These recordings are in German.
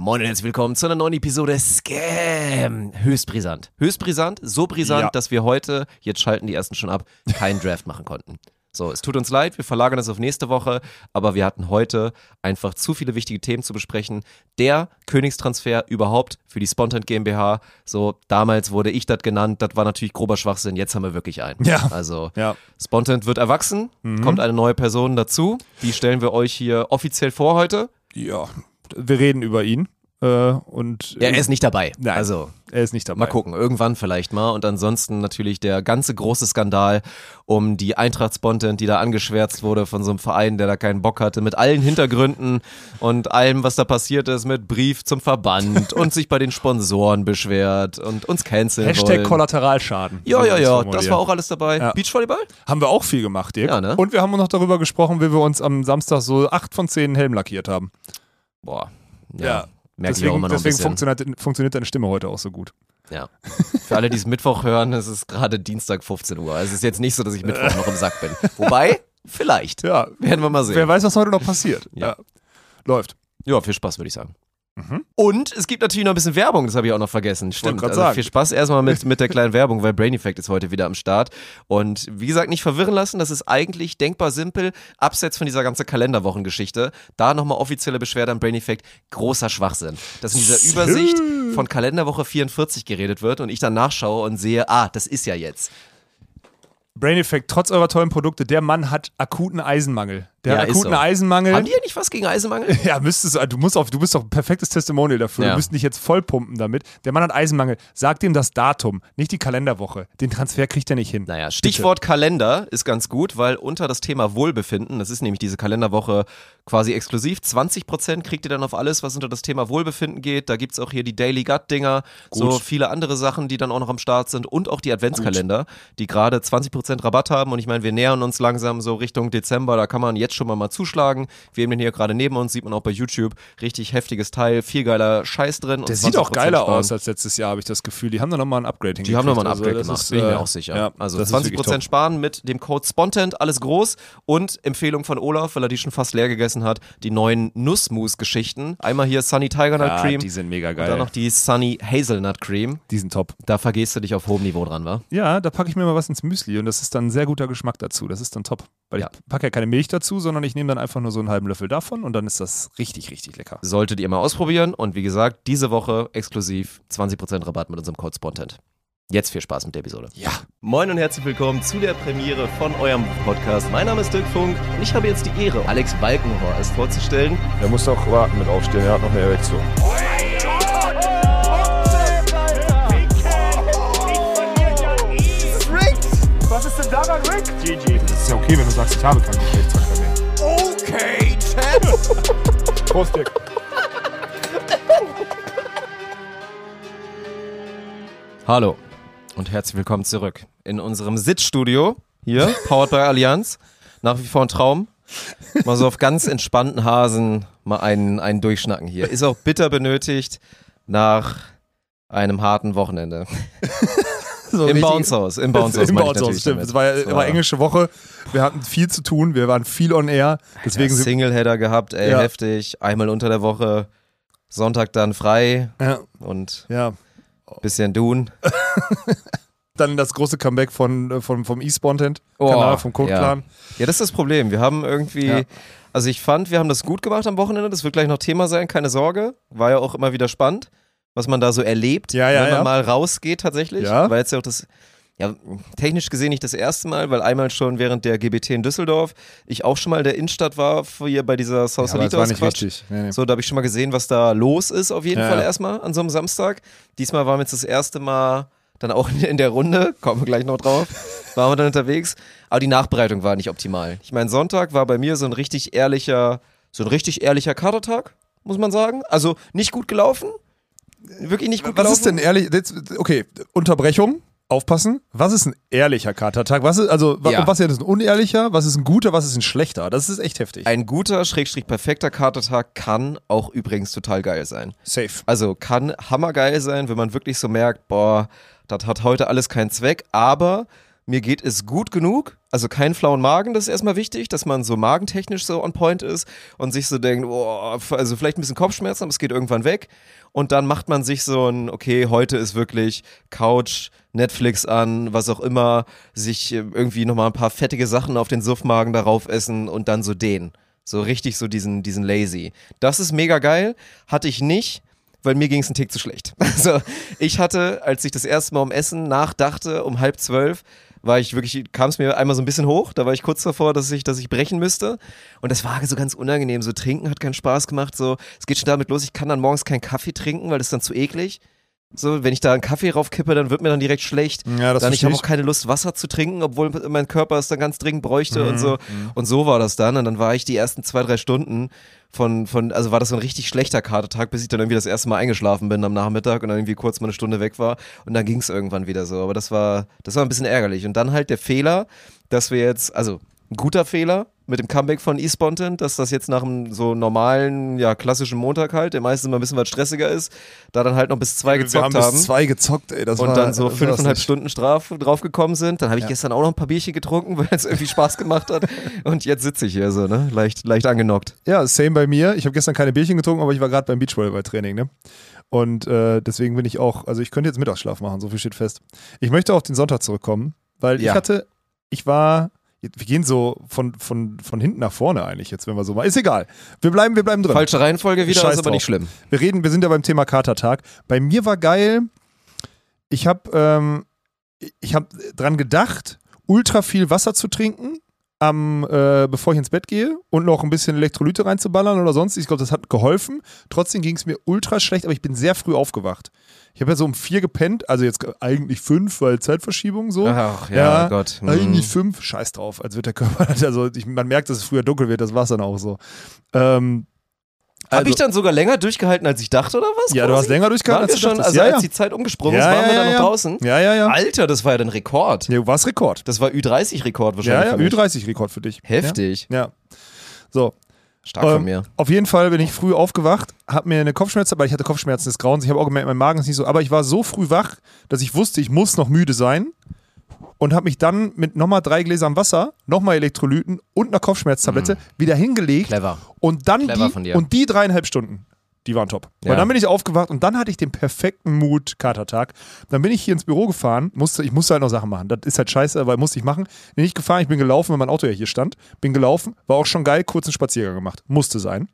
Moin und herzlich willkommen zu einer neuen Episode Scam. Höchst brisant. Höchst brisant, so brisant, Ja. dass wir heute, jetzt schalten die ersten schon ab, keinen Draft machen konnten. So, es tut uns leid, wir verlagern das auf nächste Woche, aber wir hatten heute einfach zu viele wichtige Themen zu besprechen. Der Königstransfer überhaupt für die Spontan GmbH. So, damals wurde ich das genannt, das war natürlich grober Schwachsinn, jetzt haben wir wirklich einen. Ja. Also, Ja. Spontan wird erwachsen, kommt eine neue Person dazu. Die stellen wir euch hier offiziell vor heute. Ja, wir reden über ihn. Äh, und Ja, er ist nicht dabei. Nein. Also, er ist nicht dabei. mal gucken, irgendwann vielleicht mal. Und ansonsten natürlich der ganze große Skandal um die Eintracht Spontan, die da angeschwärzt wurde von so einem Verein, der da keinen Bock hatte, mit allen Hintergründen und allem, was da passiert ist, mit Brief zum Verband und sich bei den Sponsoren beschwert und uns canceln Hashtag wollen. Kollateralschaden. Ja, ja, ja, das war auch alles dabei. Ja. Beachvolleyball? Haben wir auch viel gemacht, Dirk. Ja, ne? Und wir haben noch darüber gesprochen, wie wir uns am Samstag so acht von zehn Helm lackiert haben. Boah. Ja. Ja. Merke ich auch deswegen immer noch deswegen funktioniert, funktioniert deine Stimme heute auch so gut. Ja. Für alle, die es Mittwoch hören, es ist gerade Dienstag 15 Uhr. Also es ist jetzt nicht so, dass ich Mittwoch noch im Sack bin. Wobei, vielleicht. Ja, Werden wir mal sehen. wer weiß, was heute noch passiert. Ja. Ja. Läuft. Ja, viel Spaß, würde ich sagen. Mhm. Und es gibt natürlich noch ein bisschen Werbung, das habe ich auch noch vergessen. Stimmt. Also sagen. viel Spaß erstmal mit, mit der kleinen Werbung, weil Brain Effect ist heute wieder am Start. Und wie gesagt, nicht verwirren lassen, das ist eigentlich denkbar simpel, abseits von dieser ganzen Kalenderwochengeschichte. Da nochmal offizielle Beschwerde an Brain Effect, großer Schwachsinn. Dass in dieser Übersicht von Kalenderwoche 44 geredet wird und ich dann nachschaue und sehe, ah, das ist ja jetzt. Brain Effect, trotz eurer tollen Produkte, der Mann hat akuten Eisenmangel. Der Ja, akuten so. Eisenmangel. Haben die ja nicht was gegen Eisenmangel? Ja, müsstest du, du musst auf, du bist doch ein perfektes Testimonial dafür. Ja. Du müsst nicht jetzt vollpumpen damit. Der Mann hat Eisenmangel. Sag dem das Datum, nicht die Kalenderwoche. Den Transfer kriegt er nicht hin. Naja, Stichwort Kalender ist ganz gut, weil unter das Thema Wohlbefinden, das ist nämlich diese Kalenderwoche quasi exklusiv, 20% kriegt ihr dann auf alles, was unter das Thema Wohlbefinden geht. Da gibt es auch hier die Daily Gut-Dinger, so Gut. viele andere Sachen, die dann auch noch am Start sind und auch die Adventskalender, die gerade 20% Rabatt haben. Und ich meine, wir nähern uns langsam so Richtung Dezember, da kann man jetzt schon mal, mal zuschlagen. Wir haben den hier gerade neben uns, sieht man auch bei YouTube. Richtig heftiges Teil, viel geiler Scheiß drin. Der sieht auch 20% geiler sparen. aus als letztes Jahr, habe ich das Gefühl. Die haben da nochmal ein Upgrade Die haben nochmal ein Upgrade Also, gemacht, ist, bin ich mir äh, auch sicher. Ja, also das ist 20% wirklich top. sparen mit dem Code Spontent, alles groß. Und Empfehlung von Olaf, weil er die schon fast leer gegessen hat, die neuen Nussmus-Geschichten. Einmal hier Sunny Tiger Nut Ja, Cream die sind mega und dann geil. noch die Sunny Hazelnut Cream. Die sind top. Da vergehst du dich auf hohem Niveau dran, wa? Ja, da packe ich mir mal was ins Müsli und das ist dann ein sehr guter Geschmack dazu. Das ist dann top. Weil Ja. ich packe ja keine Milch dazu, sondern ich nehme dann einfach nur so einen halben Löffel davon und dann ist das richtig, richtig lecker. Solltet ihr mal ausprobieren. Und wie gesagt, diese Woche exklusiv 20% Rabatt mit unserem Code Spontent. Jetzt viel Spaß mit der Episode. Ja. Moin und herzlich willkommen zu der Premiere von eurem Podcast. Mein Name ist Dirk Funk und ich habe jetzt die Ehre, Alex Balkenhorst vorzustellen. Er muss noch warten mit aufstehen, er hat noch eine Erektion. Was ist denn daran, Rick? GG. Das ist ja okay, wenn du sagst, ich habe keinen Geschlechtsverkehr mehr. Okay, Champ. Prost, Dick. Hallo und herzlich willkommen zurück in unserem Sitzstudio hier, powered by Allianz. Nach wie vor ein Traum. Mal so auf ganz entspannten Hasen mal einen, einen durchschnacken hier. Ist auch bitter benötigt nach einem harten Wochenende. So Im richtig- Bouncehaus, im Bouncehaus. Im meine ich Bouncehaus, natürlich stimmt. Es war, ja- war englische Woche. Wir hatten viel zu tun. Wir waren viel on air. Deswegen ja, Singleheader gehabt, ey, Ja. heftig. Einmal unter der Woche, Sonntag dann frei ja, und ja. bisschen Dun. Dann das große Comeback von, äh, von, vom E-Spontent, Oh, Kanal vom Code ja. Ja, das ist das Problem. Wir haben irgendwie, Ja. also ich fand, wir haben das gut gemacht am Wochenende. Das wird gleich noch Thema sein, keine Sorge. War ja auch immer wieder spannend, was man da so erlebt, Ja, ja, wenn man ja. mal rausgeht tatsächlich. Ja. War jetzt ja auch das, ja, technisch gesehen nicht das erste Mal, weil einmal schon während der GBT in Düsseldorf ich auch schon mal in der Innenstadt war, hier bei dieser Sausalitos war nicht Quatsch. Nee, nee. So, da habe ich schon mal gesehen, was da los ist, auf jeden Ja, Fall ja. erstmal an so einem Samstag. Diesmal waren wir jetzt das erste Mal dann auch in der Runde, kommen wir gleich noch drauf, waren wir dann unterwegs. Aber die Nachbereitung war nicht optimal. Ich meine, Sonntag war bei mir so ein richtig ehrlicher, so ein richtig ehrlicher Katertag, muss man sagen. Also nicht gut gelaufen. Wirklich nicht gut Was gelaufen. ist denn ehrlich? Okay, Unterbrechung. Aufpassen. Was ist ein ehrlicher Katertag? Was ist, also, Ja. was ist ein unehrlicher? Was ist ein guter? Was ist ein schlechter? Das ist echt heftig. Ein guter, schrägstrich perfekter Katertag kann auch übrigens total geil sein. Safe. Also kann hammergeil sein, wenn man wirklich so merkt, boah, das hat heute alles keinen Zweck, aber mir geht es gut genug, also keinen flauen Magen, das ist erstmal wichtig, dass man so magentechnisch so on point ist und sich so denkt, oh, also vielleicht ein bisschen Kopfschmerzen, aber es geht irgendwann weg. Und dann macht man sich so ein, okay, heute ist wirklich Couch, Netflix an, was auch immer, sich äh, irgendwie nochmal ein paar fettige Sachen auf den Suffmagen darauf essen und dann so den. So richtig so diesen, diesen lazy. Das ist mega geil. Hatte ich nicht weil mir ging es einen Tick zu schlecht. Also ich hatte, als ich das erste Mal um Essen nachdachte, um halb zwölf, war ich wirklich, kam es mir einmal so ein bisschen hoch, da war ich kurz davor, dass ich, dass ich brechen müsste. Und das war so ganz unangenehm. So trinken hat keinen Spaß gemacht. So, es geht schon damit los, ich kann dann morgens keinen Kaffee trinken, weil das ist dann zu eklig. So, wenn ich da einen Kaffee raufkippe, dann wird mir dann direkt schlecht. Ja, das dann ich habe auch keine Lust, Wasser zu trinken, obwohl mein Körper es dann ganz dringend bräuchte und Mhm, so. Und so war das dann. Und dann war ich die ersten zwei, drei Stunden von, von, also war das so ein richtig schlechter Katertag, bis ich dann irgendwie das erste Mal eingeschlafen bin am Nachmittag und dann irgendwie kurz mal eine Stunde weg war. Und dann ging es irgendwann wieder so. Aber das war, das war ein bisschen ärgerlich. Und dann halt der Fehler, dass wir jetzt, also ein guter Fehler mit dem Comeback von eSpontan, dass das jetzt nach einem so normalen, ja, klassischen Montag halt, der meistens immer ein bisschen was stressiger ist, da dann halt noch bis zwei gezockt wir haben haben bis zwei gezockt, ey. Das und war, dann so fünfeinhalb. Stunden Strafe draufgekommen sind. Dann habe ich Ja. gestern auch noch ein paar Bierchen getrunken, weil es irgendwie Spaß gemacht hat. Und jetzt sitze ich hier so, ne? Leicht, leicht angenockt. Ja, same bei mir. Ich habe gestern keine Bierchen getrunken, aber ich war gerade beim Beachvolleyball-Training, ne? Und äh, deswegen bin ich auch, also ich könnte jetzt Mittagsschlaf machen, so viel steht fest. Ich möchte auf den Sonntag zurückkommen, weil Ja. ich hatte, ich war, wir gehen so von, von, von hinten nach vorne eigentlich jetzt, wenn wir so mal, ist egal. Wir bleiben, wir bleiben drin. Falsche Reihenfolge wieder, Scheiß ist aber drauf. nicht schlimm. Wir reden, wir sind ja beim Thema Katertag. Bei mir war geil, ich habe ähm, ich habe dran gedacht, ultra viel Wasser zu trinken, am, äh, bevor ich ins Bett gehe und noch ein bisschen Elektrolyte reinzuballern oder sonst. Ich glaube, das hat geholfen. Trotzdem ging es mir ultra schlecht, aber ich bin sehr früh aufgewacht. Ich habe ja so um vier gepennt, also jetzt eigentlich fünf, weil Zeitverschiebung so. Ach, ja, Ja, Gott. Hm. Eigentlich fünf, scheiß drauf, als wird der Körper, also ich, man merkt, dass es früher dunkel wird, das war es dann auch so. Ähm, Habe also- ich dann sogar länger durchgehalten, als ich dachte, oder was? ja, du quasi? hast länger durchgehalten, Waren wir als du schon, dachtest. also ja, als ja. die Zeit umgesprungen Ja, ist, waren ja, wir ja, dann noch ja. draußen? Ja, ja, ja. Alter, das war ja dann Rekord. Ja, war's Rekord. Das war Ü30-Rekord Ja, wahrscheinlich. ja, mich. Ü30-Rekord für dich. Heftig. Ja. ja. So, Stark von Ähm, mir. auf jeden Fall bin ich früh aufgewacht, habe mir eine Kopfschmerzen, weil ich hatte Kopfschmerzen des Grauens. Ich habe auch gemerkt, mein Magen ist nicht so, aber ich war so früh wach, dass ich wusste, ich muss noch müde sein und habe mich dann mit nochmal drei Gläsern Wasser, nochmal Elektrolyten und einer Kopfschmerztablette wieder hingelegt Clever. und dann Clever die von und die dreieinhalb Stunden, die waren top. Ja. Weil dann bin ich aufgewacht und dann hatte ich den perfekten Mut Katertag. Dann bin ich hier ins Büro gefahren, musste ich musste halt noch Sachen machen. Das ist halt scheiße, weil musste ich machen. Bin nicht gefahren, ich bin gelaufen, weil mein Auto ja hier stand. Bin gelaufen, war auch schon geil, kurzen Spaziergang gemacht, musste sein.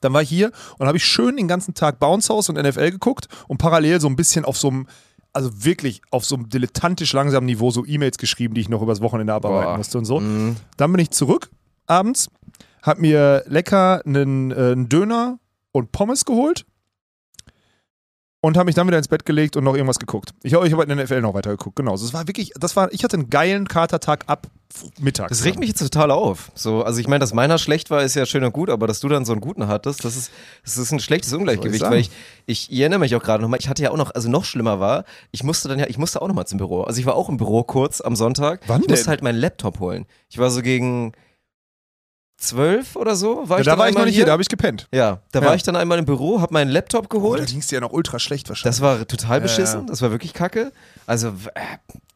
Dann war ich hier und habe ich schön den ganzen Tag Bounce House und NFL geguckt und parallel so ein bisschen auf so einem also wirklich auf so einem dilettantisch langsamen Niveau so E-Mails geschrieben, die ich noch übers Wochenende abarbeiten Boah. musste und so. Mhm. Dann bin ich zurück abends, hab mir lecker einen, äh, einen Döner und Pommes geholt und habe mich dann wieder ins Bett gelegt und noch irgendwas geguckt. Ich habe ich hab in der NFL noch weiter geguckt, genau. Es war wirklich, das war, ich hatte einen geilen Katertag ab Mittag. Das regt mich jetzt total auf. So, also ich meine, dass meiner schlecht war, ist ja schön und gut, aber dass du dann so einen guten hattest, das ist, das ist ein schlechtes Ungleichgewicht, sagen? weil ich, ich, ich erinnere mich auch gerade nochmal, ich hatte ja auch noch, also noch schlimmer war, ich musste dann ja, ich musste auch nochmal zum Büro. Also ich war auch im Büro kurz am Sonntag. Wann ich musste denn? halt meinen Laptop holen. Ich war so gegen zwölf oder so, war Ja, ich da war ich noch nicht hier, da habe ich gepennt. Ja, da Ja. war ich dann einmal im Büro, habe meinen Laptop Oh, da geholt. ging es dir ja noch ultra schlecht wahrscheinlich. Das war total beschissen, das war wirklich kacke. Also äh,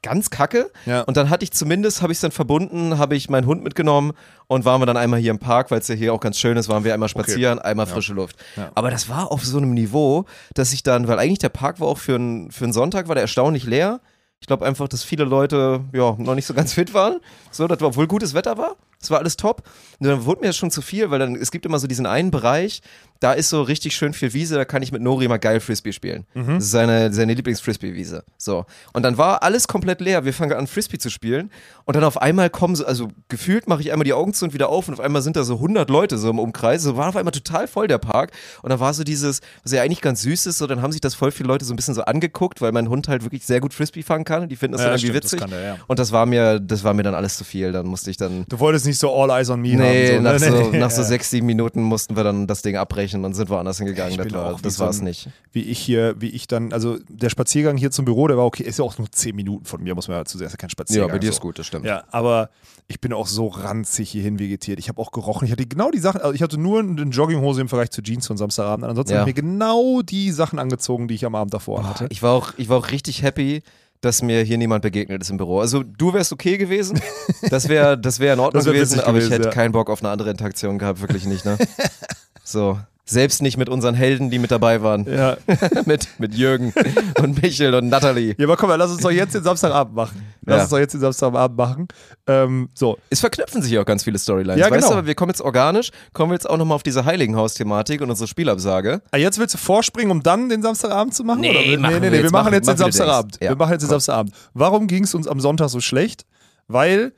ganz kacke. Ja. Und dann hatte ich zumindest, habe ich es dann verbunden, habe ich meinen Hund mitgenommen und waren wir dann einmal hier im Park, weil es ja hier auch ganz schön ist, waren wir einmal spazieren, einmal frische Luft. Aber das war auf so einem Niveau, dass ich dann, weil eigentlich der Park war auch für einen für einen Sonntag, war der erstaunlich leer. Ich glaube einfach, dass viele Leute ja noch nicht so ganz fit waren. So, das war, obwohl gutes Wetter war. Es war alles top. Und dann wurde mir das schon zu viel, weil dann, es gibt immer so diesen einen Bereich, da ist so richtig schön viel Wiese, da kann ich mit Nori mal geil Frisbee spielen. Mhm. Das ist seine, seine Lieblings-Frisbee-Wiese. So. Und dann war alles komplett leer. Wir fangen an, Frisbee zu spielen. Und dann auf einmal kommen so, also gefühlt mache ich einmal die Augen zu und wieder auf und auf einmal sind da so 100 Leute so im Umkreis. So war auf einmal total voll der Park. Und da war so dieses, was ja eigentlich ganz süß ist, so dann haben sich das voll viele Leute so ein bisschen so angeguckt, weil mein Hund halt wirklich sehr gut Frisbee fangen kann. Die finden das Ja, dann irgendwie stimmt, das witzig. kann der, ja. Und das war mir, das war mir dann alles zu viel. Dann musste ich dann. Du wolltest nicht so All Eyes on Me Nee, haben. nach, ne? so, nach so ja. sechs, sieben Minuten mussten wir dann das Ding abbrechen und sind woanders hingegangen. Das war, das so ein- nicht. Wie ich hier, wie ich dann, also der Spaziergang hier zum Büro, der war okay, ist ja auch nur zehn Minuten von mir, muss man dazu sagen, ist ja kein Spaziergang. so. gut, das stimmt. Ja, aber ich bin auch so ranzig hierhin vegetiert. Ich habe auch gerochen. Ich hatte genau die Sachen, also ich hatte nur eine Jogginghose im Vergleich zu Jeans von Samstagabend. Ansonsten Ja. habe ich mir genau die Sachen angezogen, die ich am Abend davor hatte. Ich war auch, ich war auch richtig happy, dass mir hier niemand begegnet ist im Büro. Also du wärst okay gewesen, das wäre das wär in Ordnung wär gewesen, aber ich gewesen, hätte ja. keinen Bock auf eine andere Interaktion gehabt, wirklich nicht, ne? So. Selbst nicht mit unseren Helden, die mit dabei waren. Ja. mit, mit Jürgen und Michel und Natalie. ja, aber komm mal, lass uns doch jetzt den Samstagabend machen. Lass Ja. uns doch jetzt den Samstagabend machen. Ähm, so, Es verknüpfen sich auch ganz viele Storylines. Ja, weißt genau. du, aber wir kommen jetzt organisch, kommen wir jetzt auch nochmal auf diese Heiligenhaus-Thematik und unsere Spielabsage. Ah, jetzt willst du vorspringen, um dann den Samstagabend zu machen? Nee, oder? machen nee, wir nee, nee, wir jetzt. machen Mach- jetzt den mach, wie du Samstagabend. Ja, wir machen jetzt den. Samstagabend. Warum ging es uns am Sonntag so schlecht? Weil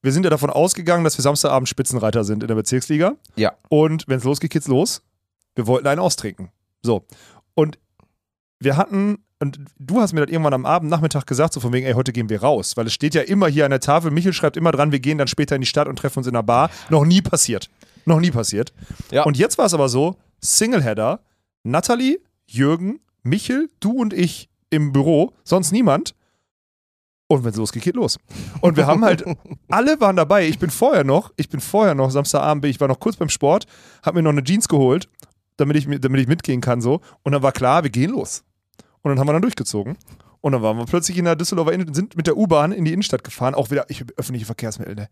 wir sind ja davon ausgegangen, dass wir Samstagabend Spitzenreiter sind in der Bezirksliga. Ja. Und wenn es losgeht, geht's los. Wir wollten einen austrinken. So. Und wir hatten, und du hast mir das irgendwann am Abend, Nachmittag gesagt, so von wegen, ey, heute gehen wir raus. Weil es steht ja immer hier an der Tafel, Michel schreibt immer dran, wir gehen dann später in die Stadt und treffen uns in einer Bar. Noch nie passiert. Noch nie passiert. Ja. Und jetzt war es aber so, Singleheader, Natalie, Jürgen, Michel, du und ich im Büro, sonst niemand. Und wenn es losgeht, geht los. Und wir haben halt, alle waren dabei. Ich bin vorher noch, ich bin vorher noch, Samstagabend, ich war noch kurz beim Sport, habe mir noch eine Jeans geholt, damit ich, mi- damit ich mitgehen kann so. Und dann war klar, wir gehen los. Und dann haben wir dann durchgezogen. Und dann waren wir plötzlich in der Düsseldorfer Innenstadt, sind mit der U-Bahn in die Innenstadt gefahren, auch wieder, ich öffentliche Verkehrsmittel, ne?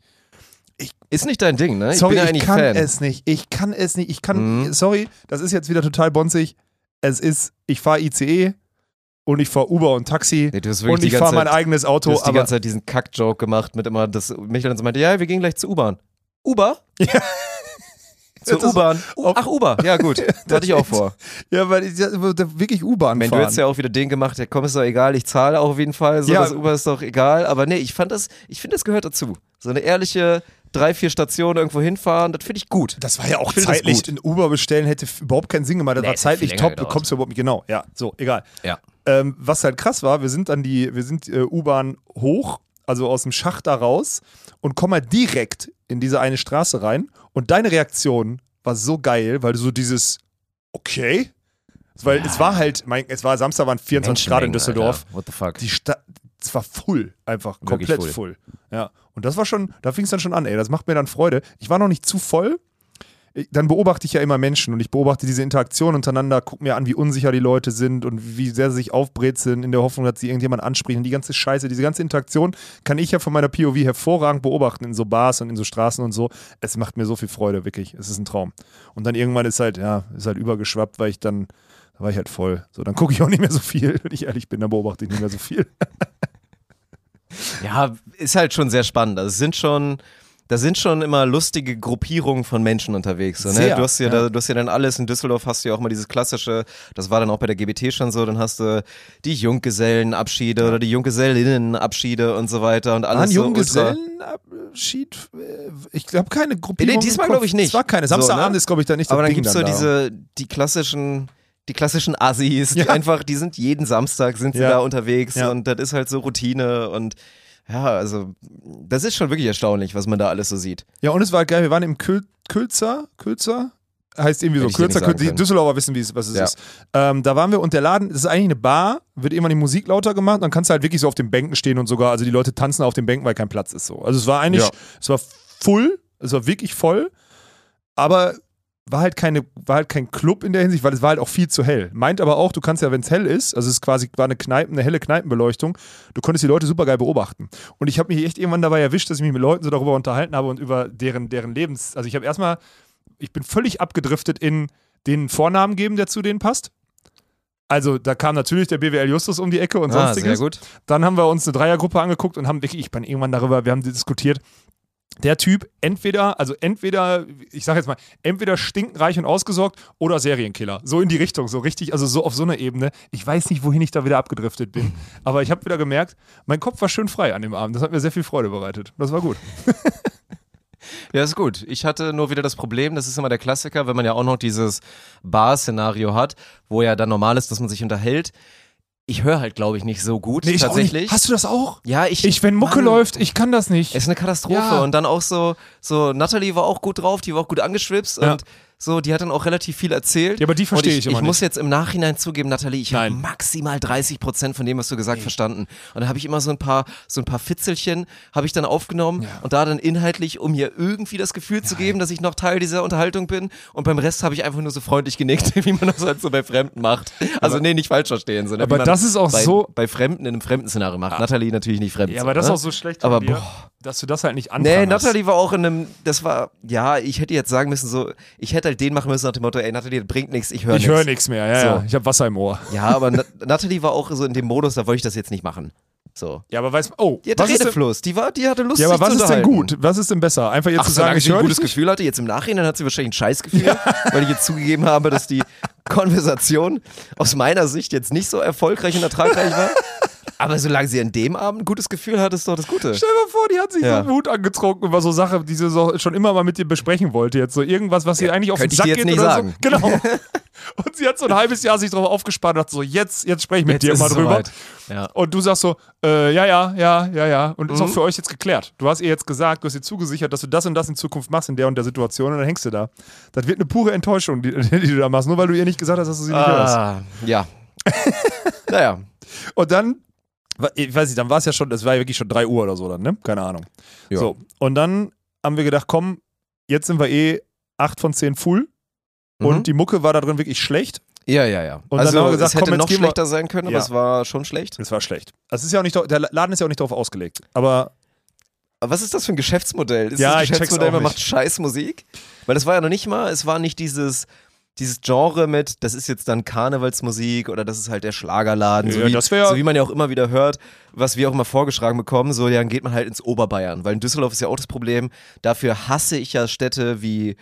Ist nicht dein Ding, ne? Ich Sorry, bin ja ich kann Fan. es nicht. Ich kann es nicht. Ich kann, Mhm. sorry, das ist jetzt wieder total bonzig. Es ist, ich fahre ICE und ich fahre Uber und Taxi Nee, du und ich fahre mein Zeit- eigenes Du Auto. hast die ganze Zeit diesen Kack-Joke gemacht mit immer, dass Michael dann so meinte, ja, wir gehen gleich zur U-Bahn. Uber? Zur U-Bahn. Ach, Uber. Ja, gut. Das hatte ich auch vor. ja, weil ich wirklich U-Bahn meine, du fahren. hättest ja auch wieder den gemacht, ja komm, ist doch egal, ich zahle auch auf jeden Fall. So, Ja. das Uber ist doch egal. Aber nee, ich fand das, ich finde, das gehört dazu. So eine ehrliche drei, vier Stationen irgendwo hinfahren, das finde ich gut. das war ja auch zeitlich. Ein Uber bestellen hätte überhaupt keinen Sinn gemacht. Das Nee, war zeitlich top. Du gedauert. kommst ja überhaupt nicht genau. Ja, so, egal. Ja. Ähm, was halt krass war, wir sind dann die, wir sind äh, U-Bahn hoch, also aus dem Schacht da raus und kommen halt direkt in diese eine Straße rein. Und deine Reaktion war so geil, weil du so dieses, okay. Weil es war halt, mein, es war Samstag, waren 24 Grad in Düsseldorf. Alter. What the fuck? Die Stadt, es war full, einfach Wirklich komplett full. full. Ja. Und das war schon, da fing es dann schon an, ey. Das macht mir dann Freude. Ich war noch nicht zu voll. Dann beobachte ich ja immer Menschen und ich beobachte diese Interaktion untereinander, guck mir an, wie unsicher die Leute sind und wie sehr sie sich aufbrezeln in der Hoffnung, dass sie irgendjemand ansprechen. Die ganze Scheiße, diese ganze Interaktion kann ich ja von meiner POV hervorragend beobachten in so Bars und in so Straßen und so. Es macht mir so viel Freude, wirklich. Es ist ein Traum. Und dann irgendwann ist halt, ja, ist halt übergeschwappt, weil ich dann, da war ich halt voll. So, dann gucke ich auch nicht mehr so viel, wenn ich ehrlich bin, dann beobachte ich nicht mehr so viel. Ja, ist halt schon sehr spannend. Also es sind schon, da sind schon immer lustige Gruppierungen von Menschen unterwegs. So, ne? Sehr, du, hast ja, ja. Da, du hast ja dann alles. In Düsseldorf hast du ja auch mal dieses klassische, das war dann auch bei der GBT schon so, dann hast du die Junggesellenabschiede oder die Junggesellinnenabschiede und so weiter und alles An so. Junggesellenabschied? äh, Ich glaube keine Gruppierung. Nee, diesmal glaub ich nicht. Es war keine. So, Samstagabend ne? ist, glaube ich, da nicht Aber dann Ding gibt's so diese, die klassischen, die klassischen Assis, die Ja. einfach, die sind jeden Samstag sind sie Ja. da unterwegs Ja. und das ist halt so Routine und ja, also das ist schon wirklich erstaunlich, was man da alles so sieht. Ja, und es war geil. Wir waren im Kül Külzer. Külzer? Heißt irgendwie so. Kürzer, Kürzer. Die. Düsseldorfer wissen, wie es, was es Ja. ist. Ähm, da waren wir und der Laden, das ist eigentlich eine Bar, wird immer die Musik lauter gemacht. Dann kannst du halt wirklich so auf den Bänken stehen und sogar, also die Leute tanzen auf den Bänken, weil kein Platz ist so. Also es war eigentlich, Ja. es war full, es war wirklich voll, aber war halt keine, war halt kein Club in der Hinsicht, weil es war halt auch viel zu hell. Meint aber auch, du kannst ja, wenn es hell ist, also es ist quasi war eine Kneipen, eine helle Kneipenbeleuchtung, du konntest die Leute super geil beobachten. Und ich habe mich echt irgendwann dabei erwischt, dass ich mich mit Leuten so darüber unterhalten habe und über deren, deren Lebens. Also ich habe erstmal, ich bin völlig abgedriftet in den Vornamen geben, der zu denen passt. Also da kam natürlich der BWL Justus um die Ecke und Ah, sonstiges. Dann haben wir uns eine Dreiergruppe angeguckt und haben wirklich, ich bin irgendwann darüber, wir haben diskutiert, der Typ entweder, also entweder, ich sag jetzt mal, entweder stinkenreich und ausgesorgt oder Serienkiller. So in die Richtung, so richtig, also so auf so einer Ebene. Ich weiß nicht, wohin ich da wieder abgedriftet bin, aber ich habe wieder gemerkt, mein Kopf war schön frei an dem Abend. Das hat mir sehr viel Freude bereitet. Das war gut. Ja, ist gut. Ich hatte nur wieder das Problem, das ist immer der Klassiker, wenn man ja auch noch dieses Bar-Szenario hat, wo ja dann normal ist, dass man sich unterhält. Ich höre halt, glaube ich, nicht so gut Nee, ich tatsächlich. Hast du das auch? ja, ich. Ich, wenn Mucke Mann, läuft, ich kann das nicht. Ist eine Katastrophe. Ja. Und dann auch so, so, Natalie war auch gut drauf, die war auch gut angeschwipst Ja. und So, die hat dann auch relativ viel erzählt. Ja, aber die verstehe ich ich immer Ich muss jetzt im Nachhinein zugeben, Nathalie, ich habe Nein. maximal 30 Prozent von dem, was du gesagt verstanden. Und dann habe ich immer so ein paar, so ein paar Fitzelchen habe ich dann aufgenommen und da dann inhaltlich, um mir irgendwie das Gefühl zu geben, dass ich noch Teil dieser Unterhaltung bin. Und beim Rest habe ich einfach nur so freundlich genickt, wie man das halt so bei Fremden macht. Also nee, nicht falsch verstehen. Sondern aber das ist auch bei, so- bei Fremden in einem Fremden-Szenario macht. Nathalie natürlich nicht fremd. Ja, aber das ist ne? auch so schlecht Aber dir, boah. dass du das halt nicht Nee, anfangen Natalie war auch in einem, das war, ja, ich hätte jetzt sagen müssen, so, ich hätte halt den machen müssen nach dem Motto, ey, Natalie, das bringt nichts, ich höre Ich nichts. höre nichts mehr, ja, So. ja. Ich habe Wasser im Ohr. Ja, aber Na Natalie war auch so in dem Modus, da wollte ich das jetzt nicht machen. So. Ja, aber weißt oh, Die hatte was ist denn, Redefluss, die, war, die hatte Lust, ja, aber was ist denn gut? Was ist denn besser? Einfach jetzt Ach, zu sagen, ich sie ein gutes? Gefühl hatte, jetzt im Nachhinein hat sie wahrscheinlich ein Scheißgefühl, weil ich jetzt zugegeben habe, dass die Konversation aus meiner Sicht jetzt nicht so erfolgreich und ertragreich war. Aber solange sie an dem Abend ein gutes Gefühl hat, ist doch das Gute. Stell dir mal vor, die hat sich Ja. so Mut angetrunken über so Sachen, die sie so schon immer mal mit dir besprechen wollte. Jetzt so irgendwas, was ihr eigentlich auf den Sack geht nicht oder sagen. so. Genau. Und sie hat so ein halbes Jahr sich drauf aufgespart und dachte so, jetzt, jetzt spreche ich mit Jetzt dir mal drüber. Ja. Und du sagst so, äh, ja, ja, ja, ja, ja. Und ist auch Mhm. für euch jetzt geklärt. Du hast ihr jetzt gesagt, du hast ihr zugesichert, dass du das und das in Zukunft machst in der und der Situation und dann hängst du da. Das wird eine pure Enttäuschung, die, die du da machst, nur weil du ihr nicht gesagt hast, dass du sie nicht hörst. Ah, ja. naja. Und dann, ich weiß nicht, dann war es ja schon, das war ja wirklich schon 3 Uhr oder so dann, ne? Keine Ahnung. Ja. So, und dann haben wir gedacht, komm, jetzt sind wir eh 8 von 10 full. Mhm. Und die Mucke war da drin wirklich schlecht. Ja, ja, ja. Und dann also haben wir gesagt, es hätte komm, noch schlechter sein können, aber Ja. es war schon schlecht. Das war schlecht. Das ist ja auch nicht, der Laden ist ja auch nicht darauf ausgelegt. Aber Aber was ist das für ein Geschäftsmodell? Ist Ja, das Geschäftsmodell, auch man nicht. macht scheiß Musik? Weil das war ja noch nicht mal, es war nicht dieses, dieses Genre mit, das ist jetzt dann Karnevalsmusik oder das ist halt der Schlagerladen, so, Ja, wie, das wär- so wie man ja auch immer wieder hört, was wir auch immer vorgeschlagen bekommen, so dann geht man halt ins Oberbayern, weil in Düsseldorf ist ja auch das Problem, dafür hasse ich ja Städte wie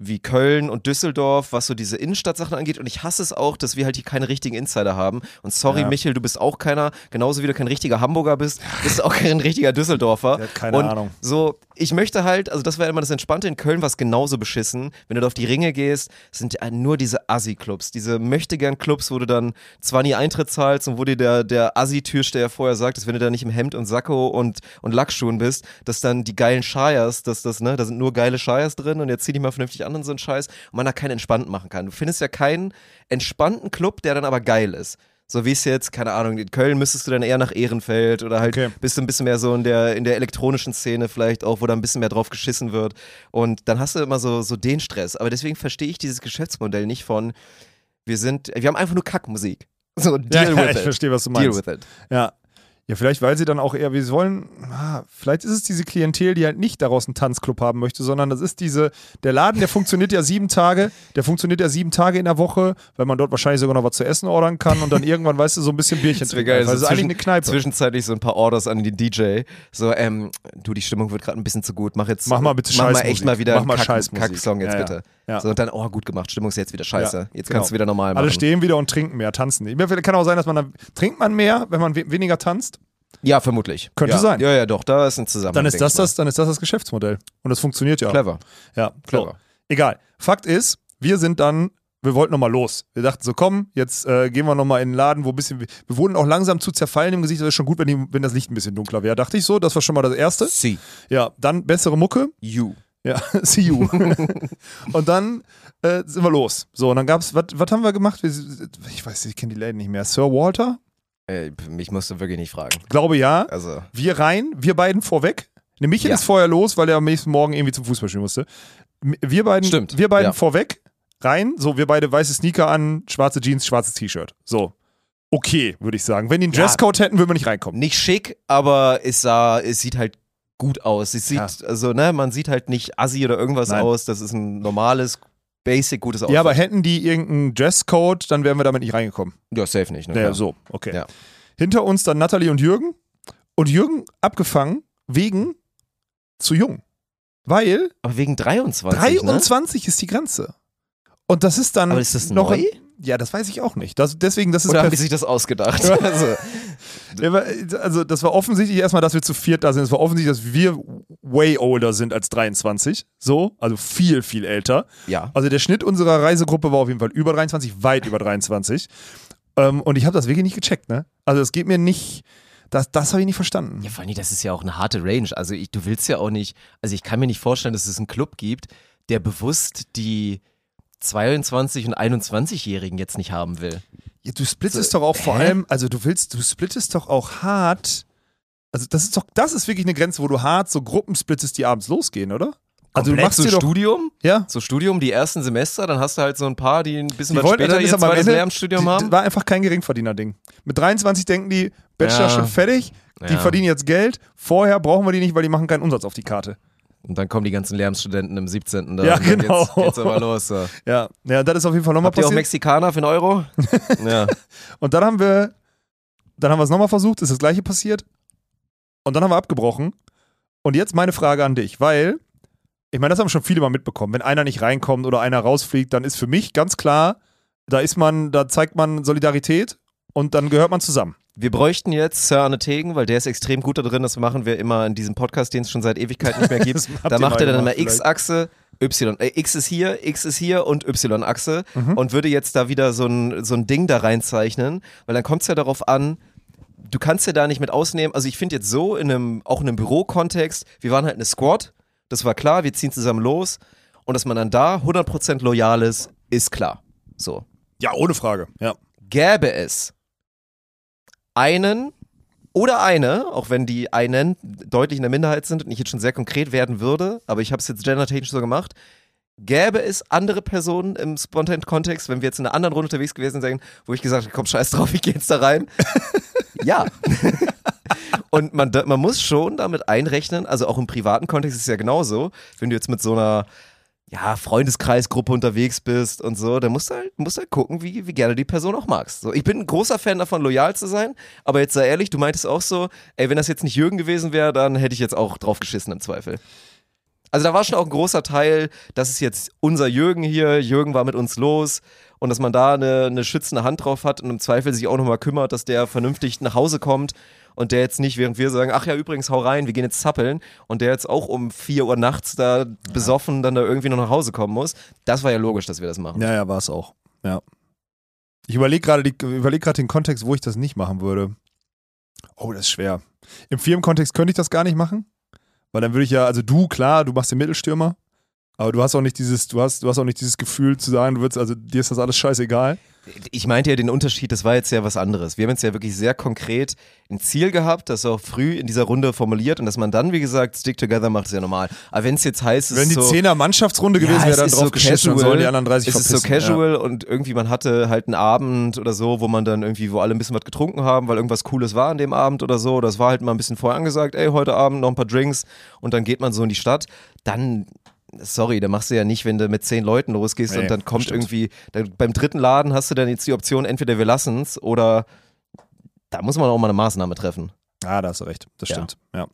wie Köln und Düsseldorf, was so diese Innenstadtsachen angeht. Und ich hasse es auch, dass wir halt hier keine richtigen Insider haben. Und sorry, Ja. Michel, du bist auch keiner, genauso wie du kein richtiger Hamburger bist, bist du auch kein richtiger Düsseldorfer. Hat keine und Ahnung. So, ich möchte halt, also das war immer das Entspannte in Köln, was genauso beschissen. Wenn du da auf die Ringe gehst, sind ja nur diese Assi-Clubs, diese Möchtegern-Clubs, wo du dann zwar nie Eintritt zahlst und wo dir der, der Assi-Türsteher vorher sagt, dass wenn du da nicht im Hemd und Sakko und, und Lackschuhen bist, dass dann die geilen Shires, dass das, ne, da sind nur geile Shires drin und jetzt zieh dich mal vernünftig an und so ein Scheiß und man da keinen entspannten machen kann. Du findest ja keinen entspannten Club, der dann aber geil ist. So wie es jetzt, keine Ahnung, in Köln müsstest du dann eher nach Ehrenfeld oder halt Okay. bist du ein bisschen mehr so in der, in der elektronischen Szene vielleicht auch, wo da ein bisschen mehr drauf geschissen wird. Und dann hast du immer so, so den Stress. Aber deswegen verstehe ich dieses Geschäftsmodell nicht von, wir sind, wir haben einfach nur Kackmusik. So, deal ja, with ich it. verstehe, was du Deal meinst. with it. Ja. Ja, vielleicht, weil sie dann auch eher, wir wollen, ah, vielleicht ist es diese Klientel, die halt nicht daraus einen Tanzclub haben möchte, sondern das ist diese, der Laden, der funktioniert ja sieben Tage, der funktioniert ja sieben Tage in der Woche, weil man dort wahrscheinlich sogar noch was zu essen ordern kann und dann irgendwann, weißt du, so ein bisschen Bierchen Das wäre trinken. geil. Also so das ist eigentlich zwischen- eine Kneipe. Zwischenzeitlich so ein paar Orders an den DJ. So, ähm, du, die Stimmung wird gerade ein bisschen zu gut. Mach jetzt, Mach mal bitte mach mal echt mal wieder Mach einen mal Kack. Kacksong jetzt Ja, ja. bitte. Ja. So, und dann, oh, gut gemacht, Stimmung ist jetzt wieder scheiße. Ja, jetzt genau. kannst du wieder normal machen. Alle stehen wieder und trinken mehr, tanzen kann auch sein, dass man dann, trinkt man mehr, wenn man we weniger tanzt? Ja, vermutlich. Könnte ja. sein. Ja, ja, doch, da ist ein Zusammenhang. Dann ist das das, dann ist das das Geschäftsmodell. Und das funktioniert ja. Clever. Ja, Clever. So. Egal. Fakt ist, wir sind dann, wir wollten nochmal los. Wir dachten so, komm, jetzt äh, gehen wir nochmal in den Laden, wo ein bisschen, wir wurden auch langsam zu zerfallen im Gesicht. Das ist schon gut, wenn, die, wenn das Licht ein bisschen dunkler wäre. Dachte ich so, das war schon mal das Erste. See Ja, dann bessere Mucke. you. Ja, see you. und dann äh, sind wir los. So, und dann gab's, was was haben wir gemacht? Wir, ich weiß, ich kenne die Läden nicht mehr. Sir Walter? Äh, mich musst du wirklich nicht fragen. Glaube ja. Also, Wir rein, wir beiden vorweg. Ne, Michael Ja. ist vorher los, weil er am nächsten Morgen irgendwie zum Fußballspielen musste. M- Wir beiden, Stimmt, wir beiden ja. vorweg, rein. So, wir beide weiße Sneaker an, schwarze Jeans, schwarzes T-Shirt. So. Okay, würde ich sagen. Wenn die einen Ja. Dresscode hätten, würden wir nicht reinkommen. nicht schick, aber es sah, es sieht halt gut aus. Es sieht, also, ne, man sieht halt nicht assi oder irgendwas Nein. aus. Das ist ein normales, basic, gutes Outfit. Ja, aber hätten die irgendeinen Dresscode, dann wären wir damit nicht reingekommen. Ja, safe nicht. Ne, Ja, so, okay. Ja. Hinter uns dann Nathalie und Jürgen. Und Jürgen abgefangen wegen zu jung. Weil Aber wegen 23, 23 ist die Grenze. Und das ist dann ne? Aber ist das noch neu? Ja, das weiß ich auch nicht. Das, deswegen, das ist Oder haben die sich das ausgedacht? also, Also, das war offensichtlich erstmal, dass wir zu viert da sind. Es war offensichtlich, dass wir way older sind als 23. So, also viel, viel älter. ja. Also, der Schnitt unserer Reisegruppe war auf jeden Fall über 23, weit über 23. Ähm, und ich habe das wirklich nicht gecheckt, ne? Also, es geht mir nicht. Das, das habe ich nicht verstanden. Ja, vor allem, das ist ja auch eine harte Range. Also ich, du willst ja auch nicht, also ich kann mir nicht vorstellen, dass es einen Club gibt, der bewusst die, 22 und 21-Jährigen jetzt nicht haben will. Ja, du splittest doch auch vor hä? allem, also du willst, du splittest doch auch hart. Also das ist doch, das ist wirklich eine Grenze, wo du hart so Gruppen splittest, die abends losgehen, oder? Also du Komplett machst so doch, Studium, ja. so Studium, die ersten Semester, dann hast du halt so ein paar, die ein bisschen Die was wollten, später ihr zweites Lehramtsstudium haben. War einfach kein Geringverdiener-Ding. Mit 23 denken die, Bachelor Ja. schon fertig, die Ja. verdienen jetzt Geld. Vorher brauchen wir die nicht, weil die machen keinen Umsatz auf die Karte. Und dann kommen die ganzen Lehramtsstudenten im 17. Da Ja, genau. Geht's, geht's aber los. So. Ja, ja, das ist auf jeden Fall nochmal Habt ihr auch passiert. Mexikaner für einen Euro? ja. Und dann haben wir, dann haben wir es nochmal versucht, ist das gleiche passiert. Und dann haben wir abgebrochen. Und jetzt meine Frage an dich, weil, ich meine, das haben schon viele mal mitbekommen. Wenn einer nicht reinkommt oder einer rausfliegt, dann ist für mich ganz klar, da ist man, da zeigt man Solidarität und dann gehört man zusammen. Wir bräuchten jetzt Sir Arne Tegen, weil der ist extrem gut da drin. Das machen wir immer in diesem Podcast, den es schon seit Ewigkeit nicht mehr gibt. Da macht er dann immer X-Achse, Y. Äh, X ist hier, X ist hier und Y-Achse Mhm. und würde jetzt da wieder so ein, so ein Ding da reinzeichnen, weil dann kommt es ja darauf an, du kannst ja da nicht mit ausnehmen. Also ich finde jetzt so, in einem, auch in einem Bürokontext, wir waren halt eine Squad, das war klar, wir ziehen zusammen los und dass man dann da 100% loyal ist, ist klar. So. Ja, ohne Frage. Ja. Gäbe es einen oder eine, auch wenn die einen deutlich in der Minderheit sind und ich jetzt schon sehr konkret werden würde, aber ich habe es jetzt gendertechnisch so gemacht, gäbe es andere Personen im Spontan-Kontext, wenn wir jetzt in einer anderen Runde unterwegs gewesen wären, wo ich gesagt habe, komm, scheiß drauf, ich gehe jetzt da rein. ja. und man, man muss schon damit einrechnen, also auch im privaten Kontext ist es ja genauso, wenn du jetzt mit so einer ja, Freundeskreisgruppe unterwegs bist und so, dann musst du halt, musst halt gucken, wie, wie gerne die Person auch magst. So, ich bin ein großer Fan davon, loyal zu sein, aber jetzt sei ehrlich, du meintest auch so, ey, wenn das jetzt nicht Jürgen gewesen wäre, dann hätte ich jetzt auch drauf geschissen im Zweifel. Also da war schon auch ein großer Teil, das ist jetzt unser Jürgen hier, Jürgen war mit uns los und dass man da eine, eine schützende Hand drauf hat und im Zweifel sich auch nochmal kümmert, dass der vernünftig nach Hause kommt und der jetzt nicht, während wir sagen, ach ja, übrigens, hau rein, wir gehen jetzt zappeln und der jetzt auch um 4 Uhr nachts da besoffen dann da irgendwie noch nach Hause kommen muss. Das war ja logisch, dass wir das machen. Ja, ja, war es auch. Ja. Ich überlege gerade überleg den Kontext, wo ich das nicht machen würde. Oh, das ist schwer. Im Firmenkontext könnte ich das gar nicht machen. Weil dann würde ich ja, also du, klar, du machst den Mittelstürmer, aber du hast auch nicht dieses, du hast, du hast auch nicht dieses Gefühl zu sagen, du würdest, also dir ist das alles scheißegal. Ich meinte ja den Unterschied, das war jetzt ja was anderes. Wir haben jetzt ja wirklich sehr konkret ein Ziel gehabt, das auch früh in dieser Runde formuliert und dass man dann, wie gesagt, Stick Together macht, ist ja normal. Aber wenn es jetzt heißt, es Wenn ist die so, Zehner Mannschaftsrunde gewesen Ja, wäre, dann ist drauf so geschissen und casual. sollen die anderen 30 es ist so verpissen. casual und irgendwie man hatte halt einen Abend oder so, wo man dann irgendwie, wo alle ein bisschen was getrunken haben, weil irgendwas Cooles war an dem Abend oder so. Das war halt mal ein bisschen vorher angesagt, ey, heute Abend noch ein paar Drinks und dann geht man so in die Stadt. Dann Sorry, da machst du ja nicht, wenn du mit zehn Leuten losgehst Nee, und dann kommt stimmt. irgendwie, dann, beim dritten Laden hast du dann jetzt die Option, entweder wir lassen's oder da muss man auch mal eine Maßnahme treffen. Ah, da hast du recht. Das Ja. stimmt. Ja.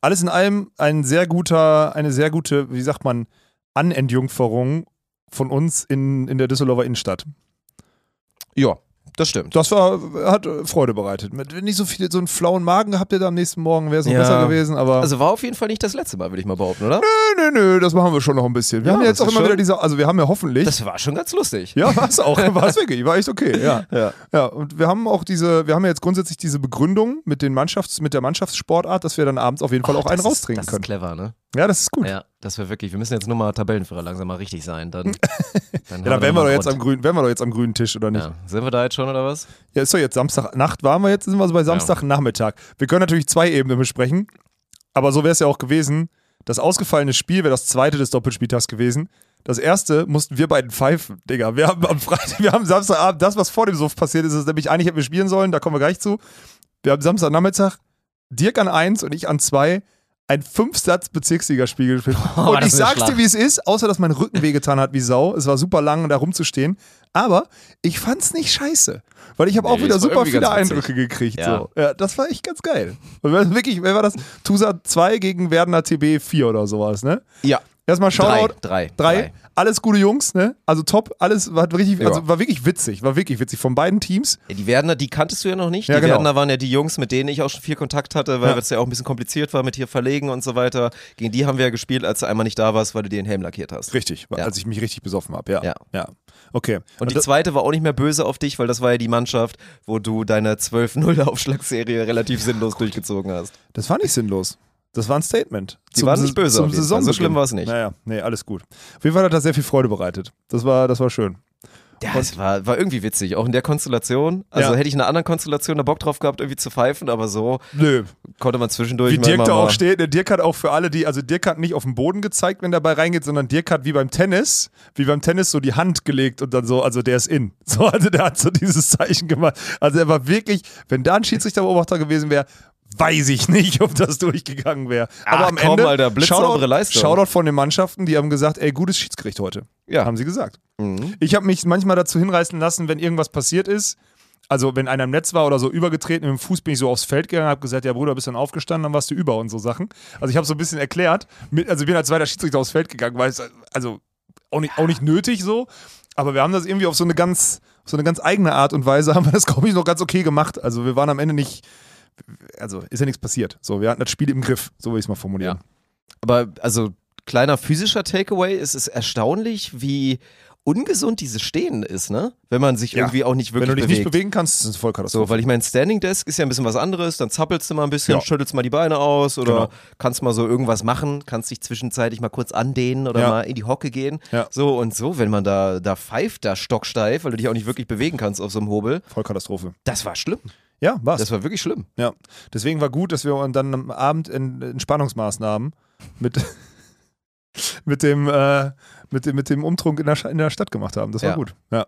Alles in allem ein sehr guter, eine sehr gute, wie sagt man, Anentjungferung von uns in, in der Düsseldorfer Innenstadt. Ja, das stimmt. Das war, hat Freude bereitet. Nicht so viel, so einen flauen Magen gehabt ihr da am nächsten Morgen, wäre es noch Ja. besser gewesen, aber. Also war auf jeden Fall nicht das letzte Mal, würde ich mal behaupten, oder? nö, nö, nö, das machen wir schon noch ein bisschen. Wir Ja, haben ja jetzt das auch immer wieder diese, also wir haben ja hoffentlich. Das war schon ganz lustig. ja, war es auch, war es wirklich, war echt okay, ja. Ja. Ja, und wir haben auch diese, wir haben ja jetzt grundsätzlich diese Begründung mit den Mannschafts-, mit der Mannschaftssportart, dass wir dann abends auf jeden Fall Oh, auch einen das ist- raustrinken Das können. ist clever, ne? Ja, das ist gut. Ja, das wäre wirklich. Wir müssen jetzt nur mal Tabellenführer langsam mal richtig sein. Dann, dann, dann wären wir, doch jetzt am grünen, wären wir doch jetzt am grünen Tisch, oder nicht? Ja. Sind wir da jetzt schon oder was? Ja, ist doch jetzt Samstagnacht, waren wir jetzt, sind wir so bei Samstagnachmittag. Wir können natürlich zwei Ebenen besprechen, aber so wäre es ja auch gewesen. Das ausgefallene Spiel wäre das zweite des Doppelspieltags gewesen. Das erste mussten wir beiden pfeifen, Digga. Wir haben am Freitag, wir haben Samstagabend, das, was vor dem Suff passiert ist, ist nämlich eigentlich hätten wir spielen sollen, da kommen wir gleich zu. Wir haben Samstagnachmittag Dirk an eins und ich an zwei ein Fünf-Satz-Bezirksligaspiel gespielt. und Oh, das ich sag's dir, wie es ist, außer dass mein Rücken wehgetan hat wie Sau. Es war super lang, da rumzustehen. Aber ich fand's nicht scheiße. Weil ich habe auch Nee, wieder es war super viele. Eindrücke gekriegt. Ja. So. ja, das war echt ganz geil. Und wer- wirklich, wer war das? Tusa 2 gegen Werdener TB 4 oder sowas, ne? Ja. Erstmal Shoutout. Drei. Drei. Alles gute Jungs, ne? Also top, alles war richtig, Ja. also war wirklich witzig, war wirklich witzig von beiden Teams. Ja, die Werner, die kanntest du ja noch nicht. Ja, die genau. Werner waren ja die Jungs, mit denen ich auch schon viel Kontakt hatte, weil es ja auch ein bisschen kompliziert war mit hier verlegen und so weiter. Gegen die haben wir ja gespielt, als du einmal nicht da warst, weil du dir den Helm lackiert hast. Richtig, als ich mich richtig besoffen habe, ja. Ja. ja. Okay. Und die das- zweite war auch nicht mehr böse auf dich, weil das war ja die Mannschaft, wo du deine 12-0 Aufschlagserie relativ sinnlos durchgezogen hast. Das war nicht sinnlos. Das war ein Statement. Die waren nicht böse Zum Fall. So schlimm war's nicht. Naja, nee, alles gut. Auf jeden Fall hat das sehr viel Freude bereitet. Das war, das war schön. Ja, es war, war irgendwie witzig, auch in der Konstellation. Also Ja. hätte ich in einer anderen Konstellation da Bock drauf gehabt, irgendwie zu pfeifen, aber so Nö. konnte man zwischendurch Wie Dirk da auch steht. ne, Dirk hat auch für alle, die, also Dirk hat nicht auf den Boden gezeigt, wenn der Ball reingeht, sondern Dirk hat wie beim Tennis, wie beim Tennis so die Hand gelegt und dann so, also der ist in. So, also der hat so dieses Zeichen gemacht. Also er war wirklich, wenn da ein Schiedsrichterbeobachter gewesen wäre, weiß ich nicht, ob das durchgegangen wäre. Aber Ach am komm, Ende, Alter, Shoutout- Leistung. Shoutout von den Mannschaften, die haben gesagt, ey, gutes Schiedsgericht heute. Ja. Haben sie gesagt. Mhm. Ich habe mich manchmal dazu hinreißen lassen, wenn irgendwas passiert ist, also wenn einer im Netz war oder so übergetreten mit dem Fuß, bin ich so aufs Feld gegangen, habe gesagt, ja Bruder, bist dann aufgestanden, dann warst du über und so Sachen. Also ich habe so ein bisschen erklärt, mit, also ich bin als zweiter Schiedsrichter aufs Feld gegangen, weil es also auch nicht, auch nicht nötig so, aber wir haben das irgendwie auf so eine ganz, auf so eine ganz eigene Art und Weise haben wir das, glaube ich, noch ganz okay gemacht. Also wir waren am Ende nicht, also ist ja nichts passiert. So, wir hatten das Spiel im Griff, so will ich es mal formulieren. Aber also kleiner physischer Takeaway, es ist erstaunlich, wie ungesund dieses Stehen ist, ne? Wenn man sich Ja. irgendwie auch nicht wirklich Wenn du dich bewegt. nicht bewegen kannst, ist es eine Vollkatastrophe. So, weil ich meine, Standing Desk ist ja ein bisschen was anderes, dann zappelst du mal ein bisschen, Ja. schüttelst mal die Beine aus oder Genau. kannst mal so irgendwas machen, kannst dich zwischenzeitlich mal kurz andehnen oder Ja. mal in die Hocke gehen. Ja. So und so, wenn man da, da pfeift, da stocksteif, weil du dich auch nicht wirklich bewegen kannst auf so einem Hobel, Vollkatastrophe. das war schlimm. Ja, war's. Das war wirklich schlimm. Ja, deswegen war gut, dass wir dann am Abend in Entspannungsmaßnahmen mit, mit, dem, äh, mit, dem, mit dem Umtrunk in der, in der Stadt gemacht haben. Das war Ja. gut. Ja.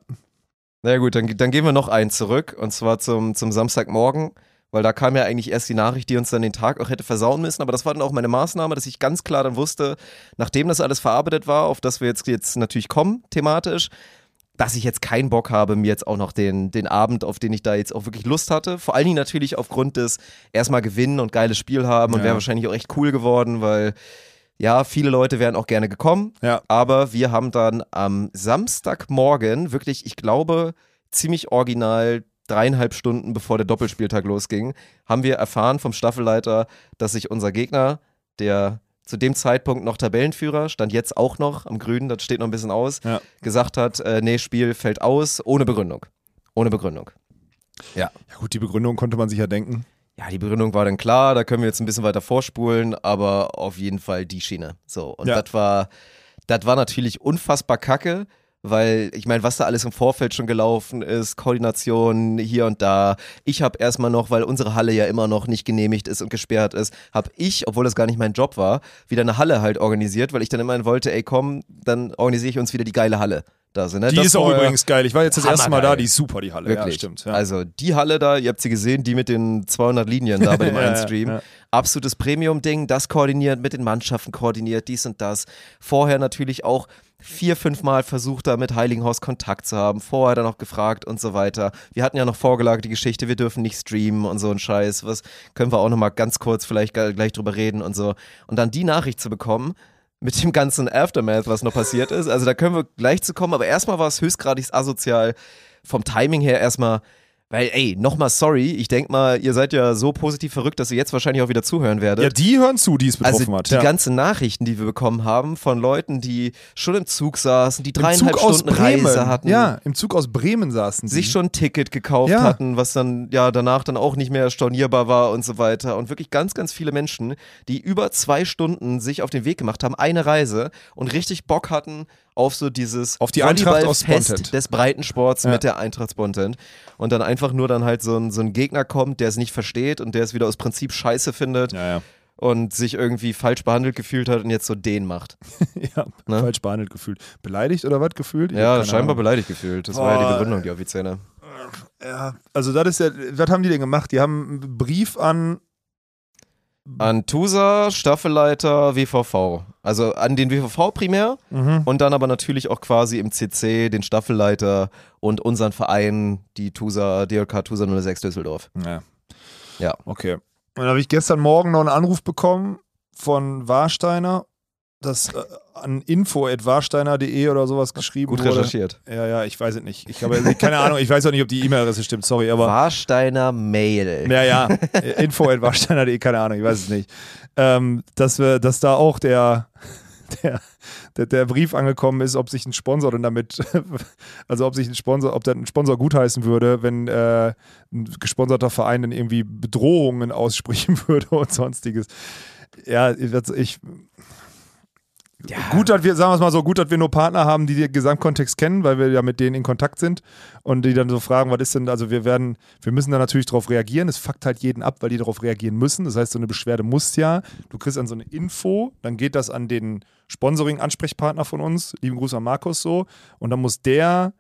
Na gut, dann, dann gehen wir noch einen zurück und zwar zum, zum Samstagmorgen, weil da kam ja eigentlich erst die Nachricht, die uns dann den Tag auch hätte versauen müssen. Aber das war dann auch meine Maßnahme, dass ich ganz klar dann wusste, nachdem das alles verarbeitet war, auf das wir jetzt, jetzt natürlich kommen, thematisch, dass ich jetzt keinen Bock habe, mir jetzt auch noch den, den Abend, auf den ich da jetzt auch wirklich Lust hatte. Vor allen Dingen natürlich aufgrund des erstmal gewinnen und geiles Spiel haben und Ja. wäre wahrscheinlich auch echt cool geworden, weil ja, viele Leute wären auch gerne gekommen. Ja. Aber wir haben dann am Samstagmorgen wirklich, ich glaube, ziemlich original dreieinhalb Stunden bevor der Doppelspieltag losging, haben wir erfahren vom Staffelleiter, dass sich unser Gegner, der zu dem Zeitpunkt noch Tabellenführer, stand jetzt auch noch am Grünen, das steht noch ein bisschen aus, Ja. gesagt hat, äh, nee, Spiel fällt aus, ohne Begründung. Ohne Begründung. ja, gut, die Begründung konnte man sich ja denken. Ja, die Begründung war dann klar, da können wir jetzt ein bisschen weiter vorspulen, aber auf jeden Fall die Schiene. So, und Ja. das war, das war natürlich unfassbar kacke, weil ich meine, was da alles im Vorfeld schon gelaufen ist, Koordination hier und da. Ich habe erstmal noch, weil unsere Halle ja immer noch nicht genehmigt ist und gesperrt ist, habe ich, obwohl das gar nicht mein Job war, wieder eine Halle halt organisiert, weil ich dann immerhin wollte, ey komm, dann organisiere ich uns wieder die geile Halle. Da so, ne? Die Das ist auch übrigens geil. Ich war jetzt das erste Mal da, die ist super, die Halle. Wirklich. Ja, stimmt. Ja. Also die Halle da, ihr habt sie gesehen, die mit den 200 Linien da bei dem einen Stream. ja. Absolutes Premium-Ding, das koordiniert, mit den Mannschaften koordiniert, dies und das. Vorher natürlich auch vier, fünf Mal versucht, da mit Heiligenhaus Kontakt zu haben. Vorher dann auch gefragt und so weiter. Wir hatten ja noch vorgelagert die Geschichte, wir dürfen nicht streamen und so ein Scheiß. Was können wir auch nochmal ganz kurz vielleicht gleich drüber reden und so. Und dann die Nachricht zu bekommen, mit dem ganzen Aftermath, was noch passiert ist. Also da können wir gleich zu kommen, aber erstmal war es höchstgradig asozial. Vom Timing her erstmal, weil, ey, nochmal sorry, ich denk mal, ihr seid ja so positiv verrückt, dass ihr jetzt wahrscheinlich auch wieder zuhören werdet. ja, die hören zu, die es betroffen also hat. die ja. ganzen Nachrichten, die wir bekommen haben von Leuten, die schon im Zug saßen, die dreieinhalb Stunden Bremen. Reise hatten, Ja, im Zug aus Bremen saßen sich die. schon ein Ticket gekauft Ja. hatten, was dann ja danach dann auch nicht mehr stornierbar war und so weiter. Und wirklich ganz, ganz viele Menschen, die über zwei Stunden sich auf den Weg gemacht haben, eine Reise und richtig Bock hatten auf so dieses Auf die Eintracht aus des Breitensports Ja. mit der Eintracht Spontent. Und dann einfach nur dann halt so ein, so ein Gegner kommt, der es nicht versteht und der es wieder aus Prinzip scheiße findet Ja, ja. und sich irgendwie falsch behandelt gefühlt hat und jetzt so den macht. ja Ne? falsch behandelt gefühlt. Beleidigt oder was gefühlt? Ich Ja, scheinbar Ahnung. beleidigt gefühlt. Das war ja Boah, die Begründung, die offizielle. Ja, also das ist ja, was haben die denn gemacht? Die haben einen Brief an An TUSA, Staffelleiter, WVV. Also an den WVV primär Mhm. und dann aber natürlich auch quasi im CC den Staffelleiter und unseren Verein, die TUSA, DLK TUSA 06 Düsseldorf. Ja. Ja. Okay. Und dann habe ich gestern Morgen noch einen Anruf bekommen von Warsteiner, das äh, an info.warsteiner.de oder sowas geschrieben Gut wurde. recherchiert. Ja, ja, ich weiß es nicht. Ich habe keine Ahnung, ich weiß auch nicht, ob die E-Mail-Adresse stimmt, sorry, aber. Warsteiner Mail. Ja, ja, äh, info.warsteiner.de, keine Ahnung, ich weiß es nicht. Ähm, dass, wir, dass da auch der, der, der, der Brief angekommen ist, ob sich ein Sponsor denn damit, also ob sich ein Sponsor, ob der ein Sponsor gutheißen würde, wenn äh, ein gesponserter Verein dann irgendwie Bedrohungen aussprechen würde und sonstiges. Ja, ich. Gut, dass wir, sagen wir mal so, gut, dass wir nur Partner haben, die den Gesamtkontext kennen, weil wir ja mit denen in Kontakt sind und die dann so fragen, was ist denn, also wir werden, wir müssen da natürlich drauf reagieren. Es fuckt halt jeden ab, weil die darauf reagieren müssen. Das heißt, so eine Beschwerde muss ja, du kriegst dann so eine Info, dann geht das an den Sponsoring-Ansprechpartner von uns, lieben Gruß an Markus so, und dann muss der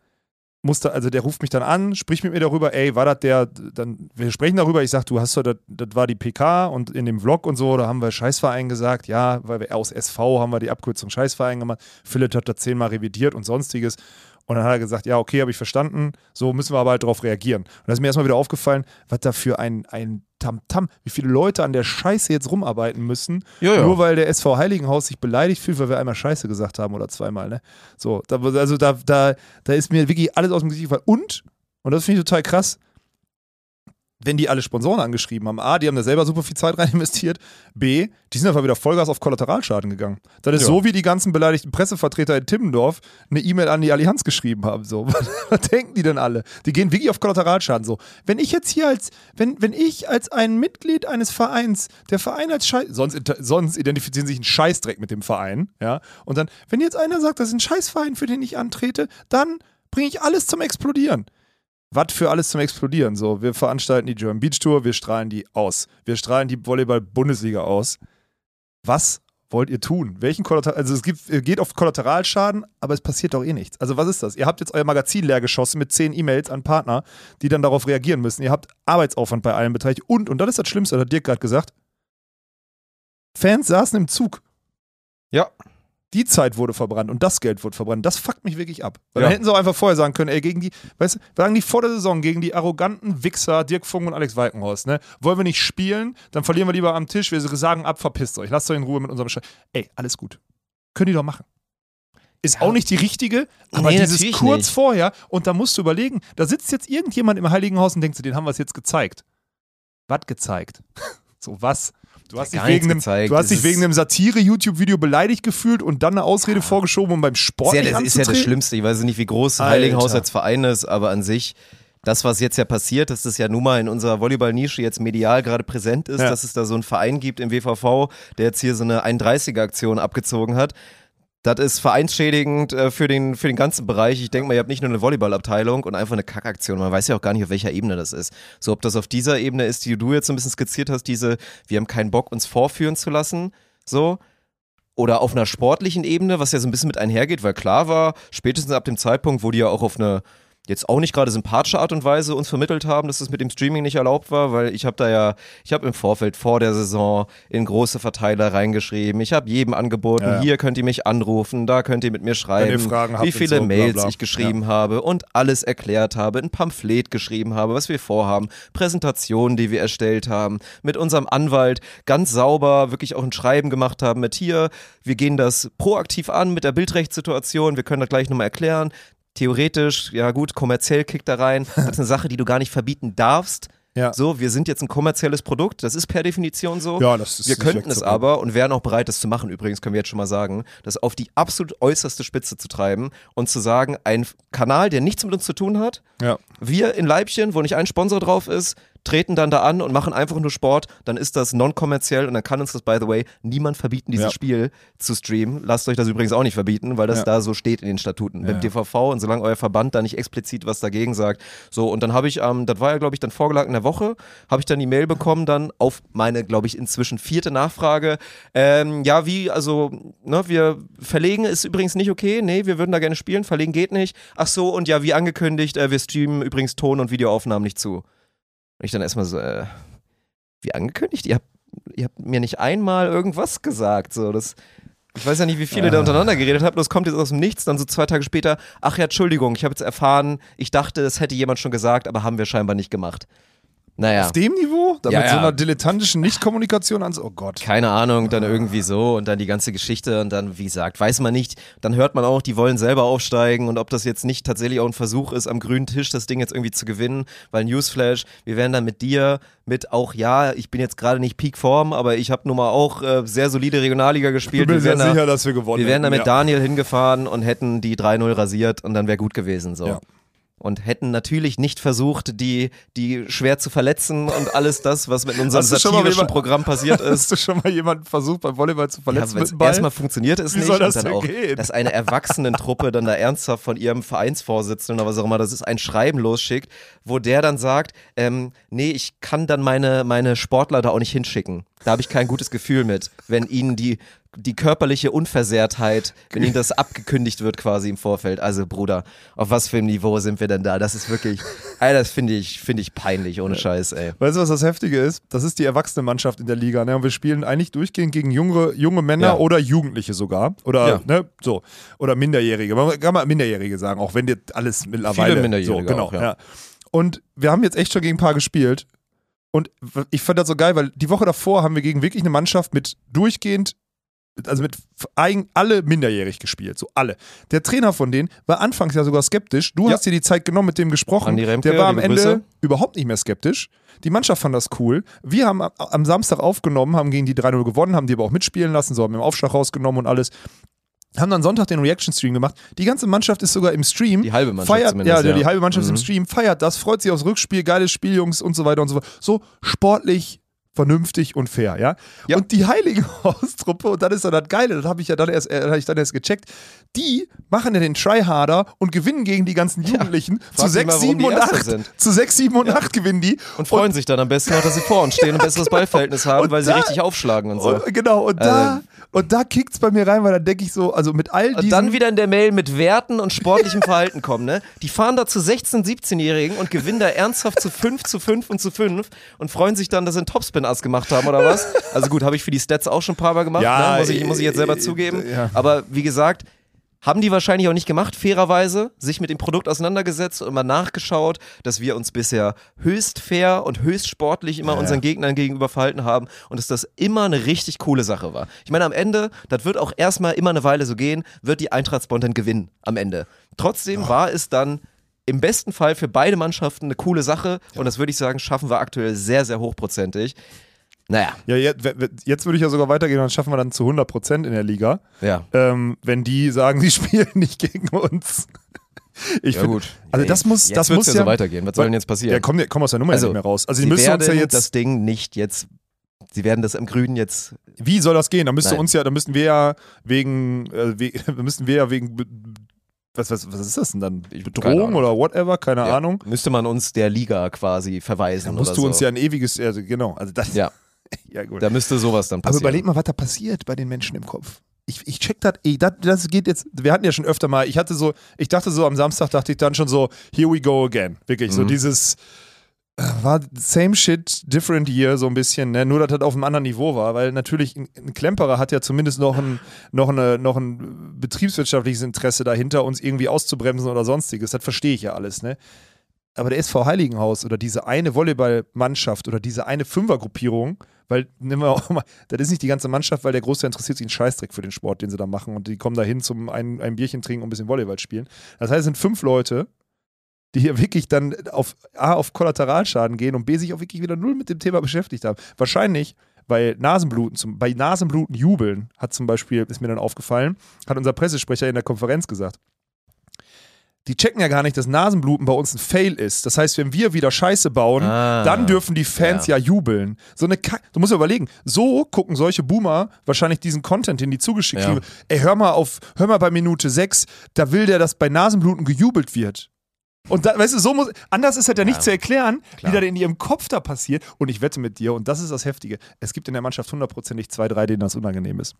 musste, also der ruft mich dann an, spricht mit mir darüber, ey, war das der, dann, wir sprechen darüber, ich sag, du hast doch, das, war die PK und in dem Vlog und so, da haben wir Scheißverein gesagt, ja, weil wir aus SV haben wir die Abkürzung Scheißverein gemacht, Philipp hat das zehnmal revidiert und sonstiges. Und dann hat er gesagt, ja, okay, habe ich verstanden, so müssen wir aber halt darauf reagieren. Und da ist mir erstmal wieder aufgefallen, was da für ein, ein Tamtam, wie viele Leute an der Scheiße jetzt rumarbeiten müssen, ja. nur weil der SV Heiligenhaus sich beleidigt fühlt, weil wir einmal Scheiße gesagt haben oder zweimal, ne? So, da, also da, da, da ist mir wirklich alles aus dem Gesicht gefallen. Und, und das finde ich total krass, wenn die alle Sponsoren angeschrieben haben, A, die haben da selber super viel Zeit rein investiert, B, die sind einfach wieder Vollgas auf Kollateralschaden gegangen. Das ist Ja. so, wie die ganzen beleidigten Pressevertreter in Timmendorf eine E-Mail an die Allianz geschrieben haben. So, was, was denken die denn alle? Die gehen wirklich auf Kollateralschaden. So, wenn ich jetzt hier als, wenn, wenn ich als ein Mitglied eines Vereins, der Verein als Scheiß, sonst, sonst identifizieren sich ein Scheißdreck mit dem Verein, ja, und dann, wenn jetzt einer sagt, das ist ein Scheißverein, für den ich antrete, dann bringe ich alles zum Explodieren. Was für alles zum Explodieren. So, wir veranstalten die German Beach Tour, wir strahlen die aus. Wir strahlen die Volleyball-Bundesliga aus. Was wollt ihr tun? Welchen Kollateral, also es gibt, geht auf Kollateralschaden, aber es passiert doch eh nichts. Also was ist das? Ihr habt jetzt euer Magazin leer geschossen mit zehn E-Mails an Partner, die dann darauf reagieren müssen. Ihr habt Arbeitsaufwand bei allen beteiligt und, und das ist das Schlimmste, hat Dirk gerade gesagt, Fans saßen im Zug. Ja. Die Zeit wurde verbrannt und das Geld wurde verbrannt. Das fuckt mich wirklich ab. Weil Ja. dann hätten sie auch einfach vorher sagen können, ey, gegen die, weißt du, sagen die vor der Saison, gegen die arroganten Wichser Dirk Funk und Alex Walkenhorst, ne? Wollen wir nicht spielen, dann verlieren wir lieber am Tisch. Wir sagen ab, verpisst euch. Lasst euch in Ruhe mit unserem Scheiß. Ey, alles gut. Können die doch machen. Ist auch nicht die richtige, aber Nee, dieses kurz nicht. vorher und da musst du überlegen, da sitzt jetzt irgendjemand im Heiligenhaus und denkt, den haben wir es jetzt gezeigt. Was gezeigt? so was? Du hast, dich wegen, einem, du hast dich ist- wegen einem Satire-YouTube-Video beleidigt gefühlt und dann eine Ausrede vorgeschoben, um beim Sport Ja, nicht das ist ja das? Schlimmste. Ich weiß nicht, wie groß Alter. Heiligenhaus als Verein ist, aber an sich, das, was jetzt ja passiert, dass das ja nun mal in unserer Volleyball-Nische jetzt medial gerade präsent ist, Ja. dass es da so einen Verein gibt im WVV, der jetzt hier so eine 31er-Aktion abgezogen hat. Das ist vereinsschädigend äh, für, den, für den ganzen Bereich. Ich denke mal, ihr habt nicht nur eine Volleyballabteilung und einfach eine Kackaktion. Man weiß ja auch gar nicht, auf welcher Ebene das ist. So, ob das auf dieser Ebene ist, die du jetzt so ein bisschen skizziert hast, diese, wir haben keinen Bock, uns vorführen zu lassen, so. Oder auf einer sportlichen Ebene, was ja so ein bisschen mit einhergeht, weil klar war, spätestens ab dem Zeitpunkt, wo die ja auch auf eine jetzt auch nicht gerade sympathische Art und Weise uns vermittelt haben, dass das mit dem Streaming nicht erlaubt war, weil ich habe da ja, ich habe im Vorfeld vor der Saison in große Verteiler reingeschrieben. Ich habe jedem angeboten, Ja, ja. hier könnt ihr mich anrufen, da könnt ihr mit mir schreiben, wie viele so, bla, Mails bla. ich geschrieben habe und alles erklärt habe, ein Pamphlet geschrieben habe, was wir vorhaben, Präsentationen, die wir erstellt haben, mit unserem Anwalt ganz sauber wirklich auch ein Schreiben gemacht haben mit hier, wir gehen das proaktiv an mit der Bildrechtssituation, wir können das gleich nochmal erklären. Theoretisch, ja gut, kommerziell kickt da rein. Das ist eine Sache, die du gar nicht verbieten darfst. Ja. So, wir sind jetzt ein kommerzielles Produkt, das ist per Definition so. Ja, das ist wir könnten es aber und wären auch bereit, das zu machen, übrigens, können wir jetzt schon mal sagen, das auf die absolut äußerste Spitze zu treiben und zu sagen, ein Kanal, der nichts mit uns zu tun hat, Ja. wir in Leibchen, wo nicht ein Sponsor drauf ist, treten dann da an und machen einfach nur Sport, dann ist das non-kommerziell und dann kann uns das, by the way, niemand verbieten, dieses Ja. Spiel zu streamen. Lasst euch das übrigens auch nicht verbieten, weil das Ja. da so steht in den Statuten. Ja, Beim. DVV und solange euer Verband da nicht explizit was dagegen sagt. So, und dann habe ich, ähm, das war ja, glaube ich, dann vorgelagert in der Woche, habe ich dann die Mail bekommen, dann auf meine, glaube ich, inzwischen vierte Nachfrage. Ähm, ja, wie, also, ne, wir verlegen ist übrigens nicht okay. Nee, wir würden da gerne spielen. Verlegen geht nicht. Ach so, und ja, wie angekündigt, äh, wir streamen übrigens Ton- und Videoaufnahmen nicht zu. Und ich dann erstmal so, äh, wie angekündigt? Ihr habt, ihr habt mir nicht einmal irgendwas gesagt. So, das, ich weiß ja nicht, wie viele da untereinander geredet habt, das kommt jetzt aus dem Nichts, dann so zwei Tage später, ach ja, Entschuldigung, ich habe jetzt erfahren, ich dachte, das hätte jemand schon gesagt, aber haben wir scheinbar nicht gemacht. Naja. Auf dem Niveau? Da Ja, mit so einer dilettantischen Nichtkommunikation ans. Oh Gott. Keine Ahnung, dann irgendwie so und dann die ganze Geschichte und dann, wie gesagt, weiß man nicht, dann hört man auch, die wollen selber aufsteigen und ob das jetzt nicht tatsächlich auch ein Versuch ist, am grünen Tisch das Ding jetzt irgendwie zu gewinnen, weil Newsflash, wir werden dann mit dir, mit auch, ja, ich bin jetzt gerade nicht Peakform, aber ich habe nun mal auch äh, sehr solide Regionalliga Ich gespielt. bin mir sehr wären da- sicher, dass wir gewonnen Wir wären da mit ja. Daniel hingefahren und hätten die 3-0 rasiert und dann wäre gut gewesen. So. Ja. Und hätten natürlich nicht versucht, die, die schwer zu verletzen und alles das, was mit unserem satirischen jemand- Programm passiert ist. Hast du schon mal jemanden versucht, beim Volleyball zu Ja, verletzen Ball? erstmal funktioniert es Wie nicht soll das und dann auch, gehen? dass eine Erwachsenentruppe dann da ernsthaft von ihrem Vereinsvorsitzenden oder was auch immer, das ist ein Schreiben losschickt, wo der dann sagt, ähm, nee, ich kann dann meine, meine Sportler da auch nicht hinschicken. Da habe ich kein gutes Gefühl mit, wenn ihnen die die körperliche Unversehrtheit, wenn ihnen das abgekündigt wird quasi im Vorfeld. Also Bruder, auf was für einem Niveau sind wir denn da? Das ist wirklich, ey, das finde ich, finde ich peinlich, ohne Scheiß, ey. Weißt du, was das Heftige ist? Das ist die erwachsene Mannschaft in der Liga. Ne? Und wir spielen eigentlich durchgehend gegen junge, junge Männer Ja. oder Jugendliche sogar. Oder, Ja. ne, so. Oder Minderjährige. Man kann mal Minderjährige sagen, auch wenn dir alles mittlerweile. Viele Minderjährige so, genau, auch, ja. Und wir haben jetzt echt schon gegen ein paar gespielt. Und ich fand das so geil, weil die Woche davor haben wir gegen wirklich eine Mannschaft mit durchgehend also mit eigen, alle minderjährig gespielt, so alle. Der Trainer von denen war anfangs ja sogar skeptisch. Du Ja. hast dir die Zeit genommen, mit dem gesprochen. Remke, Der war am Ende Grüße. überhaupt nicht mehr skeptisch. Die Mannschaft fand das cool. Wir haben am- am Samstag aufgenommen, haben gegen die 3-0 gewonnen, haben die aber auch mitspielen lassen, so haben den Aufschlag rausgenommen und alles. Haben dann Sonntag den Reaction-Stream gemacht. Die ganze Mannschaft ist sogar im Stream. Die halbe Mannschaft feiert, zumindest, ja, ja. die halbe Mannschaft ist im Mhm. Stream, feiert das, freut sich aufs Rückspiel, geiles Spiel, Jungs und so weiter und so fort. So sportlich, vernünftig und fair, ja. Ja. Und die Heilige Haustruppe, und dann ist dann das Geile, das habe ich ja dann erst, äh, hab ich dann erst gecheckt, die machen ja den Tryharder und gewinnen gegen die ganzen Jugendlichen zu frag mich 6, mal, warum 7 die und Erster 8. sind. Zu 6, 7 und 8 gewinnen die. Und freuen sich dann am besten noch, dass sie vor uns stehen und ein besseres Ballverhältnis haben, und weil sie da- richtig aufschlagen und so. Und, genau, und da, und da kickt's bei mir rein, weil dann denke ich so, also mit all diesen. Und dann wieder in der Mail mit Werten und sportlichem Verhalten kommen, ne? Die fahren da zu 16-, 17-Jährigen und gewinnen da ernsthaft zu 5, zu 5 und zu 5 und freuen sich dann, dass sie einen Topspin-Ass gemacht haben oder was? Also gut, habe ich für die Stats auch schon ein paar Mal gemacht, Ja, ne? muss, ich, muss ich jetzt selber äh, zugeben. ja. Aber wie gesagt, haben die wahrscheinlich auch nicht gemacht, fairerweise, sich mit dem Produkt auseinandergesetzt und mal nachgeschaut, dass wir uns bisher höchst fair und höchst sportlich immer Ja, unseren ja. Gegnern gegenüber verhalten haben und dass das immer eine richtig coole Sache war. Ich meine, am Ende, das wird auch erstmal immer eine Weile so gehen, wird die Eintracht spontan gewinnen am Ende. Trotzdem war es dann im besten Fall für beide Mannschaften eine coole Sache und das würde ich sagen, schaffen wir aktuell sehr, sehr hochprozentig. Naja, ja, jetzt, jetzt würde ich ja sogar weitergehen, dann schaffen wir dann zu 100% in der Liga. ja. ähm, wenn die sagen, sie spielen nicht gegen uns. Ich Ja, find- gut. Also das muss, jetzt das muss ja so weitergehen. Was soll denn jetzt passieren? Ja, komm, komm aus der Nummer Also, ja nicht mehr raus. Also die sie müssen uns ja jetzt. das Ding nicht jetzt, sie werden das im Grünen jetzt, wie soll das gehen? Da müsste Nein. uns ja, da müssten wir ja wegen, äh, we, müssten wir ja wegen was, was, was ist das denn dann? Bedrohung oder whatever, keine ja, Ahnung. müsste man uns der Liga quasi verweisen Da oder musst so. du uns ja ein ewiges, also genau, also das, Ja. ja gut. Da müsste sowas dann Aber passieren. überleg mal, was da passiert bei den Menschen im Kopf. Ich, ich check das, das, das geht jetzt, wir hatten ja schon öfter mal, ich hatte so, ich dachte so, am Samstag dachte ich dann schon so, here we go again. Wirklich, so Mhm. dieses, äh, war same shit, different year, so ein bisschen, ne? nur dass das auf einem anderen Niveau war, weil natürlich ein, ein Klemperer hat ja zumindest noch ein, noch, eine, noch ein betriebswirtschaftliches Interesse dahinter, uns irgendwie auszubremsen oder sonstiges. Das verstehe ich ja alles, ne? Aber der SV Heiligenhaus oder diese eine Volleyballmannschaft oder diese eine Fünfergruppierung, weil, nehmen wir auch mal, das ist nicht die ganze Mannschaft, weil der Großteil interessiert sich einen Scheißdreck für den Sport, den sie da machen und die kommen da hin zum ein, ein Bierchen trinken und ein bisschen Volleyball spielen. Das heißt, es sind fünf Leute, die hier wirklich dann auf A, auf Kollateralschaden gehen und B, sich auch wirklich wieder null mit dem Thema beschäftigt haben. Wahrscheinlich, weil Nasenbluten, zum, bei Nasenbluten jubeln, hat zum Beispiel, ist mir dann aufgefallen, hat unser Pressesprecher in der Konferenz gesagt, die checken ja gar nicht, dass Nasenbluten bei uns ein Fail ist. Das heißt, wenn wir wieder Scheiße bauen, Ah, dann dürfen die Fans ja, jubeln. So eine Kack du musst dir überlegen, so gucken solche Boomer wahrscheinlich diesen Content, den die zugeschickt Ja. kriegen. Ey, hör mal auf, hör mal bei Minute 6, da will der, dass bei Nasenbluten gejubelt wird. Und da, weißt du, so muss, anders ist halt ja nicht Ja, zu erklären, klar. wie das in ihrem Kopf da passiert. Und ich wette mit dir, und das ist das Heftige, es gibt in der Mannschaft hundertprozentig zwei, drei, denen das unangenehm ist.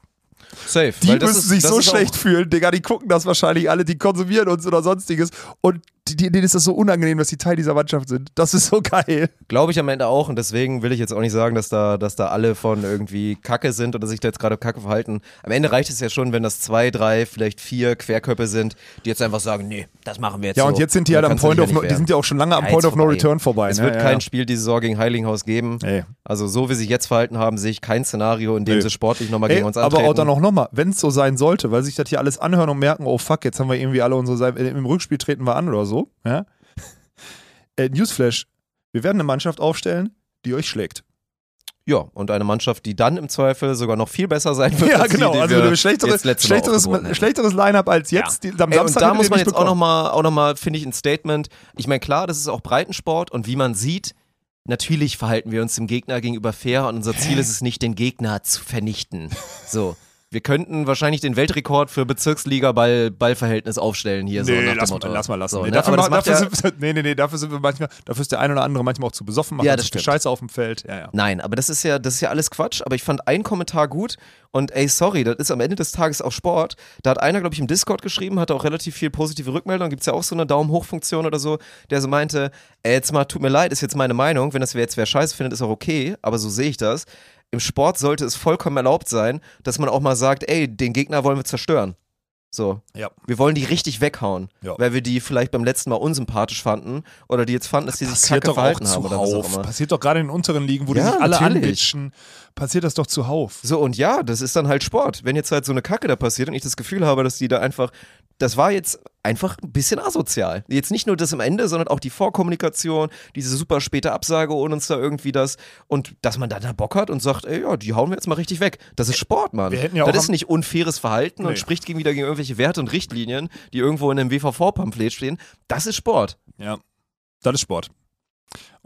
Safe. Die müssen sich so schlecht fühlen, Digga, die gucken das wahrscheinlich alle, die konsumieren uns oder sonstiges. Und denen ist das so unangenehm, dass die Teil dieser Mannschaft sind. Das ist so geil. Glaube ich am Ende auch und deswegen will ich jetzt auch nicht sagen, dass da, dass da alle von irgendwie Kacke sind oder sich da jetzt gerade Kacke verhalten. Am Ende reicht es ja schon, wenn das zwei, drei, vielleicht vier Querköpfe sind, die jetzt einfach sagen, nee, das machen wir jetzt Ja, so. und jetzt sind die halt am Point of ja no, die sind ja auch schon lange am Ja, Point of no vorbei. return vorbei. Es ne? wird ja, kein ja. Spiel diese Saison gegen Heilinghaus geben. Ey. Also so wie sie sich jetzt verhalten haben, sehe ich kein Szenario, in dem Nee. sie sportlich nochmal Ey, gegen uns aber antreten. auch dann auch nochmal, wenn es so sein sollte, weil sich das hier alles anhören und merken, oh fuck, jetzt haben wir irgendwie alle unsere Seite, im Rückspiel treten wir an oder so. Ja? Äh, Newsflash, wir werden eine Mannschaft aufstellen, die euch schlägt. Ja, und eine Mannschaft, die dann im Zweifel sogar noch viel besser sein wird. Ja, als die, genau. die Also wir jetzt letztes Mal schlechteres, hätten. schlechteres Line-Up als jetzt. Die, am Ey, und da muss man jetzt auch bekommen. nochmal, auch noch mal, finde ich, ein Statement. Ich meine, klar, das ist auch Breitensport und wie man sieht, natürlich verhalten wir uns dem Gegner gegenüber fair und unser Ziel ist es nicht, den Gegner zu vernichten. So. Wir könnten wahrscheinlich den Weltrekord für Bezirksliga-Ball-Ballverhältnis aufstellen hier. so Nee, nach dem lass, mal, lass mal lassen. So, nee, ne? dafür, dafür ja, sind wir, nee, nee, nee, dafür sind wir manchmal, dafür ist der ein oder andere manchmal auch zu besoffen, macht Ja, das. Scheiße auf dem Feld. Ja, ja. Nein, aber das ist ja, das ist ja alles Quatsch. Aber ich fand einen Kommentar gut und ey, sorry, das ist am Ende des Tages auch Sport. Da hat einer, glaube ich, im Discord geschrieben, hatte auch relativ viel positive Rückmeldung. Gibt es ja auch so eine Daumen-Hoch-Funktion oder so, der so meinte, ey, jetzt mal, tut mir leid, ist jetzt meine Meinung. Wenn das wer jetzt wer scheiße findet, ist auch okay, aber so sehe ich das. Im Sport sollte es vollkommen erlaubt sein, dass man auch mal sagt, ey, den Gegner wollen wir zerstören. So. Ja. Wir wollen die richtig weghauen, Ja. weil wir die vielleicht beim letzten Mal unsympathisch fanden oder die jetzt fanden, dass die sich Passiert kacke doch verhalten haben oder was auch immer. Passiert doch gerade in den unteren Ligen, wo die Ja, sich alle anbitschen. Passiert das doch zuhauf. So, und ja, das ist dann halt Sport. Wenn jetzt halt so eine Kacke da passiert und ich das Gefühl habe, dass die da einfach, das war jetzt einfach ein bisschen asozial. Jetzt nicht nur das am Ende, sondern auch die Vorkommunikation, diese super späte Absage ohne uns da irgendwie das und dass man dann da Bock hat und sagt, ey, ja, die hauen wir jetzt mal richtig weg. Das ist Sport, Mann. Ja das ist nicht unfaires Verhalten Nee. und spricht gegen wieder gegen irgendwelche Werte und Richtlinien, die irgendwo in einem WVV-Pamphlet stehen. Das ist Sport. Ja. Das ist Sport.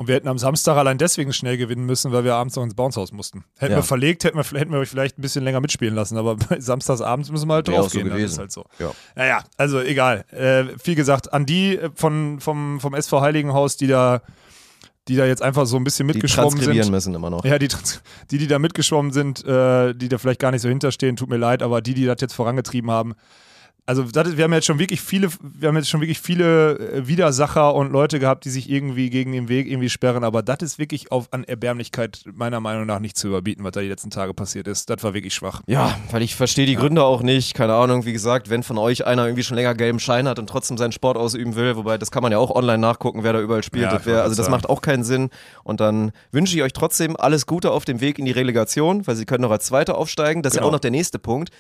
Und wir hätten am Samstag allein deswegen schnell gewinnen müssen, weil wir abends noch ins Bouncehaus mussten. Hätten Ja. wir verlegt, hätten wir, hätten wir euch vielleicht ein bisschen länger mitspielen lassen, aber samstags abends müssen wir halt draufgehen. so gewesen. ist halt so. Ja. Naja, also egal. Äh, wie gesagt, an die äh, von, vom, vom SV Heiligenhaus, die da, die da jetzt einfach so ein bisschen Die mitgeschwommen transkribieren sind. müssen immer noch. Ja, die, die, die da mitgeschwommen sind, äh, die da vielleicht gar nicht so hinterstehen, tut mir leid, aber die, die das jetzt vorangetrieben haben, also das, wir haben jetzt schon wirklich viele, wir haben jetzt schon wirklich viele äh, Widersacher und Leute gehabt, die sich irgendwie gegen den Weg irgendwie sperren, aber das ist wirklich auf an Erbärmlichkeit meiner Meinung nach nicht zu überbieten, was da die letzten Tage passiert ist. Das war wirklich schwach. Ja, weil ich verstehe die Gründe auch nicht. Keine Ahnung, wie gesagt, wenn von euch einer irgendwie schon länger gelben Schein hat und trotzdem seinen Sport ausüben will, wobei das kann man ja auch online nachgucken, wer da überall spielt. Ja, das wär, also das sagen. macht auch keinen Sinn. Und dann wünsche ich euch trotzdem alles Gute auf dem Weg in die Relegation, weil sie können noch als Zweiter aufsteigen. Das ist ja Genau. auch noch der nächste Punkt.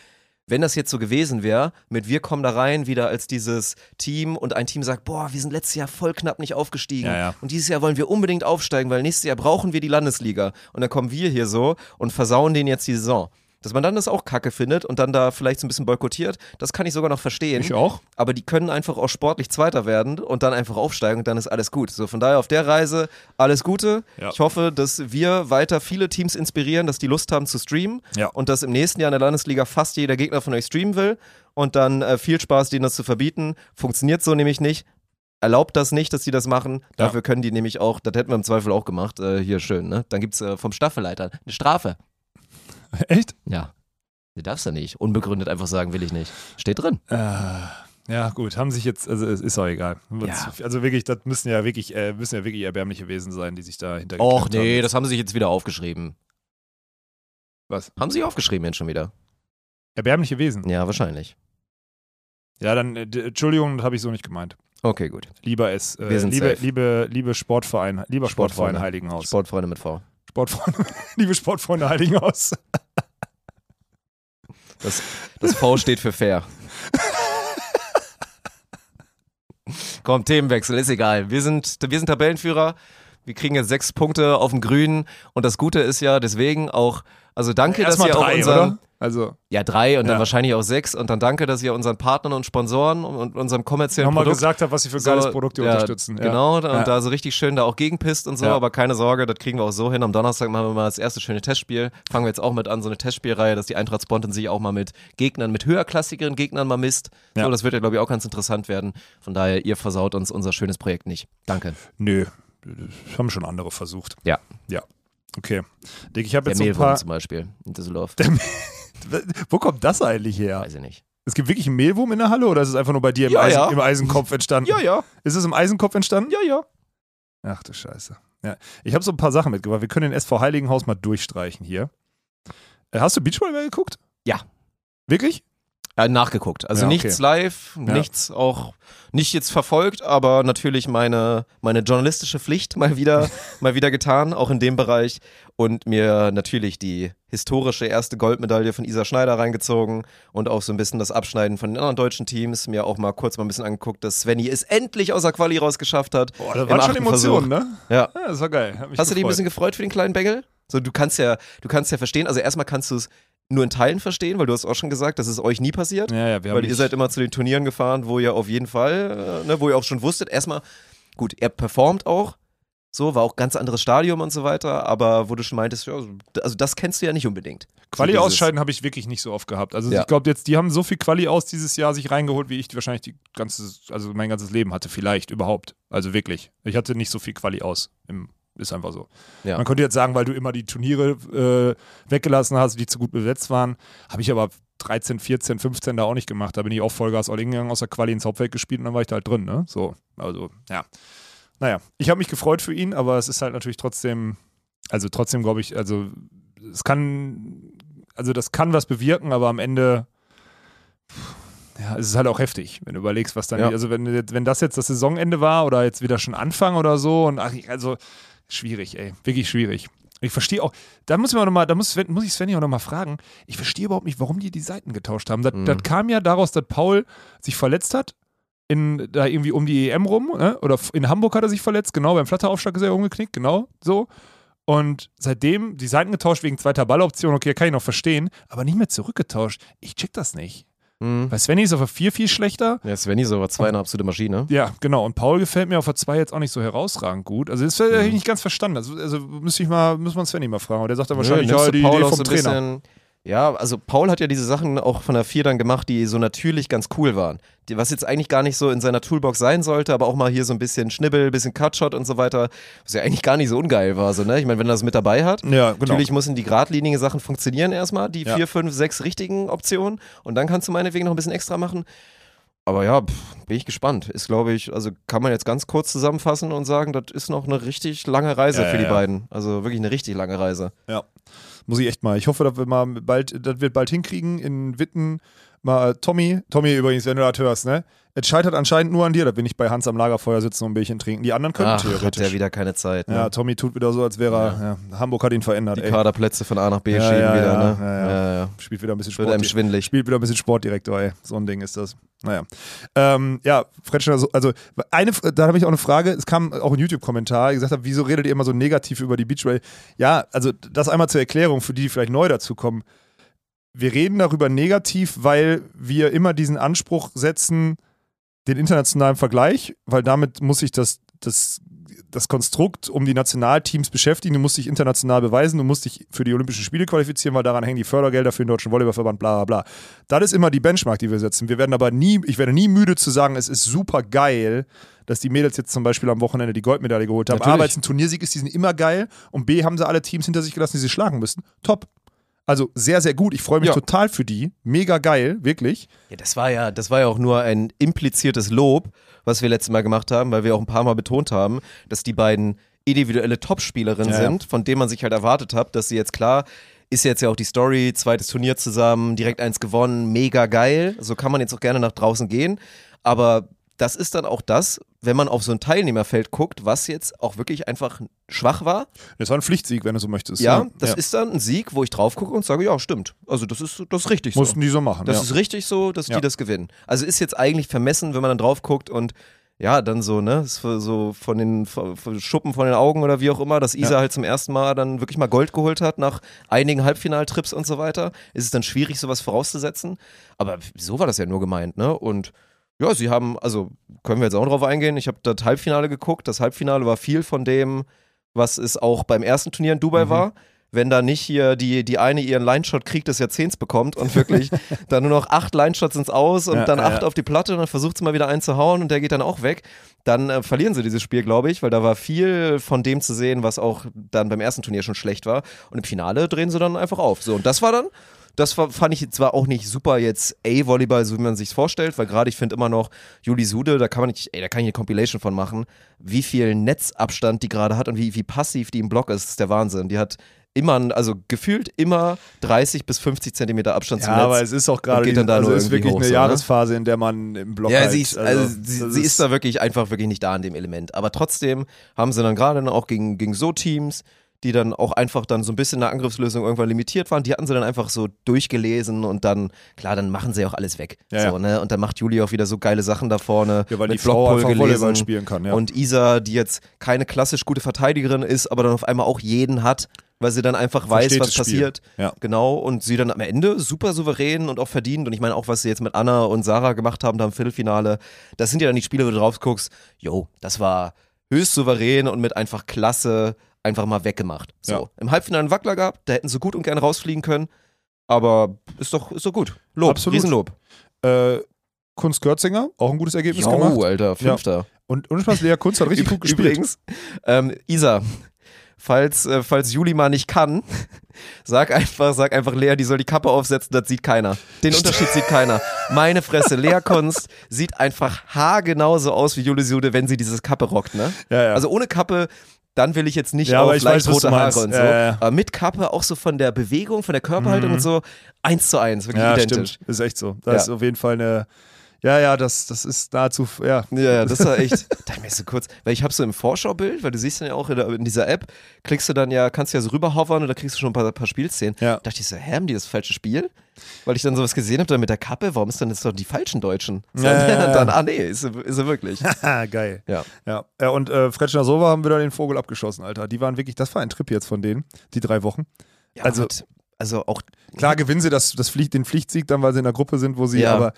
Wenn das jetzt so gewesen wäre, mit wir kommen da rein wieder als dieses Team und ein Team sagt, boah, wir sind letztes Jahr voll knapp nicht aufgestiegen Ja, ja. und dieses Jahr wollen wir unbedingt aufsteigen, weil nächstes Jahr brauchen wir die Landesliga und dann kommen wir hier so und versauen denen jetzt die Saison. Dass man dann das auch kacke findet und dann da vielleicht so ein bisschen boykottiert, das kann ich sogar noch verstehen. Ich auch. Aber die können einfach auch sportlich Zweiter werden und dann einfach aufsteigen und dann ist alles gut. So, von daher auf der Reise alles Gute. Ja. Ich hoffe, dass wir weiter viele Teams inspirieren, dass die Lust haben zu streamen Ja. und dass im nächsten Jahr in der Landesliga fast jeder Gegner von euch streamen will und dann äh, viel Spaß, denen das zu verbieten. Funktioniert so nämlich nicht. Erlaubt das nicht, dass die das machen. Dafür können die nämlich auch, das hätten wir im Zweifel auch gemacht, äh, hier schön, ne? Dann gibt es äh, vom Staffelleiter eine Strafe. Echt? Ja. Du darfst ja nicht. Unbegründet einfach sagen, will ich nicht. Steht drin. Äh, ja, gut, haben sich jetzt, also es ist auch egal. Ja. Also wirklich, das müssen ja wirklich, äh, müssen ja wirklich erbärmliche Wesen sein, die sich da hinter Och nee, haben. das haben sie sich jetzt wieder aufgeschrieben. Was? Haben sie aufgeschrieben jetzt schon wieder? Erbärmliche Wesen. Ja, wahrscheinlich. Ja, dann, äh, Entschuldigung, das habe ich so nicht gemeint. Okay, gut. Lieber es, äh, liebe, liebe, liebe Sportverein, lieber Sportverein Sportfreunde. Heiligenhaus. Sportfreunde mit V. Sportfreunde, liebe Sportfreunde Heiligenhaus. Das, das V steht für fair. Komm, Themenwechsel, ist egal. Wir sind, wir sind Tabellenführer. Wir kriegen jetzt sechs Punkte auf dem Grünen. Und das Gute ist ja deswegen auch, also danke, dass ihr auch drei, unseren. oder? Also, Ja, drei und dann Ja. wahrscheinlich auch sechs. Und dann danke, dass ihr unseren Partnern und Sponsoren und, unserem kommerziellen nochmal Produkt gesagt habe, was sie für so, geiles Produkt ihr ja, unterstützen. Ja. Genau, und da so richtig schön da auch gegenpisst und so, aber keine Sorge, das kriegen wir auch so hin. Am Donnerstag machen wir mal das erste schöne Testspiel. Fangen wir jetzt auch mit an, so eine Testspielreihe, dass die Eintracht Spontan sich auch mal mit Gegnern, mit höherklassigeren Gegnern mal misst. So, das wird ja, glaube ich, auch ganz interessant werden. Von daher, ihr versaut uns unser schönes Projekt nicht. Danke. Nö, das haben schon andere versucht. Ja. Ja. Okay. Dick, ich habe jetzt so ein Mehlwurm paar. zum Beispiel in Düsseldorf. Wo kommt das eigentlich her? Weiß ich nicht. Es gibt wirklich einen Mehlwurm in der Halle oder ist es einfach nur bei dir im, Ja, Eisen, ja. im Eisenkopf entstanden? ja. Ist es im Eisenkopf entstanden? Ja, ja. Ach du Scheiße. Ja. Ich habe so ein paar Sachen mitgebracht. Wir können den SV Heiligenhaus mal durchstreichen hier. Äh, hast du Beachvolleyball geguckt? Ja. Wirklich? Äh, nachgeguckt. Also Ja, okay. nichts live, Ja. nichts auch nicht jetzt verfolgt, aber natürlich meine, meine journalistische Pflicht mal wieder, mal wieder getan, auch in dem Bereich. Und mir natürlich die historische erste Goldmedaille von Isa Schneider reingezogen und auch so ein bisschen das Abschneiden von den anderen deutschen Teams. Mir auch mal kurz mal ein bisschen angeguckt, dass Svenny es endlich außer Quali rausgeschafft hat. Boah, das waren schon Emotionen, ne? Ja. Ja, das war geil. Hast du dich ein gefreut. bisschen gefreut für den kleinen Bengel? So, du kannst ja, du kannst ja verstehen, also erstmal kannst du es nur in Teilen verstehen, weil du hast auch schon gesagt, dass es euch nie passiert. Ja, ja, wir haben weil ihr seid immer zu den Turnieren gefahren, wo ihr auf jeden Fall, äh, ne, wo ihr auch schon wusstet, erstmal, gut, ihr performt auch, so, war auch ganz anderes Stadium und so weiter, aber wo du schon meintest, ja, also das kennst du ja nicht unbedingt. Quali So dieses- ausscheiden habe ich wirklich nicht so oft gehabt. Also Ja. ich glaube jetzt, die haben so viel Quali aus dieses Jahr sich reingeholt, wie ich die wahrscheinlich die ganze, also mein ganzes Leben hatte, vielleicht überhaupt. Also wirklich. Ich hatte nicht so viel Quali aus. Im, ist einfach so. Ja. Man könnte jetzt sagen, weil du immer die Turniere äh, weggelassen hast, die zu gut besetzt waren, habe ich aber 13, 14, 15 da auch nicht gemacht. Da bin ich auch Vollgas all gegangen, aus der Quali ins Hauptfeld gespielt und dann war ich da halt drin, ne? So, also, ja. Naja, ich habe mich gefreut für ihn, aber es ist halt natürlich trotzdem, also trotzdem glaube ich, also es kann, also das kann was bewirken, aber am Ende, ja, es ist halt auch heftig, wenn du überlegst, was dann, Ja. also wenn, wenn das jetzt das Saisonende war oder jetzt wieder schon Anfang oder so und ach, also schwierig, ey, wirklich schwierig. Ich verstehe auch, da muss, man noch mal, da muss, Sven- muss ich Svenny auch nochmal fragen, ich verstehe überhaupt nicht, warum die die Seiten getauscht haben. Das, Mhm. das kam ja daraus, dass Paul sich verletzt hat, in, da irgendwie um die EM rum, ne? oder in Hamburg hat er sich verletzt, genau, beim Flatteraufschlag ist er umgeknickt, genau, so. Und seitdem die Seiten getauscht wegen zweiter Balloption, okay, kann ich noch verstehen, aber nicht mehr zurückgetauscht. Ich check das nicht. Mhm. Bei Svenny ist auf der 4 viel schlechter. Ja, Svenny ist aber zwei eine absolute Maschine. Ja, genau. Und Paul gefällt mir auf der 2 jetzt auch nicht so herausragend gut. Also das habe ich nicht ganz verstanden. Also, also müsste ich mal, muss man Svenny mal fragen. Aber der sagt dann wahrscheinlich, Nö, ja, die Paul Idee vom Trainer. Bisschen, ja, also Paul hat ja diese Sachen auch von der 4 dann gemacht, die so natürlich ganz cool waren. Die, was jetzt eigentlich gar nicht so in seiner Toolbox sein sollte, aber auch mal hier so ein bisschen Schnibbel, bisschen Cutshot und so weiter, was ja eigentlich gar nicht so ungeil war. So, ne? Ich meine, wenn er das mit dabei hat, Ja, genau. Natürlich müssen die geradlinigen Sachen funktionieren erstmal, die Ja. vier, fünf, sechs richtigen Optionen und dann kannst du meinetwegen noch ein bisschen extra machen. Aber ja, pff, bin ich gespannt. Ist, glaube ich, also kann man jetzt ganz kurz zusammenfassen und sagen, das ist noch eine richtig lange Reise Ja, für die beiden. Also wirklich eine richtig lange Reise. Ja. Muss ich echt mal. Ich hoffe, dass wir mal bald, dass wir bald hinkriegen in Witten. Mal äh, Tommy, Tommy übrigens, wenn du das hörst, ne? Es scheitert anscheinend nur an dir, dass wir nicht bei Hans am Lagerfeuer sitzen und ein Bierchen trinken. Die anderen können Ach, hat theoretisch. der wieder keine Zeit. Ne? ja, Tommy tut wieder so, als wäre er. Ja. Hamburg hat ihn verändert, die ey. Kaderplätze von A nach B Ja, schieben ja, wieder. ja, ne? ja, ja. ja, ja. Spielt wieder ein bisschen Wird einem Sport. schwindelig. Spielt wieder ein bisschen Sportdirektor, ey. So ein Ding ist das. Naja. Ähm, ja, Fretschner, so- also eine, da habe ich auch eine Frage. Es kam auch ein YouTube-Kommentar, der gesagt hat, wieso redet ihr immer so negativ über die Beachway? Ja, also das einmal zur Erklärung für die, die vielleicht neu dazukommen. Wir reden darüber negativ, weil wir immer diesen Anspruch setzen, den internationalen Vergleich, weil damit muss sich das, das, das Konstrukt um die Nationalteams beschäftigen. Du musst dich international beweisen, du musst dich für die Olympischen Spiele qualifizieren, weil daran hängen die Fördergelder für den Deutschen Volleyballverband, bla bla bla. Das ist immer die Benchmark, die wir setzen. Wir werden aber nie, ich werde nie müde zu sagen, es ist super geil, dass die Mädels jetzt zum Beispiel am Wochenende die Goldmedaille geholt haben. Natürlich. A, weil es ein Turniersieg ist, die sind immer geil. Und B, haben sie alle Teams hinter sich gelassen, die sie schlagen müssen. Top. Also sehr, sehr gut. Ich freue mich Ja. total für die. Mega geil, wirklich. Ja, das war ja, das war ja auch nur ein impliziertes Lob, was wir letztes Mal gemacht haben, weil wir auch ein paar Mal betont haben, dass die beiden individuelle Topspielerinnen Ja, sind, von denen man sich halt erwartet hat, dass sie jetzt klar ist jetzt ja auch die Story, zweites Turnier zusammen, direkt eins gewonnen, mega geil. So kann man jetzt auch gerne nach draußen gehen. Aber das ist dann auch das, wenn man auf so ein Teilnehmerfeld guckt, was jetzt auch wirklich einfach schwach war. Das war ein Pflichtsieg, wenn du so möchtest. Ja, ne? das ist dann ein Sieg, wo ich drauf gucke und sage, ja, stimmt. Also das ist, das ist richtig so. Mussten die so machen. Das ja. ist richtig so, dass Ja. die das gewinnen. Also ist jetzt eigentlich vermessen, wenn man dann drauf guckt und ja, dann so, ne, so von den Schuppen von den Augen oder wie auch immer, dass Isa Ja. halt zum ersten Mal dann wirklich mal Gold geholt hat nach einigen Halbfinaltrips und so weiter, ist es dann schwierig, sowas vorauszusetzen. Aber so war das ja nur gemeint, ne? Und ja, sie haben, also können wir jetzt auch drauf eingehen. Ich habe das Halbfinale geguckt. Das Halbfinale war viel von dem, was es auch beim ersten Turnier in Dubai Mhm. war. Wenn da nicht hier die, die eine ihren Line-Shot-Krieg des Jahrzehnts bekommt und wirklich dann nur noch acht Line-Shots ins Aus und Ja, dann acht ja. auf die Platte und dann versucht sie mal wieder einen zu hauen und der geht dann auch weg, dann äh, verlieren sie dieses Spiel, glaube ich, weil da war viel von dem zu sehen, was auch dann beim ersten Turnier schon schlecht war. Und im Finale drehen sie dann einfach auf. So, und das war dann das fand ich zwar auch nicht super jetzt A-Volleyball, so wie man sich vorstellt, weil gerade ich finde immer noch Juli Sude, da kann man nicht, ey, da kann ich eine Compilation von machen, wie viel Netzabstand die gerade hat und wie, wie passiv die im Block ist, das ist der Wahnsinn. Die hat immer, also gefühlt immer 30 bis 50 Zentimeter Abstand zum Ja, Netz. aber es ist auch gerade, geht dann da also nur ist wirklich hoch, eine so, ne? Jahresphase, in der man im Block Ja, halt, sie ist, also, das sie, sie ist da wirklich einfach wirklich nicht da in dem Element. Aber trotzdem haben sie dann gerade auch gegen, gegen so Teams, die dann auch einfach dann so ein bisschen in der Angriffslösung irgendwann limitiert waren, die hatten sie dann einfach so durchgelesen und dann, klar, dann machen sie auch alles weg. Ja, so. Ne? Und dann macht Juli auch wieder so geile Sachen da vorne. Ja, weil mit die Frau einfach gelesen. Volleyball spielen kann, ja. Und Isa, die jetzt keine klassisch gute Verteidigerin ist, aber dann auf einmal auch jeden hat, weil sie dann einfach weiß, Versteht was das Spiel. passiert. Ja. Genau. Und sie dann am Ende super souverän und auch verdient. Und ich meine auch, was sie jetzt mit Anna und Sarah gemacht haben da im Viertelfinale, das sind ja dann die Spiele, wo du drauf guckst, jo, das war höchst souverän und mit einfach Klasse einfach mal weggemacht. So. Ja. Im Halbfinale einen Wackler gehabt, da hätten sie gut und gern rausfliegen können. Aber ist doch, ist doch gut. Lob, Absolut. Riesenlob. Äh, Kunst Görzinger, auch ein gutes Ergebnis gemacht. Jo, Alter, Fünfter. Und, und Spaß, Lea Kunst hat richtig gut gespielt. Übrigens, ähm, Isa, falls, äh, falls Juli mal nicht kann, sag einfach, sag einfach Lea, die soll die Kappe aufsetzen, das sieht keiner. Den Unterschied sieht keiner. Meine Fresse, Lea Kunst sieht einfach haargenauso aus wie Juli Sude, wenn sie diese Kappe rockt, ne? Ja, ja. Also ohne Kappe, dann will ich jetzt nicht Ja, aber auf ich leicht weiß, rote Haare und so. Ja, ja, mit Kappe auch so von der Bewegung, von der Körperhaltung Mhm. und so, eins zu eins, wirklich ja, identisch. stimmt. Ist echt so. Das ist auf jeden Fall eine. Ja, ja, das, das ist nahezu. Ja. Ja, ja, das war echt. Da ich mir so kurz, weil ich habe so im Vorschaubild, weil du siehst dann ja auch in, der, in dieser App, klickst du dann ja, kannst du ja so rüberhovern und da kriegst du schon ein paar, paar Spielszenen. Ja. Da dachte ich so, hä, haben die das falsche Spiel? Weil ich dann sowas gesehen habe, dann mit der Kappe, warum ist dann jetzt doch die falschen Deutschen? So, Ja, ja, ja. Dann, ah nee, ist, ist sie wirklich. Geil. Ja. Ja, ja und äh, Fretschner Sova haben wieder den Vogel abgeschossen, Alter. Die waren wirklich, das war ein Trip jetzt von denen, die drei Wochen. Ja, Also- also, auch, Klar gewinnen sie das, das Pflicht, den Pflichtsieg dann, weil sie in der Gruppe sind, wo sie aber.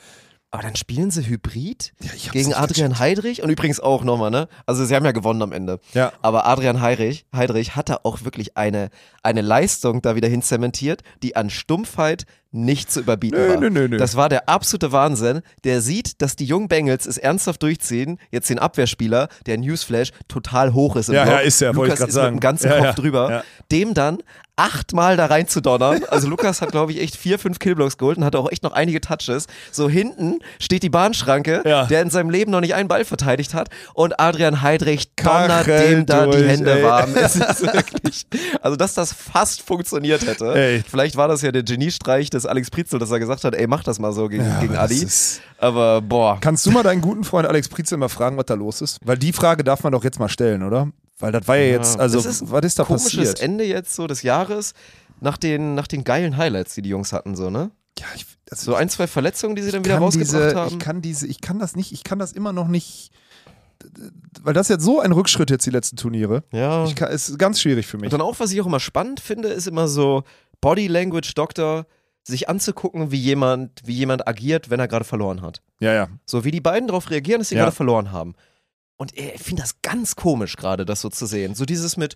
Aber dann spielen sie Hybrid Ja, gegen Adrian Heidrich und übrigens auch nochmal, ne? Also sie haben ja gewonnen am Ende. Ja. Aber Adrian Heidrich, Heidrich hatte auch wirklich eine, eine Leistung da wieder hin zementiert, die an Stumpfheit nicht zu überbieten Nö, war. nö, nö, nö. Das war der absolute Wahnsinn. Der sieht, dass die jungen Bengals es ernsthaft durchziehen, jetzt den Abwehrspieler, der Newsflash total hoch ist im Ja, Block. ja, ist er, Lukas ist sagen. mit dem ganzen Ja, Kopf ja, drüber. ja. Dem dann achtmal da rein zu donnern. Also Lukas hat, glaube ich, echt vier, fünf Killblocks geholt und hatte auch echt noch einige Touches. So hinten steht die Bahnschranke, Ja. der in seinem Leben noch nicht einen Ball verteidigt hat. Und Adrian Heidrich donnert Kachel dem da die durch, Hände ey. warm. Es ist wirklich, also dass das fast funktioniert hätte. Ey. Vielleicht war das ja der Geniestreich des Alex Prizel, dass er gesagt hat, ey, mach das mal so gegen, Ja, gegen Adi. Aber boah. Kannst du mal deinen guten Freund Alex Prietzel mal fragen, was da los ist? Weil die Frage darf man doch jetzt mal stellen, oder? Weil das war ja jetzt, also, ist was ist da Komisches passiert? Ende jetzt so des Jahres nach den, nach den geilen Highlights, die die Jungs hatten, so, ne? Ja, ich, also So ein, zwei Verletzungen, die sie dann wieder kann rausgebracht diese, haben. Ich kann diese, ich kann das nicht, ich kann das immer noch nicht, weil das ist jetzt so ein Rückschritt jetzt die letzten Turniere. ja. Kann, ist ganz schwierig für mich. Und dann auch, was ich auch immer spannend finde, ist immer so Body Language Doktor, sich anzugucken, wie jemand, wie jemand agiert, wenn er gerade verloren hat. Ja, ja. So wie die beiden darauf reagieren, dass sie Ja. gerade verloren haben. Und ich finde das ganz komisch gerade, das so zu sehen. So dieses mit,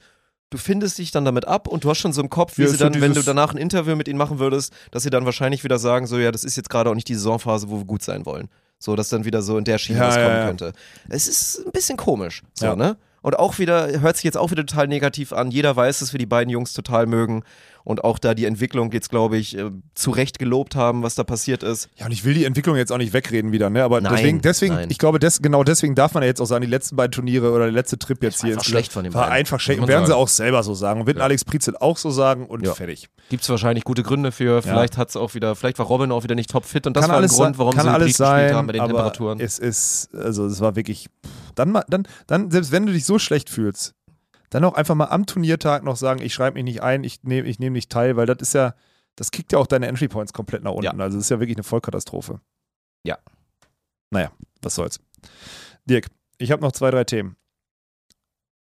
du findest dich dann damit ab und du hast schon so im Kopf, wie Ja, sie so dann, wenn du danach ein Interview mit ihnen machen würdest, dass sie dann wahrscheinlich wieder sagen, so ja, das ist jetzt gerade auch nicht die Saisonphase, wo wir gut sein wollen. So, dass dann wieder so in der Schiene Ja, was kommen ja. könnte. Es ist ein bisschen komisch, so, Ja. ne? Und auch wieder, hört sich jetzt auch wieder total negativ an. Jeder weiß, dass wir die beiden Jungs total mögen. Und auch da die Entwicklung jetzt, glaube ich, äh, zu Recht gelobt haben, was da passiert ist. Ja, und ich will die Entwicklung jetzt auch nicht wegreden wieder, ne? Aber Nein, deswegen, deswegen nein. ich glaube, des, genau deswegen darf man ja jetzt auch sagen, die letzten beiden Turniere oder der letzte Trip jetzt hier einfach schlecht von den war beiden, einfach schlecht. werden sie sagen. auch selber so sagen. Und wird Alex Prizel auch so sagen und Ja. fertig. Gibt es wahrscheinlich gute Gründe für. Vielleicht hat es auch wieder, vielleicht war Robin auch wieder nicht topfit und das kann war ein alles Grund, sein- warum kann sie alles Hybrid gespielt sein, haben bei den aber Temperaturen. Es ist, also es war wirklich, pff, dann, mal- dann, dann, selbst wenn du dich so schlecht fühlst, dann auch einfach mal am Turniertag noch sagen, ich schreibe mich nicht ein, ich nehme ich nehm nicht teil, weil das ist ja, das kickt ja auch deine Entry Points komplett nach unten. Ja. Also das ist ja wirklich eine Vollkatastrophe. Ja. Naja, was soll's. Dirk, ich habe noch zwei, drei Themen.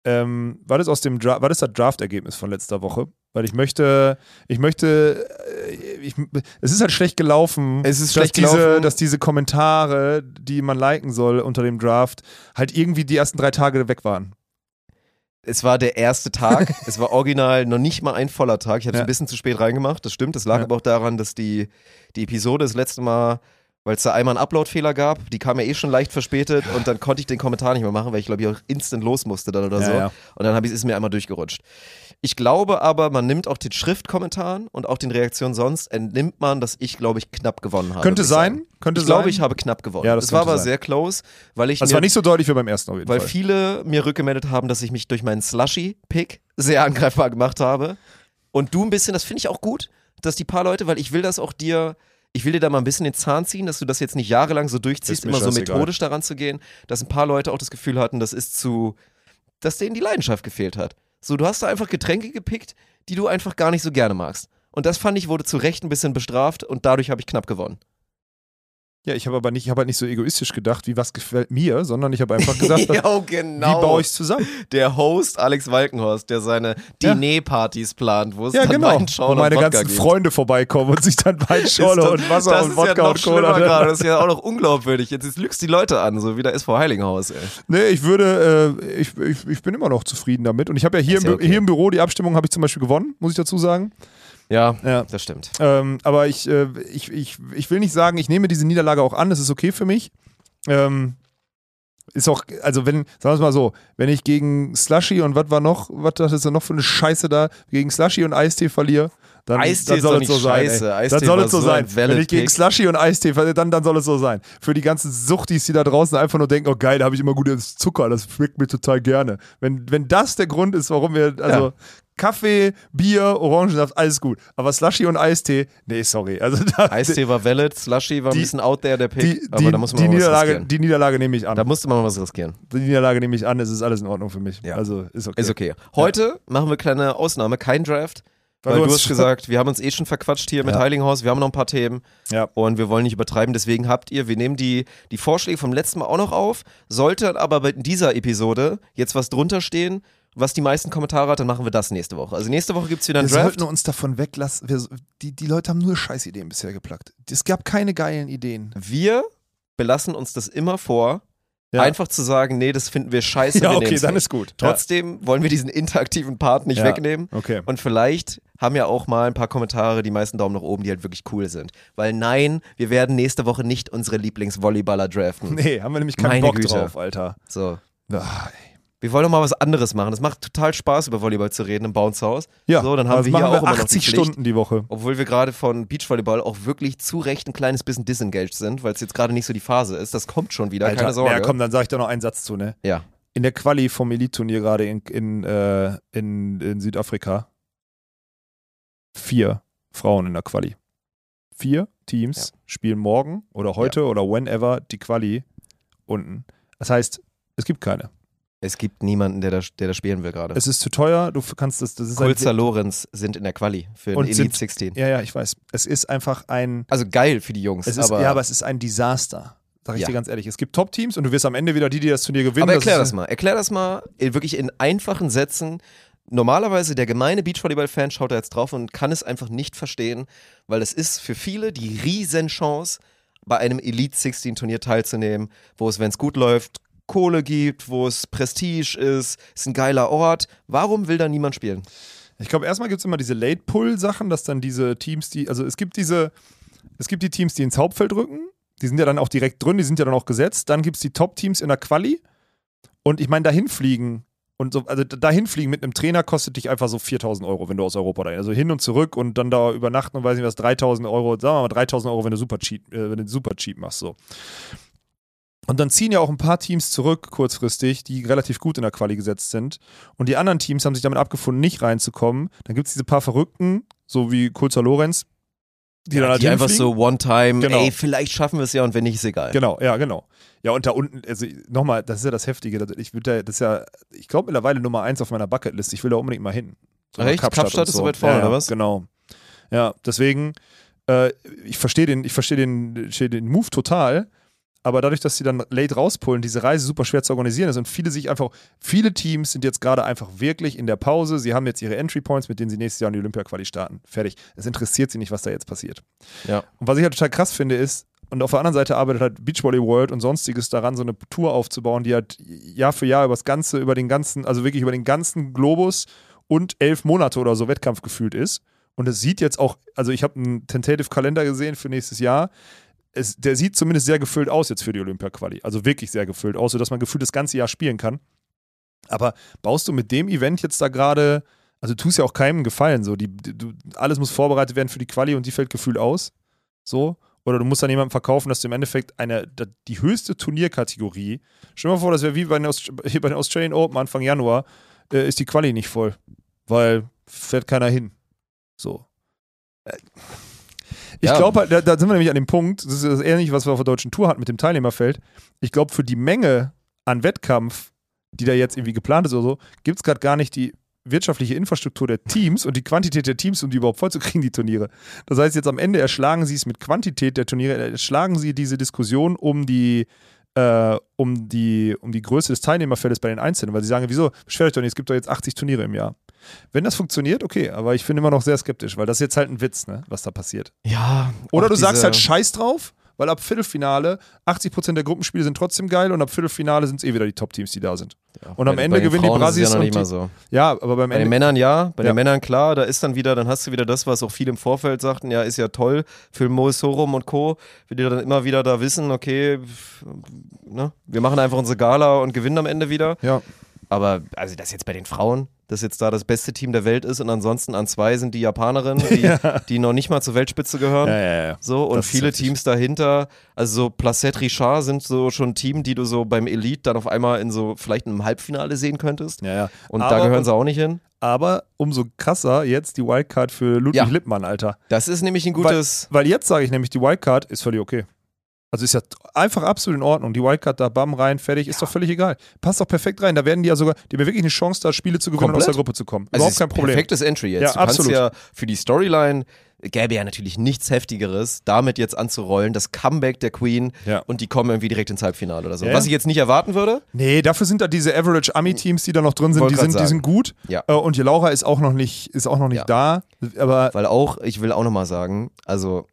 Ähm, war das aus dem Dra war das das Draft-Ergebnis von letzter Woche? Weil ich möchte, ich möchte, äh, ich, es ist halt schlecht gelaufen, Es ist dass schlecht diese, gelaufen. dass diese Kommentare, die man liken soll unter dem Draft, halt irgendwie die ersten drei Tage weg waren. Es war der erste Tag. es war original noch nicht mal ein voller Tag. Ich habe es Ja. ein bisschen zu spät reingemacht. Das stimmt. Das lag Ja. aber auch daran, dass die, die Episode das letzte Mal, weil es da einmal einen Upload-Fehler gab, die kam ja eh schon leicht verspätet und dann konnte ich den Kommentar nicht mehr machen, weil ich glaube ich auch instant los musste dann oder Ja, so. ja. Und dann habe ich es mir einmal durchgerutscht. Ich glaube aber, man nimmt auch den Schriftkommentaren und auch den Reaktionen sonst, entnimmt man, dass ich, glaube ich, knapp gewonnen habe. Könnte sein, könnte Ich glaube, ich habe knapp gewonnen. Ja, das es war aber sein. sehr close, weil ich Das mir war nicht so deutlich wie beim ersten auf jeden weil Fall. viele mir rückgemeldet haben, dass ich mich durch meinen Slushy-Pick sehr angreifbar gemacht habe. Und du ein bisschen, das finde ich auch gut, dass die paar Leute, weil ich will das auch dir, ich will dir da mal ein bisschen den Zahn ziehen, dass du das jetzt nicht jahrelang so durchziehst, immer so methodisch daran zu gehen, dass ein paar Leute auch das Gefühl hatten, das ist zu, dass denen die Leidenschaft gefehlt hat. So, du hast da einfach Getränke gepickt, die du einfach gar nicht so gerne magst. Und das fand ich, wurde zu Recht ein bisschen bestraft und dadurch habe ich knapp gewonnen. Ja, ich habe aber nicht, ich habe halt nicht so egoistisch gedacht, wie was gefällt mir, sondern ich habe einfach gesagt, wie genau. baue ich es zusammen? Der Host Alex Walkenhorst, der seine Ja. Diner-Partys plant, wo es Ja, dann genau. Wo Weinschorle meine und ganzen gibt. Freunde vorbeikommen und sich dann Ist Weinschorle und Wasser das und ist Wodka ja und Cola. gerade. Das ist ja auch noch unglaubwürdig. Jetzt, jetzt lügst die Leute an, so wie der SV Heiligenhaus, ey. Nee, ich würde, äh, ich, ich, ich bin immer noch zufrieden damit. Und ich habe ja hier, Ist im, ja okay. hier im Büro die Abstimmung habe ich zum Beispiel gewonnen, muss ich dazu sagen. Ja, Ja. das stimmt. Ähm, aber ich, äh, ich, ich, ich will nicht sagen, ich nehme diese Niederlage auch an, das ist okay für mich. Ähm, ist auch, also wenn, sagen wir es mal so, wenn ich gegen Slushy und was war noch, was das ist denn noch für eine Scheiße da, gegen Slushy und Eistee verliere, dann, Eistee dann soll es so sein. scheiße. Ey. Eistee Dann soll es so so sein. Wenn ich gegen. Slushy und Eistee verliere, dann, dann soll es so sein. Für die ganzen Suchtis, die da draußen einfach nur denken, oh geil, da habe ich immer gutes Zucker, das schmeckt mir total gerne. Wenn, wenn das der Grund ist, warum wir, also Ja. Kaffee, Bier, Orangensaft, alles gut. Aber Slushy und Eistee, nee, sorry. Also da, Eistee war valid, Slushy war Die- ein bisschen out there, der Pick, die, aber die, da muss man die, Niederlage, riskieren. die Niederlage nehme ich an. Da musste man mal was riskieren. die Niederlage nehme ich an, es ist alles in Ordnung für mich. Ja. Also ist okay. Ist okay. Heute machen wir eine kleine Ausnahme, kein Draft. Weil Weil, du hast gesagt, wir haben uns eh schon verquatscht hier mit Ja. Heiligenhaus, wir haben noch ein paar Themen Ja. und wir wollen nicht übertreiben, deswegen habt ihr, wir nehmen die, die Vorschläge vom letzten Mal auch noch auf, sollte aber bei dieser Episode jetzt was drunter stehen, was die meisten Kommentare hat, dann machen wir das nächste Woche. Also nächste Woche gibt es wieder einen Wir Draft. sollten uns davon weglassen. Wir, die, die Leute haben nur Scheißideen bisher geplagt. Es gab keine geilen Ideen. Wir belassen uns das immer vor, Ja. einfach zu sagen, nee, das finden wir scheiße. Ja, wir okay, dann nicht. ist gut. Trotzdem wollen wir diesen interaktiven Part nicht Ja. wegnehmen. Okay. Und vielleicht haben ja auch mal ein paar Kommentare, die meisten Daumen nach oben, die halt wirklich cool sind. Weil nein, wir werden nächste Woche nicht unsere Lieblingsvolleyballer draften. Nee, haben wir nämlich keinen Meine Bock Güte. drauf, Alter. So. Ah, ey. Wir wollen doch mal was anderes machen. Das macht total Spaß, über Volleyball zu reden im Bounce House. Ja, So, dann haben das wir hier machen auch immer noch die 80 Pflicht. Stunden die Woche. Obwohl wir gerade von Beachvolleyball auch wirklich zu Recht ein kleines bisschen disengaged sind, weil es jetzt gerade nicht so die Phase ist. Das kommt schon wieder, keine Sorge. Ja, komm, dann sag ich da noch einen Satz zu, ne? Ja. In der Quali vom Elite-Turnier gerade in, in, äh, in, in Südafrika vier Frauen in der Quali. Vier Teams spielen morgen oder heute oder whenever die Quali unten. Das heißt, es gibt keine. Es gibt niemanden, der da, der da spielen will gerade. Es ist zu teuer, du kannst das, das ist Kulzer Lorenz sind in der Quali für den Elite sind- 16. Ja, ja, ich weiß. Es ist einfach ein, Also geil für die Jungs. es ist, aber, ja, aber es ist ein Desaster. Sag ich Ja. dir ganz ehrlich. Es gibt Top-Teams und du wirst am Ende wieder die, die das Turnier gewinnen. aber erklär ist- das mal. Erklär das mal wirklich in einfachen Sätzen. Normalerweise der gemeine Beachvolleyball-Fan schaut da jetzt drauf und kann es einfach nicht verstehen, weil es ist für viele die Riesenchance, bei einem Elite 16 Turnier teilzunehmen, wo es, wenn es gut läuft, Kohle gibt, wo es Prestige ist, ist ein geiler Ort. Warum will da niemand spielen? Ich glaube, erstmal gibt es immer diese Late-Pull-Sachen, dass dann diese Teams, die, also es gibt diese, es gibt die Teams, die ins Hauptfeld rücken, die sind ja dann auch direkt drin, die sind ja dann auch gesetzt. Dann gibt es die Top-Teams in der Quali. Und ich meine, dahin fliegen und so, also dahin fliegen mit einem Trainer kostet dich einfach so 4000 Euro, wenn du aus Europa dahin, also hin und zurück und dann da übernachten und weiß nicht was, 3000 Euro, sagen wir mal 3000 Euro, wenn du super cheat, äh, wenn du super cheat machst, so. Und dann ziehen ja auch ein paar Teams zurück, kurzfristig, die relativ gut in der Quali gesetzt sind. Und die anderen Teams haben sich damit abgefunden, nicht reinzukommen. Dann gibt es diese paar Verrückten, so wie Kulzer Lorenz, die dann halt die einfach so One-Time, Genau. ey, vielleicht schaffen wir es ja und wenn nicht, ist egal. Genau, ja, genau. Ja, und da unten, also nochmal, das ist ja das Heftige. Ich würde da, das ist ja, ich glaube mittlerweile Nummer eins auf meiner Bucketlist. Ich will da unbedingt mal hin. So Echt? Kapstadt und ist so weit vorne, ja, ja, oder was? Genau. Ja, deswegen, äh, ich verstehe den, ich verstehe den, verstehe den Move total. Aber dadurch, dass sie dann late rauspullen, diese Reise super schwer zu organisieren ist und viele sich einfach, viele Teams sind jetzt gerade einfach wirklich in der Pause. Sie haben jetzt ihre Entry Points, mit denen sie nächstes Jahr in die Olympia-Quali starten. Fertig. Es interessiert sie nicht, was da jetzt passiert. Ja. Und was ich halt total krass finde, ist, und auf der anderen Seite arbeitet halt Beachvolley World und sonstiges daran, so eine Tour aufzubauen, die halt Jahr für Jahr über das Ganze, über den ganzen, also wirklich über den ganzen Globus und elf Monate oder so Wettkampf gefühlt ist. Und es sieht jetzt auch, also ich habe einen Tentative-Kalender gesehen für nächstes Jahr. Es, der sieht zumindest sehr gefüllt aus jetzt für die Olympia-Quali. Also wirklich sehr gefüllt aus, sodass man gefühlt das ganze Jahr spielen kann. Aber baust du mit dem Event jetzt da gerade, also tust ja auch keinem Gefallen, so. Die, du, alles muss vorbereitet werden für die Quali und die fällt gefühlt aus. So. Oder du musst dann jemandem verkaufen, dass du im Endeffekt eine, die höchste Turnierkategorie, stell dir mal vor, das wäre wie bei den, Aust bei den Australian Open Anfang Januar, äh, ist die Quali nicht voll. Weil fährt keiner hin. So. Äh, Ich Ja. glaube halt, da, da sind wir nämlich an dem Punkt, das ist das ähnliche, was wir auf der deutschen Tour hatten mit dem Teilnehmerfeld. Ich glaube, für die Menge an Wettkampf, die da jetzt irgendwie geplant ist oder so, gibt es gerade gar nicht die wirtschaftliche Infrastruktur der Teams und die Quantität der Teams, um die überhaupt vollzukriegen, die Turniere. Das heißt, jetzt am Ende erschlagen sie es mit Quantität der Turniere, erschlagen sie diese Diskussion um die, äh, um die, um die Größe des Teilnehmerfeldes bei den Einzelnen, weil sie sagen, wieso, beschwert euch doch nicht, es gibt doch jetzt 80 Turniere im Jahr. Wenn das funktioniert, okay, aber ich bin immer noch sehr skeptisch, weil das ist jetzt halt ein Witz, ne, was da passiert. Ja. Oder du sagst halt Scheiß drauf, weil ab Viertelfinale 80% der Gruppenspiele sind trotzdem geil und ab Viertelfinale sind es eh wieder die Top-Teams, die da sind. Ja, und am bei- Ende bei den gewinnen die Brasis ja noch nicht mal so. Ja, aber beim Bei den Ende. Männern ja, bei Ja. den Männern klar, da ist dann wieder, dann hast du wieder das, was auch viele im Vorfeld sagten, ja, ist ja toll für Mois Sorum und Co., wie die dann immer wieder da wissen, okay, ne, wir machen einfach unsere Gala und gewinnen am Ende wieder. Ja. Aber also das jetzt bei den Frauen, das jetzt da das beste Team der Welt ist und ansonsten an zwei sind die Japanerinnen, die, die noch nicht mal zur Weltspitze gehören. Ja, ja, ja. So, und Das viele. Teams dahinter, also so Placette Richard sind so schon Team, die du so beim Elite dann auf einmal in so vielleicht einem Halbfinale sehen könntest. Ja, ja. Und aber, da gehören sie auch nicht hin. Aber umso krasser jetzt die Wildcard für Ludwig Ja. Lippmann, Alter. Das ist nämlich ein gutes. Weil jetzt sage ich nämlich, die Wildcard ist völlig okay. Also ist ja einfach absolut in Ordnung. Die Wildcard da, bam, rein, fertig, ist doch völlig egal. Passt doch perfekt rein. Da werden die ja sogar, die haben ja wirklich eine Chance, da Spiele zu gewinnen und aus der Gruppe zu kommen. Also Überhaupt kein Problem. Perfektes Entry jetzt. Ja, du kannst absolut. ja für die Storyline gäbe ja natürlich nichts Heftigeres, damit jetzt anzurollen, das Comeback der Queen Ja. und die kommen irgendwie direkt ins Halbfinale oder so. Ja, Was ja. ich jetzt nicht erwarten würde. Nee, dafür sind da diese Average Ami-Teams, die da noch drin sind, die sind, die sind gut. Ja. Äh, und die Laura ist auch noch nicht, ist auch noch nicht Ja. da. Aber Weil auch, ich will auch nochmal sagen, also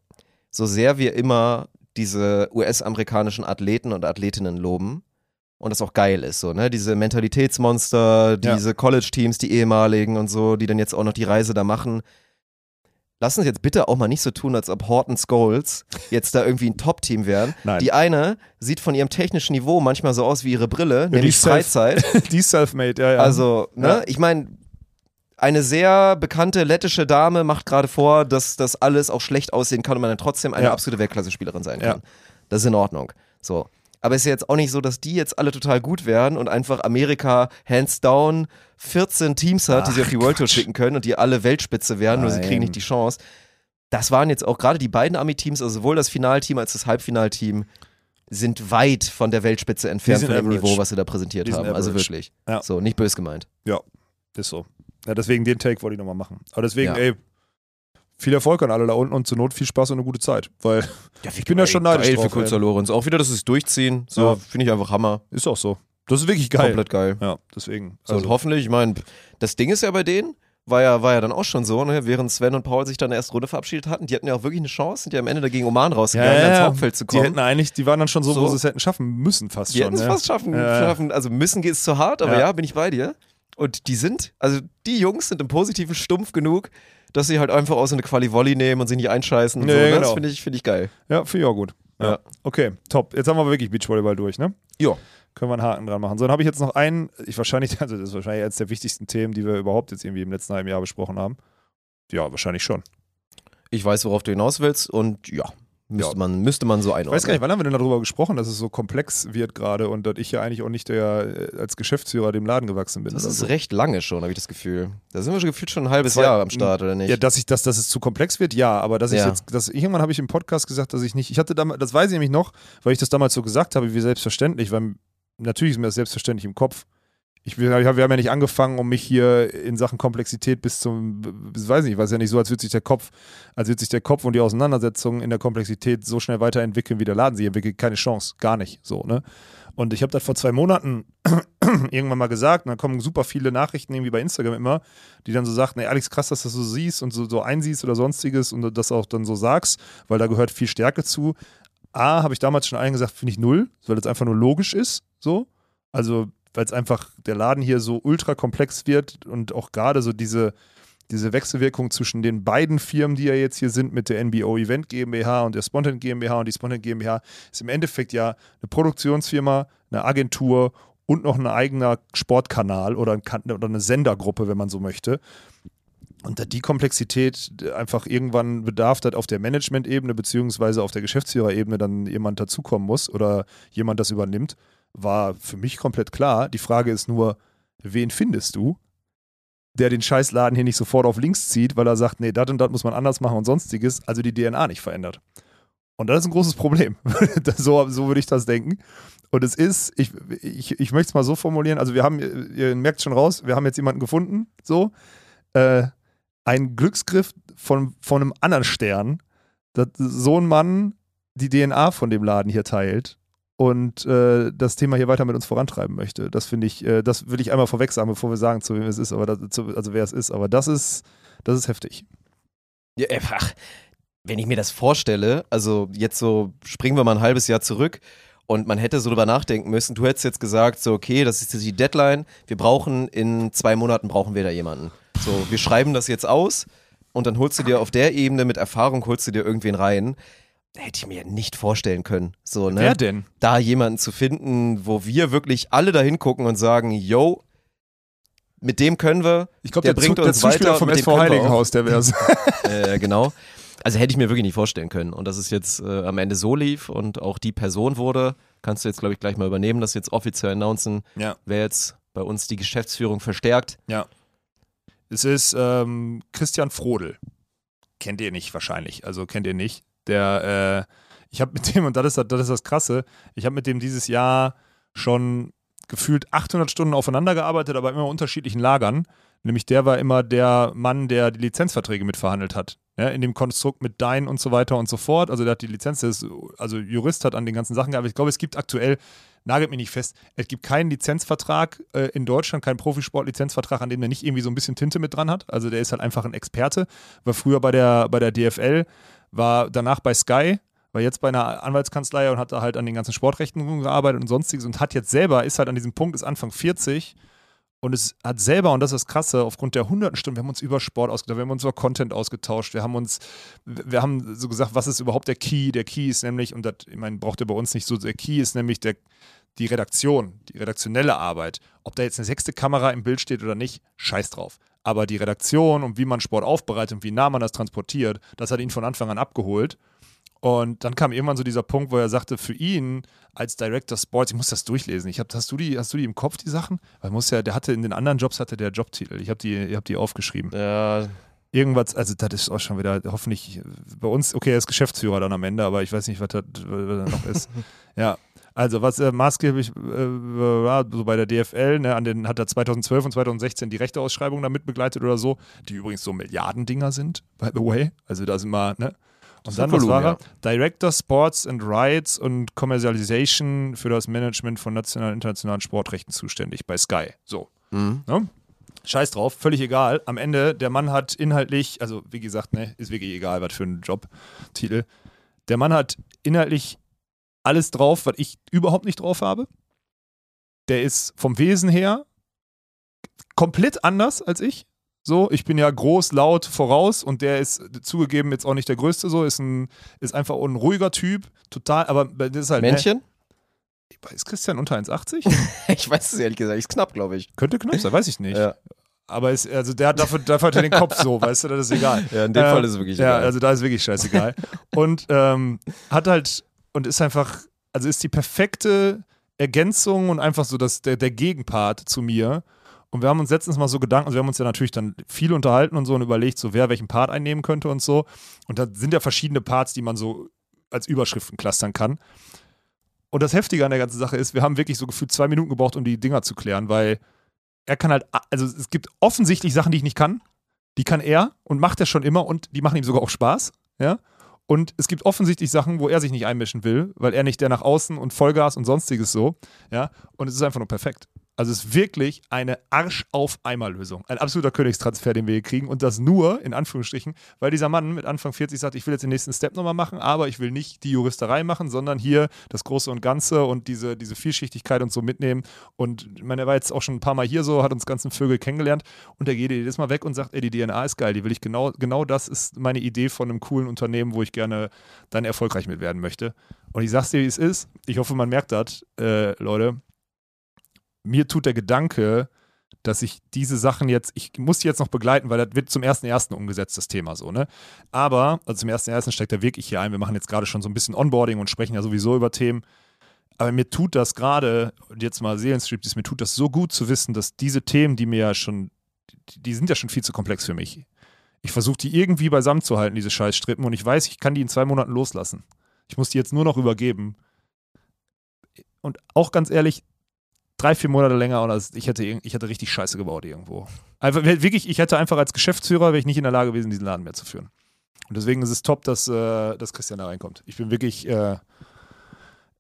so sehr wir immer diese US-amerikanischen Athleten und Athletinnen loben und das auch geil ist, so, ne? Diese Mentalitätsmonster, Ja. diese College-Teams, die ehemaligen und so, die dann jetzt auch noch die Reise da machen. Lass uns jetzt bitte auch mal nicht so tun, als ob Horton Scholes jetzt da irgendwie ein Top-Team wären. Nein. Die eine sieht von ihrem technischen Niveau manchmal so aus wie ihre Brille, die nämlich self- Freizeit. die ist self-made, ja, ja. Also, ne, Ja. ich meine, eine sehr bekannte lettische Dame macht gerade vor, dass das alles auch schlecht aussehen kann und man dann trotzdem eine Ja. absolute Weltklasse-Spielerin sein Ja. kann. Das ist in Ordnung. So. Aber es ist ja jetzt auch nicht so, dass die jetzt alle total gut werden und einfach Amerika hands down 14 Teams hat, die sie Ach, auf die World Tour schicken können und die alle Weltspitze werden, nur sie kriegen Nein. nicht die Chance. Das waren jetzt auch gerade die beiden Ami-Teams, also sowohl das Finalteam als das Halbfinalteam, sind weit von der Weltspitze entfernt von dem average. Niveau, was sie da präsentiert Die haben. Also wirklich. Ja. So, nicht bös gemeint. Ist so. Ja, deswegen den Take wollte ich nochmal machen. Aber deswegen, Ja. ey, viel Erfolg an alle da unten und zur Not viel Spaß und eine gute Zeit. Weil ich bin ja schon neidisch Geil für drauf. Kulzer ey. Lorenz. Auch wieder, dass es durchziehen. So, Ja. finde ich einfach Hammer. Ist auch so. Das ist wirklich geil. Komplett geil. Ja, deswegen. So, Also, und hoffentlich, ich meine, das Ding ist ja bei denen, war ja, war ja dann auch schon so, ne? während Sven und Paul sich dann ersten Runde verabschiedet hatten, die hatten ja auch wirklich eine Chance, sind ja am Ende dagegen Oman ja, rausgegangen, ja, ans ja. Hauptfeld zu Die kommen. hätten eigentlich, die waren dann schon so, wo So. sie es hätten schaffen müssen, fast Die schon. hätten es ja. fast schaffen, Ja, ja. schaffen. Also müssen geht es zu hart, aber ja. Ja. bin ich bei dir. Und die sind, also die Jungs sind im Positiven stumpf genug, dass sie halt einfach auch so eine Quali-Volley nehmen und sich nicht einscheißen und Ja, so. ne? genau. Das finde ich, finde ich geil. Ja, finde ich auch gut. Ja. Ja. Okay, top. Jetzt haben wir wirklich Beachvolleyball durch, ne? Ja. Können wir einen Haken dran machen. So, dann habe ich jetzt noch einen, ich wahrscheinlich, also das ist wahrscheinlich eines der wichtigsten Themen, die wir überhaupt jetzt irgendwie im letzten halben Jahr besprochen haben. Ja, wahrscheinlich schon. Ich weiß, worauf du hinaus willst und ja, müsste, Ja. Man, müsste man so Ich einordnen. weiß gar nicht, wann haben wir denn darüber gesprochen, dass es so komplex wird gerade und dass ich ja eigentlich auch nicht der äh, als Geschäftsführer dem Laden gewachsen bin. Das ist so. recht lange schon, habe ich das Gefühl. Da sind wir schon gefühlt schon ein halbes Zwei- Jahr am Start, oder nicht? Ja, dass ich das, dass es zu komplex wird, ja, aber dass ich Ja. jetzt, dass irgendwann habe ich im Podcast gesagt, dass ich nicht, ich hatte damals, das weiß ich nämlich noch, weil ich das damals so gesagt habe, wie selbstverständlich, weil natürlich ist mir das selbstverständlich im Kopf. Ich, wir, haben ja nicht angefangen, um mich hier in Sachen Komplexität bis zum, bis, weiß nicht, weiß ja nicht so, als würde sich der Kopf, als würde sich der Kopf und die Auseinandersetzung in der Komplexität so schnell weiterentwickeln, wie der Laden sich entwickelt. Keine Chance, gar nicht, so, ne? Und ich habe das vor zwei Monaten irgendwann mal gesagt, und dann kommen super viele Nachrichten irgendwie bei Instagram immer, die dann so sagten, ey Alex, krass, dass du das so siehst und so, so einsiehst oder sonstiges und das auch dann so sagst, weil da gehört viel Stärke zu. A, habe ich damals schon allen gesagt, finde ich null, weil das einfach nur logisch ist, so. Also, weil es einfach der Laden hier so ultra komplex wird und auch gerade so diese, diese Wechselwirkung zwischen den beiden Firmen, die ja jetzt hier sind, mit der NBO Event GmbH und der Spontan GmbH und die Spontan GmbH, ist im Endeffekt ja eine Produktionsfirma, eine Agentur und noch ein eigener Sportkanal oder, ein, oder eine Sendergruppe, wenn man so möchte. Und da die Komplexität einfach irgendwann bedarf, dass auf der Management-Ebene beziehungsweise auf der Geschäftsführerebene dann jemand dazukommen muss oder jemand das übernimmt, war für mich komplett klar. Die Frage ist nur, wen findest du, der den Scheißladen hier nicht sofort auf links zieht, weil er sagt, nee, das und das muss man anders machen und sonstiges, also die DNA nicht verändert. Und das ist ein großes Problem. So, so würde ich das denken. Und es ist, ich, ich, ich möchte es mal so formulieren, also wir haben, ihr merkt schon raus, wir haben jetzt jemanden gefunden, so, äh, ein Glücksgriff von, von einem anderen Stern, dass so ein Mann die DNA von dem Laden hier teilt und äh, das Thema hier weiter mit uns vorantreiben möchte. Das finde ich, äh, das will ich einmal vorweg sagen, bevor wir sagen, zu wem es ist, aber das, zu, also wer es ist. Aber das ist, das ist heftig. Ja, äh, ach, wenn ich mir das vorstelle, also jetzt so springen wir mal ein halbes Jahr zurück und man hätte so drüber nachdenken müssen. Du hättest jetzt gesagt, so okay, das ist die Deadline. Wir brauchen in zwei Monaten brauchen wir da jemanden. So, wir schreiben das jetzt aus und dann holst du dir auf der Ebene mit Erfahrung holst du dir irgendwen rein. Hätte ich mir nicht vorstellen können. So, ne? Wer denn? da jemanden zu finden, wo wir wirklich alle da hingucken und sagen, yo, mit dem können wir, Ich glaube, Der der, bringt Zu, der uns Zuspieler weiter, vom SV Heiligenhaus, der wäre äh, genau. Also hätte ich mir wirklich nicht vorstellen können. Und dass es jetzt äh, am Ende so lief und auch die Person wurde, kannst du jetzt, glaube ich, gleich mal übernehmen, das jetzt offiziell announcen, Ja. wer jetzt bei uns die Geschäftsführung verstärkt. Es ist ähm, Christian Frodel. Kennt ihr nicht wahrscheinlich, also kennt ihr nicht. Der, äh, ich habe mit dem, und das ist, das ist das Krasse, ich habe mit dem dieses Jahr schon gefühlt 800 Stunden aufeinander gearbeitet, aber immer unterschiedlichen Lagern. Nämlich der war immer der Mann, der die Lizenzverträge mitverhandelt hat. Ja, in dem Konstrukt mit Dein und so weiter und so fort. Also der hat die Lizenz, ist, also Jurist hat an den ganzen Sachen gearbeitet. Ich glaube, es gibt aktuell, nagelt mich nicht fest, es gibt keinen Lizenzvertrag äh, in Deutschland, keinen Profisport-Lizenzvertrag, an dem der nicht irgendwie so ein bisschen Tinte mit dran hat. Also der ist halt einfach ein Experte. War früher bei der, bei der DFL, war danach bei Sky, war jetzt bei einer Anwaltskanzlei und hat da halt an den ganzen Sportrechten gearbeitet und sonstiges und hat jetzt selber, ist halt an diesem Punkt, ist Anfang 40 und es hat selber, und das ist das Krasse, aufgrund der hunderten Stunden, wir haben uns über Sport ausgetauscht, wir haben uns über Content ausgetauscht, wir haben uns, wir haben so gesagt, was ist überhaupt der Key? Der Key ist nämlich, und das, ich meine, braucht ihr bei uns nicht so, der Key ist nämlich der, die Redaktion, die redaktionelle Arbeit. Ob da jetzt eine sechste Kamera im Bild steht oder nicht, scheiß drauf. Aber die Redaktion und wie man Sport aufbereitet und wie nah man das transportiert, das hat ihn von Anfang an abgeholt. Und dann kam irgendwann so dieser Punkt, wo er sagte, für ihn als Director Sports, ich muss das durchlesen. Ich hab, hast, du die, hast du die im Kopf, die Sachen? Weil muss ja, der hatte in den anderen Jobs hatte der Jobtitel. Ich habe die, ich hab die aufgeschrieben. Ja, Irgendwas, also das ist auch schon wieder hoffentlich bei uns, okay, er ist Geschäftsführer dann am Ende, aber ich weiß nicht, was das was das noch ist. ja. Also, was äh, maßgeblich äh, war, so bei der DFL, ne, an den hat er 2012 und 2016 die Rechteausschreibung damit begleitet oder so, die übrigens so Milliardendinger sind, by the way. Also, da sind mal, ne? Und dann, ein was Volumen, war er? Director Sports and Rights und Commercialization für das Management von nationalen und internationalen Sportrechten zuständig bei Sky. So. mhm. Ne? Scheiß drauf, völlig egal. Am Ende, der Mann hat inhaltlich, also wie gesagt, ne, ist wirklich egal, was für ein Jobtitel. Der Mann hat inhaltlich alles drauf, was ich überhaupt nicht drauf habe. Der ist vom Wesen her komplett anders als ich. So, ich bin ja groß, laut, voraus und der ist zugegeben jetzt auch nicht der Größte so, ist ein, ist einfach ein ruhiger Typ, total, aber das ist halt. Männchen? Ne, ist Christian unter 1,80? Ich weiß es ehrlich gesagt, ist knapp, glaube ich. Könnte knapp sein, weiß ich nicht. Ja. Aber ist, also der hat dafür, dafür hat er den Kopf so, weißt du, das ist egal. Ja, in dem Äh, Fall ist es wirklich Ja, egal. also da ist wirklich scheißegal. und ähm, hat halt, und ist einfach, also ist die perfekte Ergänzung und einfach so das, der, der Gegenpart zu mir. Und wir haben uns letztens mal so Gedanken, also wir haben uns ja natürlich dann viel unterhalten und so und überlegt, so wer welchen Part einnehmen könnte und so. Und da sind ja verschiedene Parts, die man so als Überschriften clustern kann. Und das Heftige an der ganzen Sache ist, wir haben wirklich so gefühlt zwei Minuten gebraucht, um die Dinger zu klären, weil er kann halt, also es gibt offensichtlich Sachen, die ich nicht kann. Die kann er und macht er schon immer und die machen ihm sogar auch Spaß. Ja. Und es gibt offensichtlich Sachen, wo er sich nicht einmischen will, weil er nicht der nach außen und Vollgas und sonstiges so. Ja. Und es ist einfach nur perfekt. Also es ist wirklich eine Arsch-auf-Eimer-Lösung. Ein absoluter Königstransfer, den wir hier kriegen. Und das nur, in Anführungsstrichen, weil dieser Mann mit Anfang 40 sagt, ich will jetzt den nächsten Step nochmal machen, aber ich will nicht die Juristerei machen, sondern hier das Große und Ganze und diese, diese Vielschichtigkeit und so mitnehmen. Und ich meine, er war jetzt auch schon ein paar Mal hier so, hat uns ganzen Vögel kennengelernt und er geht jedes Mal weg und sagt, ey, die DNA ist geil, die will ich genau, genau das ist meine Idee von einem coolen Unternehmen, wo ich gerne dann erfolgreich mit werden möchte. Und ich sag's dir, wie es ist. Ich hoffe, man merkt das, äh, Leute. Mir tut der Gedanke, dass ich diese Sachen jetzt, ich muss die jetzt noch begleiten, weil das wird zum 1.1. umgesetzt, das Thema so, ne? Aber, also zum 1.1. steckt er wirklich hier ein. Wir machen jetzt gerade schon so ein bisschen Onboarding und sprechen ja sowieso über Themen. Aber mir tut das gerade, jetzt mal Seelenstriptease, mir tut das so gut zu wissen, dass diese Themen, die mir ja schon, die, die sind ja schon viel zu komplex für mich. Ich versuche die irgendwie beisammen zu halten, diese Scheißstrippen, und ich weiß, ich kann die in zwei Monaten loslassen. Ich muss die jetzt nur noch übergeben. Und auch ganz ehrlich, drei, vier Monate länger und ich, hätte, ich hätte richtig Scheiße gebaut irgendwo. Einfach, wirklich, ich hätte einfach als Geschäftsführer, wäre ich nicht in der Lage gewesen, diesen Laden mehr zu führen. Und deswegen ist es top, dass, äh, dass Christian da reinkommt. Ich bin wirklich, äh,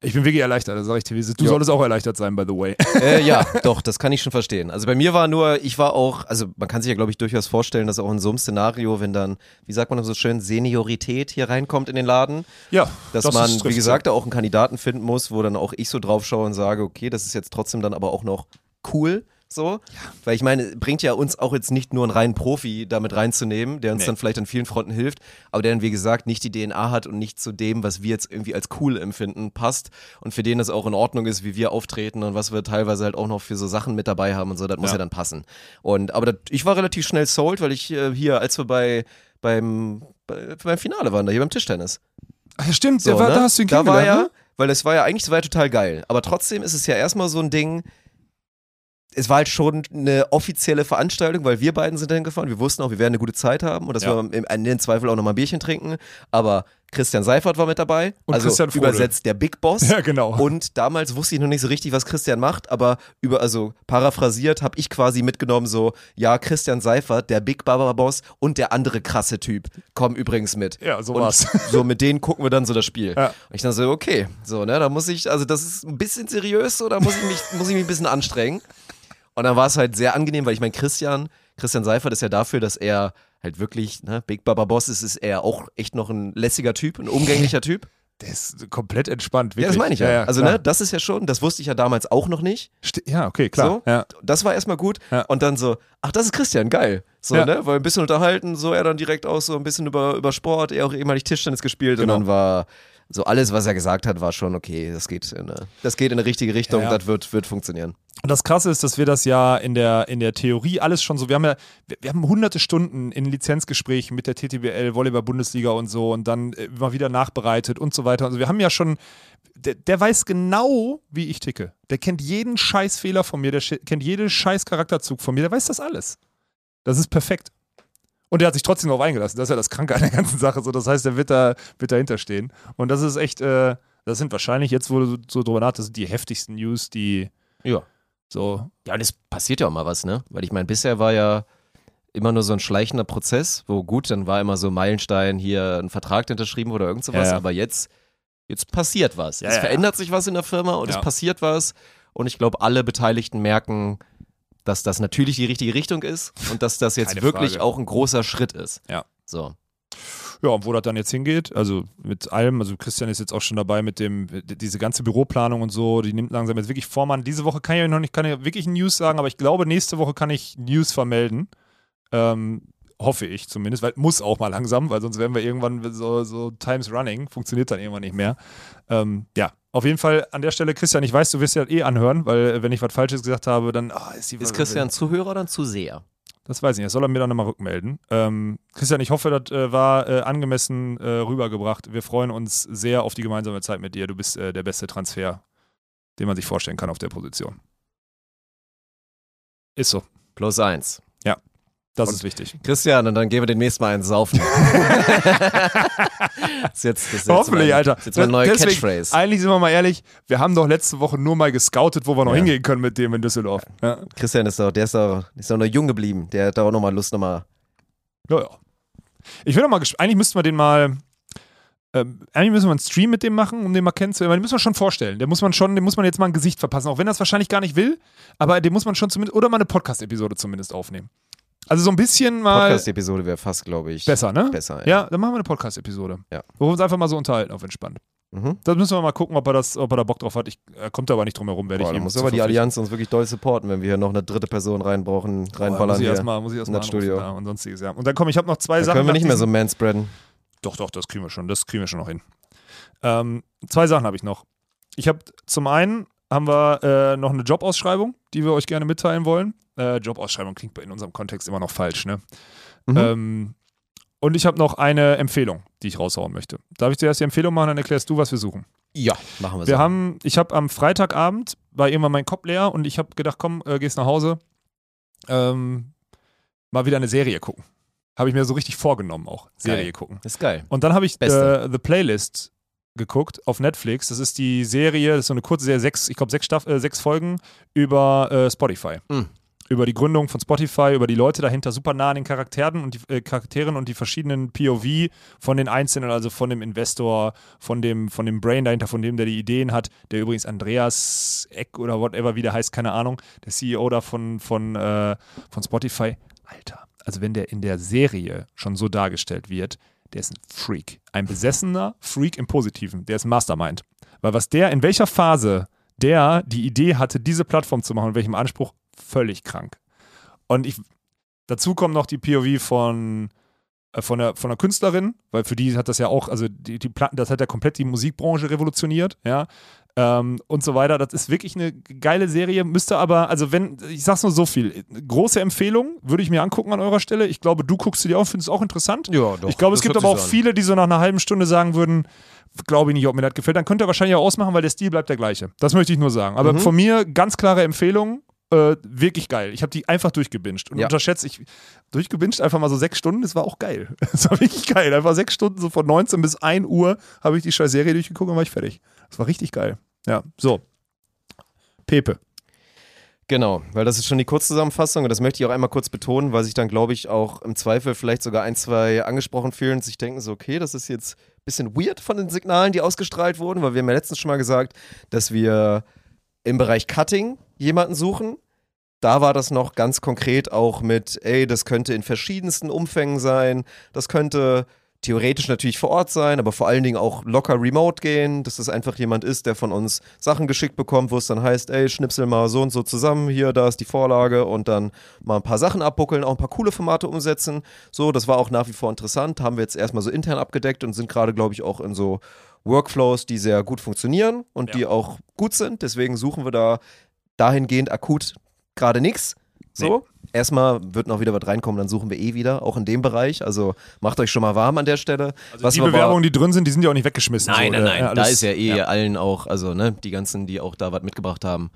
ich bin wirklich erleichtert, das sage ich dir. Du Ja. solltest auch erleichtert sein, by the way. Äh, ja, doch, das kann ich schon verstehen. Also bei mir war nur, ich war auch, also man kann sich ja, glaube ich, durchaus vorstellen, dass auch in so einem Szenario, wenn dann, wie sagt man so schön, Seniorität hier reinkommt in den Laden, Ja, dass das man, wie gesagt, da auch einen Kandidaten finden muss, wo dann auch ich so drauf schaue und sage, okay, das ist jetzt trotzdem dann aber auch noch cool. So, weil ich meine, bringt ja uns auch jetzt nicht nur einen reinen Profi damit reinzunehmen, der uns Nee. dann vielleicht an vielen Fronten hilft, aber der dann, wie gesagt, nicht die DNA hat und nicht zu dem, was wir jetzt irgendwie als cool empfinden, passt und für den das auch in Ordnung ist, wie wir auftreten und was wir teilweise halt auch noch für so Sachen mit dabei haben und so, das muss Ja. ja dann passen. Und, aber das, ich war relativ schnell sold, weil ich äh, hier, als wir bei, beim, bei, beim Finale waren, da hier beim Tischtennis, Ach, ja, stimmt, so, war, ne? da hast du ihn da war ja, ne? weil das war ja eigentlich, das war ja total geil. Aber trotzdem ist es ja erstmal so ein Ding, es war halt schon eine offizielle Veranstaltung, weil wir beiden sind dahin gefahren. Wir wussten auch, wir werden eine gute Zeit haben und dass Ja. wir im, im, im Zweifel auch nochmal ein Bierchen trinken. Aber Christian Seifert war mit dabei. Und also Christian Vogel. übersetzt der Big Boss. Ja, genau. Und damals wusste ich noch nicht so richtig, was Christian macht, aber über, also paraphrasiert habe ich quasi mitgenommen, so, ja, Christian Seifert, der Big Baba Boss und der andere krasse Typ kommen übrigens mit. Ja, so und war's. So, mit denen gucken wir dann so das Spiel. Ja. Und ich dann so, okay, so, ne, da muss ich, also das ist ein bisschen seriös, so, da muss ich mich, muss ich mich ein bisschen anstrengen. Und dann war es halt sehr angenehm, weil ich meine, Christian, Christian Seifert ist ja dafür, dass er halt wirklich, ne, Big Baba Boss ist, ist er auch echt noch ein lässiger Typ, ein umgänglicher Typ. Der ist komplett entspannt, Ja, wirklich. das meine ich ja. also, klar. ne, das ist ja schon, das wusste ich ja damals auch noch nicht. Sti- Ja, okay, klar. So, Ja. das war erstmal gut. Ja. Und dann so, ach, das ist Christian, geil. So, Ja. ne, weil ein bisschen unterhalten, so er dann direkt auch so ein bisschen über, über Sport, er auch ehemalig Tischtennis gespielt Genau. und dann war so alles, was er gesagt hat, war schon okay, das geht in eine, das geht in eine richtige Richtung, Ja, ja. das wird, wird funktionieren. Und das Krasse ist, dass wir das ja in der, in der Theorie alles schon so, wir haben ja, wir, wir haben hunderte Stunden in Lizenzgesprächen mit der TTBL, Volleyball-Bundesliga und so und dann äh, immer wieder nachbereitet und so weiter. Also wir haben ja schon, der, der weiß genau, wie ich ticke. Der kennt jeden Scheißfehler von mir, der kennt jeden Scheiß-Charakterzug von mir, der weiß das alles. Das ist perfekt. Und der hat sich trotzdem darauf eingelassen. Das ist ja das Kranke an der ganzen Sache. So, das heißt, der wird, da, wird dahinter stehen. Und das ist echt, äh, das sind wahrscheinlich jetzt, wo du so drüber nachdenkst, die heftigsten News, die Ja. so Ja, und es passiert ja auch mal was, ne? Weil ich meine, bisher war ja immer nur so ein schleichender Prozess, wo gut, dann war immer so Meilenstein, hier ein Vertrag unterschrieben oder irgend sowas, Ja, ja. aber jetzt, jetzt passiert was. Ja, es verändert sich was in der Firma und es passiert was und ich glaube, alle Beteiligten merken, dass das natürlich die richtige Richtung ist und dass das jetzt Keine wirklich Frage. auch ein großer Schritt ist. Ja. So. Ja, und wo das dann jetzt hingeht, also mit allem, also Christian ist jetzt auch schon dabei mit dem, diese ganze Büroplanung und so, die nimmt langsam jetzt wirklich Form an. Diese Woche kann ich ja noch nicht, kann ich wirklich News sagen, aber ich glaube, nächste Woche kann ich News vermelden. Ähm, hoffe ich zumindest, weil muss auch mal langsam, weil sonst werden wir irgendwann so, so Times Running, funktioniert dann irgendwann nicht mehr. Ähm, ja, auf jeden Fall an der Stelle, Christian, ich weiß, du wirst ja eh anhören, weil äh, wenn ich was Falsches gesagt habe, dann ah, ist die Ist Christian Zuhörer oder ein Zuseher? Das weiß ich nicht, das soll er mir dann nochmal rückmelden. Ähm, Christian, ich hoffe, das äh, war äh, angemessen äh, rübergebracht. Wir freuen uns sehr auf die gemeinsame Zeit mit dir. Du bist äh, der beste Transfer, den man sich vorstellen kann auf der Position. Ist so. Plus eins. Das Und- ist wichtig. Christian, und dann gehen wir demnächst mal einen saufen. das ist jetzt, das Hoffentlich, mein, Alter. Das ist jetzt meine neue Deswegen, Catchphrase. Eigentlich sind wir mal ehrlich, wir haben doch letzte Woche nur mal gescoutet, wo wir noch Ja. hingehen können mit dem in Düsseldorf. Ja, Christian ist doch, der ist doch, ist doch noch jung geblieben. Der hat da auch nochmal Lust, nochmal. ja. ja. Ich bin doch mal gespannt. Eigentlich müssten wir den mal. Ähm, eigentlich müssen wir einen Stream mit dem machen, um den mal kennenzulernen. Den müssen wir schon vorstellen. Den muss man schon, dem muss man jetzt mal ein Gesicht verpassen, auch wenn er es wahrscheinlich gar nicht will. Aber den muss man schon zumindest, oder mal eine Podcast-Episode zumindest aufnehmen. Also so ein bisschen mal Podcast-Episode wäre fast, glaube ich. besser, ne? Besser, Ja, dann machen wir eine Podcast-Episode. Ja. Wo wir uns einfach mal so unterhalten auf entspannt. Mhm. Da müssen wir mal gucken, ob er, das, ob er da Bock drauf hat. Ich, er kommt aber nicht drum herum, werde Boah, ich da ihm muss aber die. Allianz uns wirklich doll supporten, wenn wir hier noch eine dritte Person reinbrauchen, reinballern muss ich erstmal muss ich erst mal Studio. Ja, und sonstiges, ja. Und dann komm, ich habe noch zwei Da Sachen. können wir nicht mehr so manspreaden. Doch, doch, das kriegen wir schon. Das kriegen wir schon noch hin. Ähm, zwei Sachen habe ich noch. Ich habe zum einen haben wir äh, noch eine Jobausschreibung, die wir euch gerne mitteilen wollen. Äh, Jobausschreibung klingt in unserem Kontext immer noch falsch, ne? Mhm. Ähm, und ich habe noch eine Empfehlung, die ich raushauen möchte. Darf ich zuerst die Empfehlung machen, dann erklärst du, was wir suchen. Ja, machen wir so. Wir haben, ich habe am Freitagabend, war irgendwann mein Kopf leer und ich habe gedacht, komm, äh, gehst nach Hause, ähm, mal wieder eine Serie gucken. Habe ich mir so richtig vorgenommen auch, Serie Geil. gucken. ist geil. Und dann habe ich äh, The Playlist geguckt auf Netflix. Das ist die Serie, das ist so eine kurze Serie, sechs, ich glaube sechs, Staff äh, sechs Folgen über äh, Spotify. Mhm. Über die Gründung von Spotify, über die Leute dahinter, super nah an den Charakteren und die äh, Charakteren und die verschiedenen POV von den Einzelnen, also von dem Investor, von dem, von dem Brain dahinter, von dem, der die Ideen hat, der übrigens Andreas Eck oder whatever, wie der heißt, keine Ahnung, der CEO da von, von, äh, von Spotify. Alter, also wenn der in der Serie schon so dargestellt wird, der ist ein Freak. Ein besessener Freak im Positiven. Der ist ein Mastermind. Weil was der, in welcher Phase der die Idee hatte, diese Plattform zu machen welchem Anspruch, völlig krank. Und ich, dazu kommt noch die POV von, äh, von, der, von der Künstlerin, weil für die hat das ja auch, also die, die Platten, das hat ja komplett die Musikbranche revolutioniert, ja. Ähm, und so weiter. Das ist wirklich eine geile Serie. Müsste aber, also wenn, ich sag's nur so viel, große Empfehlung, würde ich mir angucken an eurer Stelle. Ich glaube, du guckst sie dir auch, findest es auch interessant. Ja, doch. Ich glaube, es gibt aber auch an. viele, die so nach einer halben Stunde sagen würden, glaube ich nicht, ob mir das gefällt. Dann könnt ihr wahrscheinlich auch ausmachen, weil der Stil bleibt der gleiche. Das möchte ich nur sagen. Aber Mhm. von mir ganz klare Empfehlung. Äh, wirklich geil. Ich habe die einfach durchgebinged. Und Ja. unterschätze ich, durchgebinged einfach mal so sechs Stunden, das war auch geil. Das war wirklich geil. Einfach sechs Stunden, so von 19 bis 1 Uhr habe ich die scheiß Serie durchgeguckt und war ich fertig. Das war richtig geil. Ja, so. Pepe. Genau, weil das ist schon die Kurzzusammenfassung und das möchte ich auch einmal kurz betonen, weil sich dann, glaube ich, auch im Zweifel vielleicht sogar ein, zwei angesprochen fühlen und sich denken so, okay, das ist jetzt ein bisschen weird von den Signalen, die ausgestrahlt wurden, weil wir haben ja letztens schon mal gesagt, dass wir im Bereich Cutting jemanden suchen. Da war das noch ganz konkret auch mit, ey, das könnte in verschiedensten Umfängen sein, das könnte theoretisch natürlich vor Ort sein, aber vor allen Dingen auch locker remote gehen, dass das einfach jemand ist, der von uns Sachen geschickt bekommt, wo es dann heißt, ey, schnipsel mal so und so zusammen, hier, da ist die Vorlage und dann mal ein paar Sachen abbuckeln, auch ein paar coole Formate umsetzen. So, das war auch nach wie vor interessant, haben wir jetzt erstmal so intern abgedeckt und sind gerade, glaube ich, auch in so Workflows, die sehr gut funktionieren und die auch gut sind. Deswegen suchen wir da dahingehend akut gerade nichts. So, erstmal wird noch wieder was reinkommen, dann suchen wir eh wieder, auch in dem Bereich. Also macht euch schon mal warm an der Stelle. Also die Bewerbungen, die drin sind, die sind ja auch nicht weggeschmissen. Nein, so, nein, äh, nein. da alles- ist ja eh allen auch, also ne, die ganzen, die auch da was mitgebracht haben,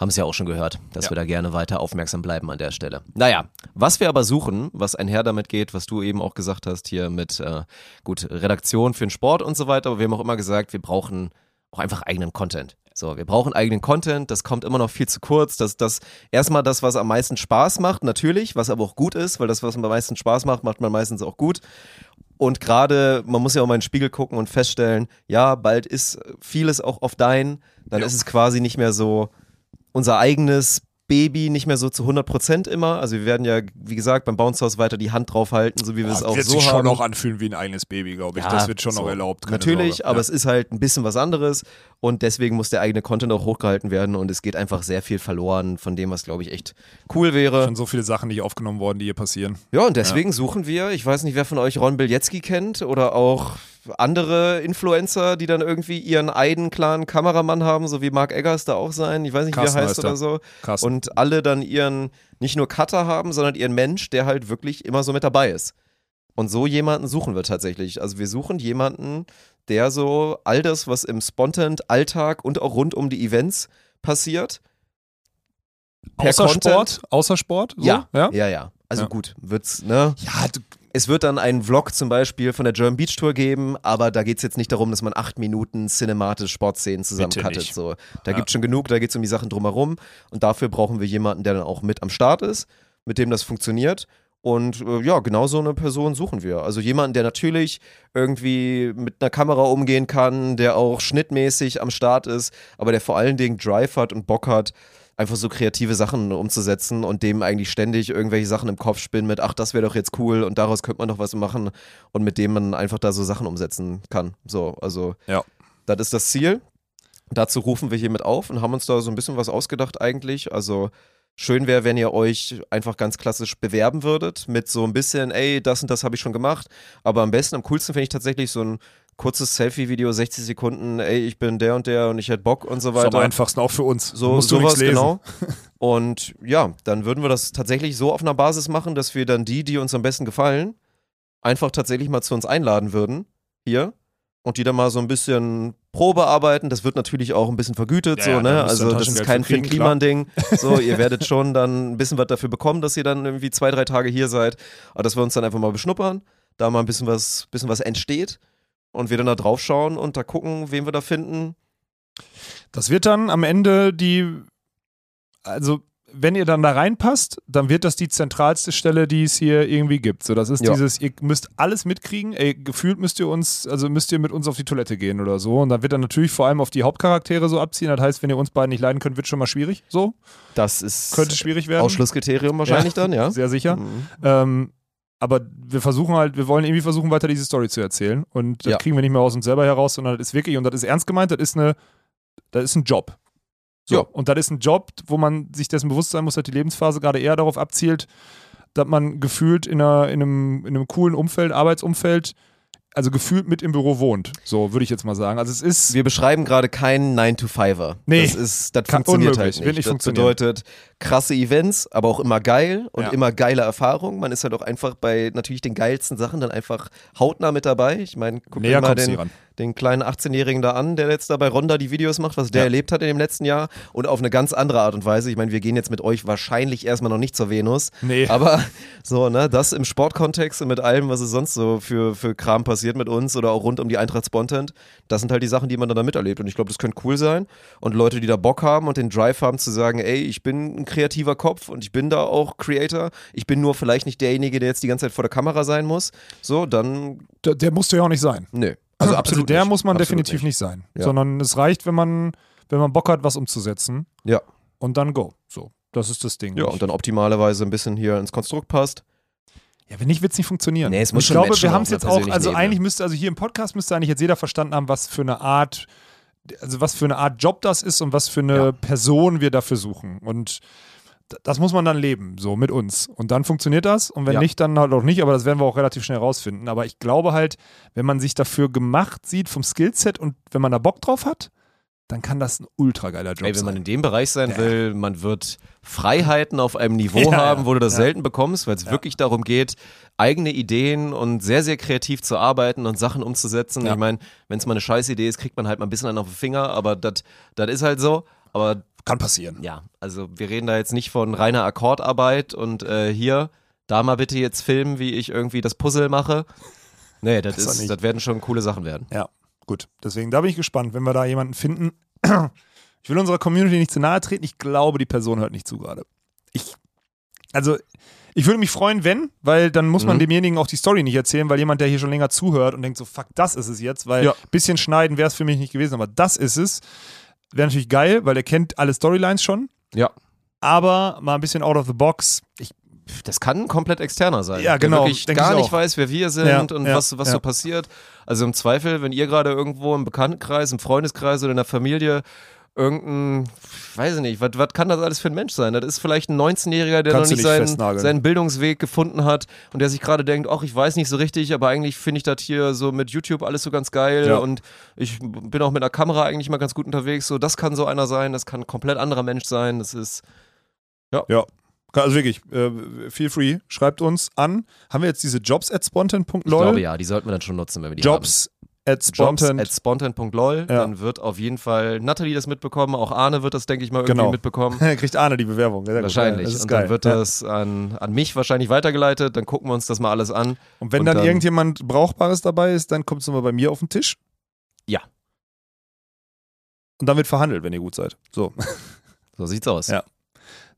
haben es ja auch schon gehört, dass Ja. wir da gerne weiter aufmerksam bleiben an der Stelle. Naja, was wir aber suchen, was einher damit geht, was du eben auch gesagt hast, hier mit äh, gut, Redaktion für den Sport und so weiter, aber wir haben auch immer gesagt, wir brauchen auch einfach eigenen Content. So, wir brauchen eigenen Content, das kommt immer noch viel zu kurz. Das, das erstmal das, was am meisten Spaß macht, natürlich, was aber auch gut ist, weil das, was am meisten Spaß macht, macht man meistens auch gut. Und gerade, man muss ja auch mal in den Spiegel gucken und feststellen, ja, bald ist vieles auch auf dein, dann ist es quasi nicht mehr so unser eigenes Baby, nicht mehr so zu 100 Prozent immer. Also wir werden ja, wie gesagt, beim Bounce House weiter die Hand draufhalten, so wie wir es Boah, auch wird so sich schon haben. auch anfühlen wie ein eigenes Baby, glaube ich. Ja, das wird schon so. noch erlaubt. Natürlich, Sorge. aber ja. es ist halt ein bisschen was anderes und deswegen muss der eigene Content auch hochgehalten werden und es geht einfach sehr viel verloren von dem, was glaube ich echt cool wäre. schon so viele Sachen nicht aufgenommen worden, die hier passieren. Ja, und deswegen suchen wir, ich weiß nicht, wer von euch Ron Bilecki kennt oder auch andere Influencer, die dann irgendwie ihren Eiden-Clan Kameramann haben, so wie Mark Eggers da auch sein, ich weiß nicht, wie er Carsten heißt oder er. so. Carsten. Und alle dann ihren, nicht nur Cutter haben, sondern ihren Mensch, der halt wirklich immer so mit dabei ist. Und so jemanden suchen wir tatsächlich. Also wir suchen jemanden, der so all das, was im Spontant Alltag und auch rund um die Events passiert, per Außer Content- Sport? Außer Sport? So? ja, ja. ja, ja. Also Ja. gut, wird's, ne? Ja, du, Es wird dann einen Vlog zum Beispiel von der German Beach Tour geben, aber da geht es jetzt nicht darum, dass man acht Minuten cinematisch Sportszenen zusammencuttet. So. Da Ja. gibt es schon genug, da geht es um die Sachen drumherum und dafür brauchen wir jemanden, der dann auch mit am Start ist, mit dem das funktioniert. Und äh, ja, genau so eine Person suchen wir. Also jemanden, der natürlich irgendwie mit einer Kamera umgehen kann, der auch schnittmäßig am Start ist, aber der vor allen Dingen Drive hat und Bock hat, einfach so kreative Sachen umzusetzen und dem eigentlich ständig irgendwelche Sachen im Kopf spinnen mit, ach, das wäre doch jetzt cool und daraus könnte man doch was machen und mit dem man einfach da so Sachen umsetzen kann. So, also Ja. das ist das Ziel. Dazu rufen wir hiermit auf und haben uns da so ein bisschen was ausgedacht eigentlich. Also schön wäre, wenn ihr euch einfach ganz klassisch bewerben würdet mit so ein bisschen, ey, das und das habe ich schon gemacht. Aber am besten, am coolsten finde ich tatsächlich so ein kurzes Selfie-Video, 60 Sekunden, ey, ich bin der und der und ich hätte Bock und so ist am weiter. einfachsten auch für uns. So, Musst du sowas lesen. genau. Und ja, dann würden wir das tatsächlich so auf einer Basis machen, dass wir dann die, die uns am besten gefallen, einfach tatsächlich mal zu uns einladen würden. Hier. Und die dann mal so ein bisschen Probe arbeiten. Das wird natürlich auch ein bisschen vergütet, Ja, so, ne? Also, das ist kein Finn Kliman-Ding. So, ihr werdet schon dann ein bisschen was dafür bekommen, dass ihr dann irgendwie zwei, drei Tage hier seid. Aber dass wir uns dann einfach mal beschnuppern, da mal ein bisschen was, bisschen was entsteht. Und wir dann da drauf schauen und da gucken, wen wir da finden. Das wird dann am Ende die, also wenn ihr dann da reinpasst, dann wird das die zentralste Stelle, die es hier irgendwie gibt. So, das ist Ja. dieses, ihr müsst alles mitkriegen, ey, gefühlt müsst ihr uns, also müsst ihr mit uns auf die Toilette gehen oder so. Und dann wird dann natürlich vor allem auf die Hauptcharaktere so abziehen. Das heißt, wenn ihr uns beiden nicht leiden könnt, wird schon mal schwierig. So, Das ist könnte schwierig werden. Ausschlusskriterium wahrscheinlich dann, ja. Sehr sicher. Mhm. Ähm, aber wir versuchen halt, wir wollen irgendwie versuchen, weiter diese Story zu erzählen. Und das Ja. kriegen wir nicht mehr aus uns selber heraus, sondern das ist wirklich, und das ist ernst gemeint, das ist eine, das ist ein Job. So. Ja. Und das ist ein Job, wo man sich dessen bewusst sein muss, dass die Lebensphase gerade eher darauf abzielt, dass man gefühlt in, einer, in, einem, in einem coolen Umfeld, Arbeitsumfeld, also gefühlt mit im Büro wohnt. So würde ich jetzt mal sagen. Also es ist. Wir beschreiben gerade keinen 9-to-5er. Nee. Das, ist, das funktioniert unmöglich, halt nicht. nicht das bedeutet krasse Events, aber auch immer geil und Ja. immer geile Erfahrungen. Man ist halt auch einfach bei natürlich den geilsten Sachen dann einfach hautnah mit dabei. Ich meine, guck Näher mal den, ran. Den kleinen 18-Jährigen da an, der jetzt da bei Ronda die Videos macht, was der Ja. erlebt hat in dem letzten Jahr und auf eine ganz andere Art und Weise. Ich meine, wir gehen jetzt mit euch wahrscheinlich erstmal noch nicht zur Venus, Nee. aber so, ne, das im Sportkontext und mit allem, was es sonst so für, für Kram passiert mit uns oder auch rund um die Eintracht Spontent, das sind halt die Sachen, die man dann da miterlebt und ich glaube, das könnte cool sein und Leute, die da Bock haben und den Drive haben zu sagen, ey, ich bin ein kreativer Kopf und ich bin da auch Creator, ich bin nur vielleicht nicht derjenige, der jetzt die ganze Zeit vor der Kamera sein muss, so, dann, Der, der musste ja auch nicht sein. nö. Also absolut der nicht. muss man Absolut definitiv nicht, sein. Ja. Sondern es reicht, wenn man, wenn man Bock hat, was umzusetzen. Ja. Und dann go. So. Das ist das Ding. Ja, und dann optimalerweise ein bisschen hier ins Konstrukt passt. Ja, wenn nicht, wird es nicht funktionieren. Nee, es muss ich schon glaube, wir haben es jetzt auch, persönlichen also Ebene. eigentlich müsste, also hier im Podcast müsste eigentlich jetzt jeder verstanden haben, was für eine Art, also was für eine Art Job das ist und was für eine Ja. Person wir dafür suchen. Und das muss man dann leben, so mit uns. Und dann funktioniert das. Und wenn Ja. nicht, dann halt auch nicht, aber das werden wir auch relativ schnell rausfinden. Aber ich glaube halt, wenn man sich dafür gemacht sieht vom Skillset und wenn man da Bock drauf hat, dann kann das ein ultra geiler Job Ey, wenn man sein. in dem Bereich sein Ja. will, man wird Freiheiten auf einem Niveau Ja, haben, wo du das ja. selten bekommst, weil es wirklich darum geht, eigene Ideen und sehr, sehr kreativ zu arbeiten und Sachen umzusetzen. Ich meine, wenn es mal eine Scheißidee ist, kriegt man halt mal ein bisschen einen auf den Finger, aber das das ist halt so. Aber Kann passieren. ja, also wir reden da jetzt nicht von reiner Akkordarbeit und äh, hier, da mal bitte jetzt filmen, wie ich irgendwie das Puzzle mache. Nee, das, Das ist, das werden schon coole Sachen werden. Ja, gut. Deswegen, da bin ich gespannt, wenn wir da jemanden finden. Ich will unserer Community nicht zu nahe treten. Ich glaube, die Person hört nicht zu gerade. Ich, also, ich würde mich freuen, wenn, weil dann muss man Mhm. demjenigen auch die Story nicht erzählen, weil jemand, der hier schon länger zuhört und denkt so, fuck, das ist es jetzt, weil Ja. bisschen schneiden wäre es für mich nicht gewesen, aber das ist es. Wäre natürlich geil, weil er kennt alle Storylines schon, Ja. aber mal ein bisschen out of the box. Ich, Das kann komplett externer sein. Ja, genau, Der wirklich gar ich nicht weiß, wer wir sind Ja, und ja, was, was ja. so passiert. Also im Zweifel, wenn ihr gerade irgendwo im Bekanntenkreis, im Freundeskreis oder in der Familie irgendein, weiß ich nicht, was, was kann das alles für ein Mensch sein? Das ist vielleicht ein 19-Jähriger, der Kannst noch nicht nicht seinen, seinen Bildungsweg gefunden hat und der sich gerade denkt, ach, ich weiß nicht so richtig, aber eigentlich finde ich das hier so mit YouTube alles so ganz geil Ja. und ich bin auch mit einer Kamera eigentlich mal ganz gut unterwegs. So, das kann so einer sein, das kann ein komplett anderer Mensch sein. Das ist also wirklich, äh, feel free, schreibt uns an. Haben wir jetzt diese Jobs at spontan.lol? ich glaube ja, die sollten wir dann schon nutzen, wenn wir die haben. Jobs at spontan. At spontan.lol, Ja. dann wird auf jeden Fall Natalie das mitbekommen, auch Arne wird das, denke ich mal, irgendwie Genau. mitbekommen. Kriegt Arne die Bewerbung. Sehr. Wahrscheinlich. Ja, das ist und geil. dann wird Ja. das an, an mich wahrscheinlich weitergeleitet, dann gucken wir uns das mal alles an. Und wenn und dann, dann- irgendjemand Brauchbares dabei ist, dann kommt es nochmal bei mir auf den Tisch. Ja. Und dann wird verhandelt, wenn ihr gut seid. So, So sieht's aus. Ja.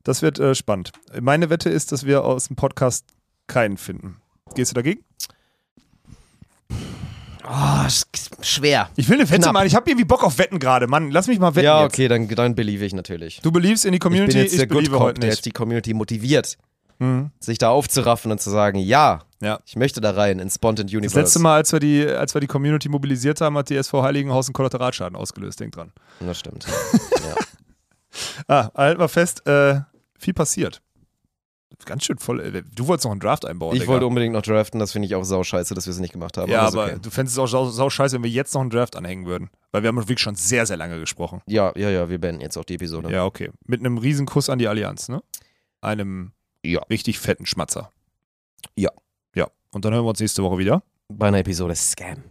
das wird äh, spannend. Meine Wette ist, dass wir aus dem Podcast keinen finden. Gehst du dagegen? Oh, sch- schwer. Ich will eine Wette Knapp. machen. Ich habe irgendwie Bock auf Wetten gerade. Mann, lass mich mal wetten Ja, jetzt. okay, dann, dann believe ich natürlich. Du beliebst in die Ich Community, bin jetzt der Good Cop, der jetzt die Community motiviert, Mhm. sich da aufzuraffen und zu sagen, ja, Ja. ich möchte da rein in Spontan Das Universe. letzte Mal, als wir, die, als wir die Community mobilisiert haben, hat die SV Heiligenhaus einen Kollateralschaden ausgelöst. Denk dran. Das stimmt. Ah, halt mal fest, äh, viel passiert. Ganz schön voll. äh, Du wolltest noch einen Draft einbauen. Ich Digga. wollte unbedingt noch draften, das finde ich auch sau scheiße, dass wir es nicht gemacht haben. Ja, aber okay. du fändest es auch sau, sau scheiße, wenn wir jetzt noch einen Draft anhängen würden. Weil wir haben wirklich schon sehr, sehr lange gesprochen. Ja, ja, ja, wir beenden jetzt auch die Episode. Ja, okay. Mit einem riesen Kuss an die Allianz, ne? Einem Ja. richtig fetten Schmatzer. Ja. Ja. Und dann hören wir uns nächste Woche wieder. Bei einer Episode Scam.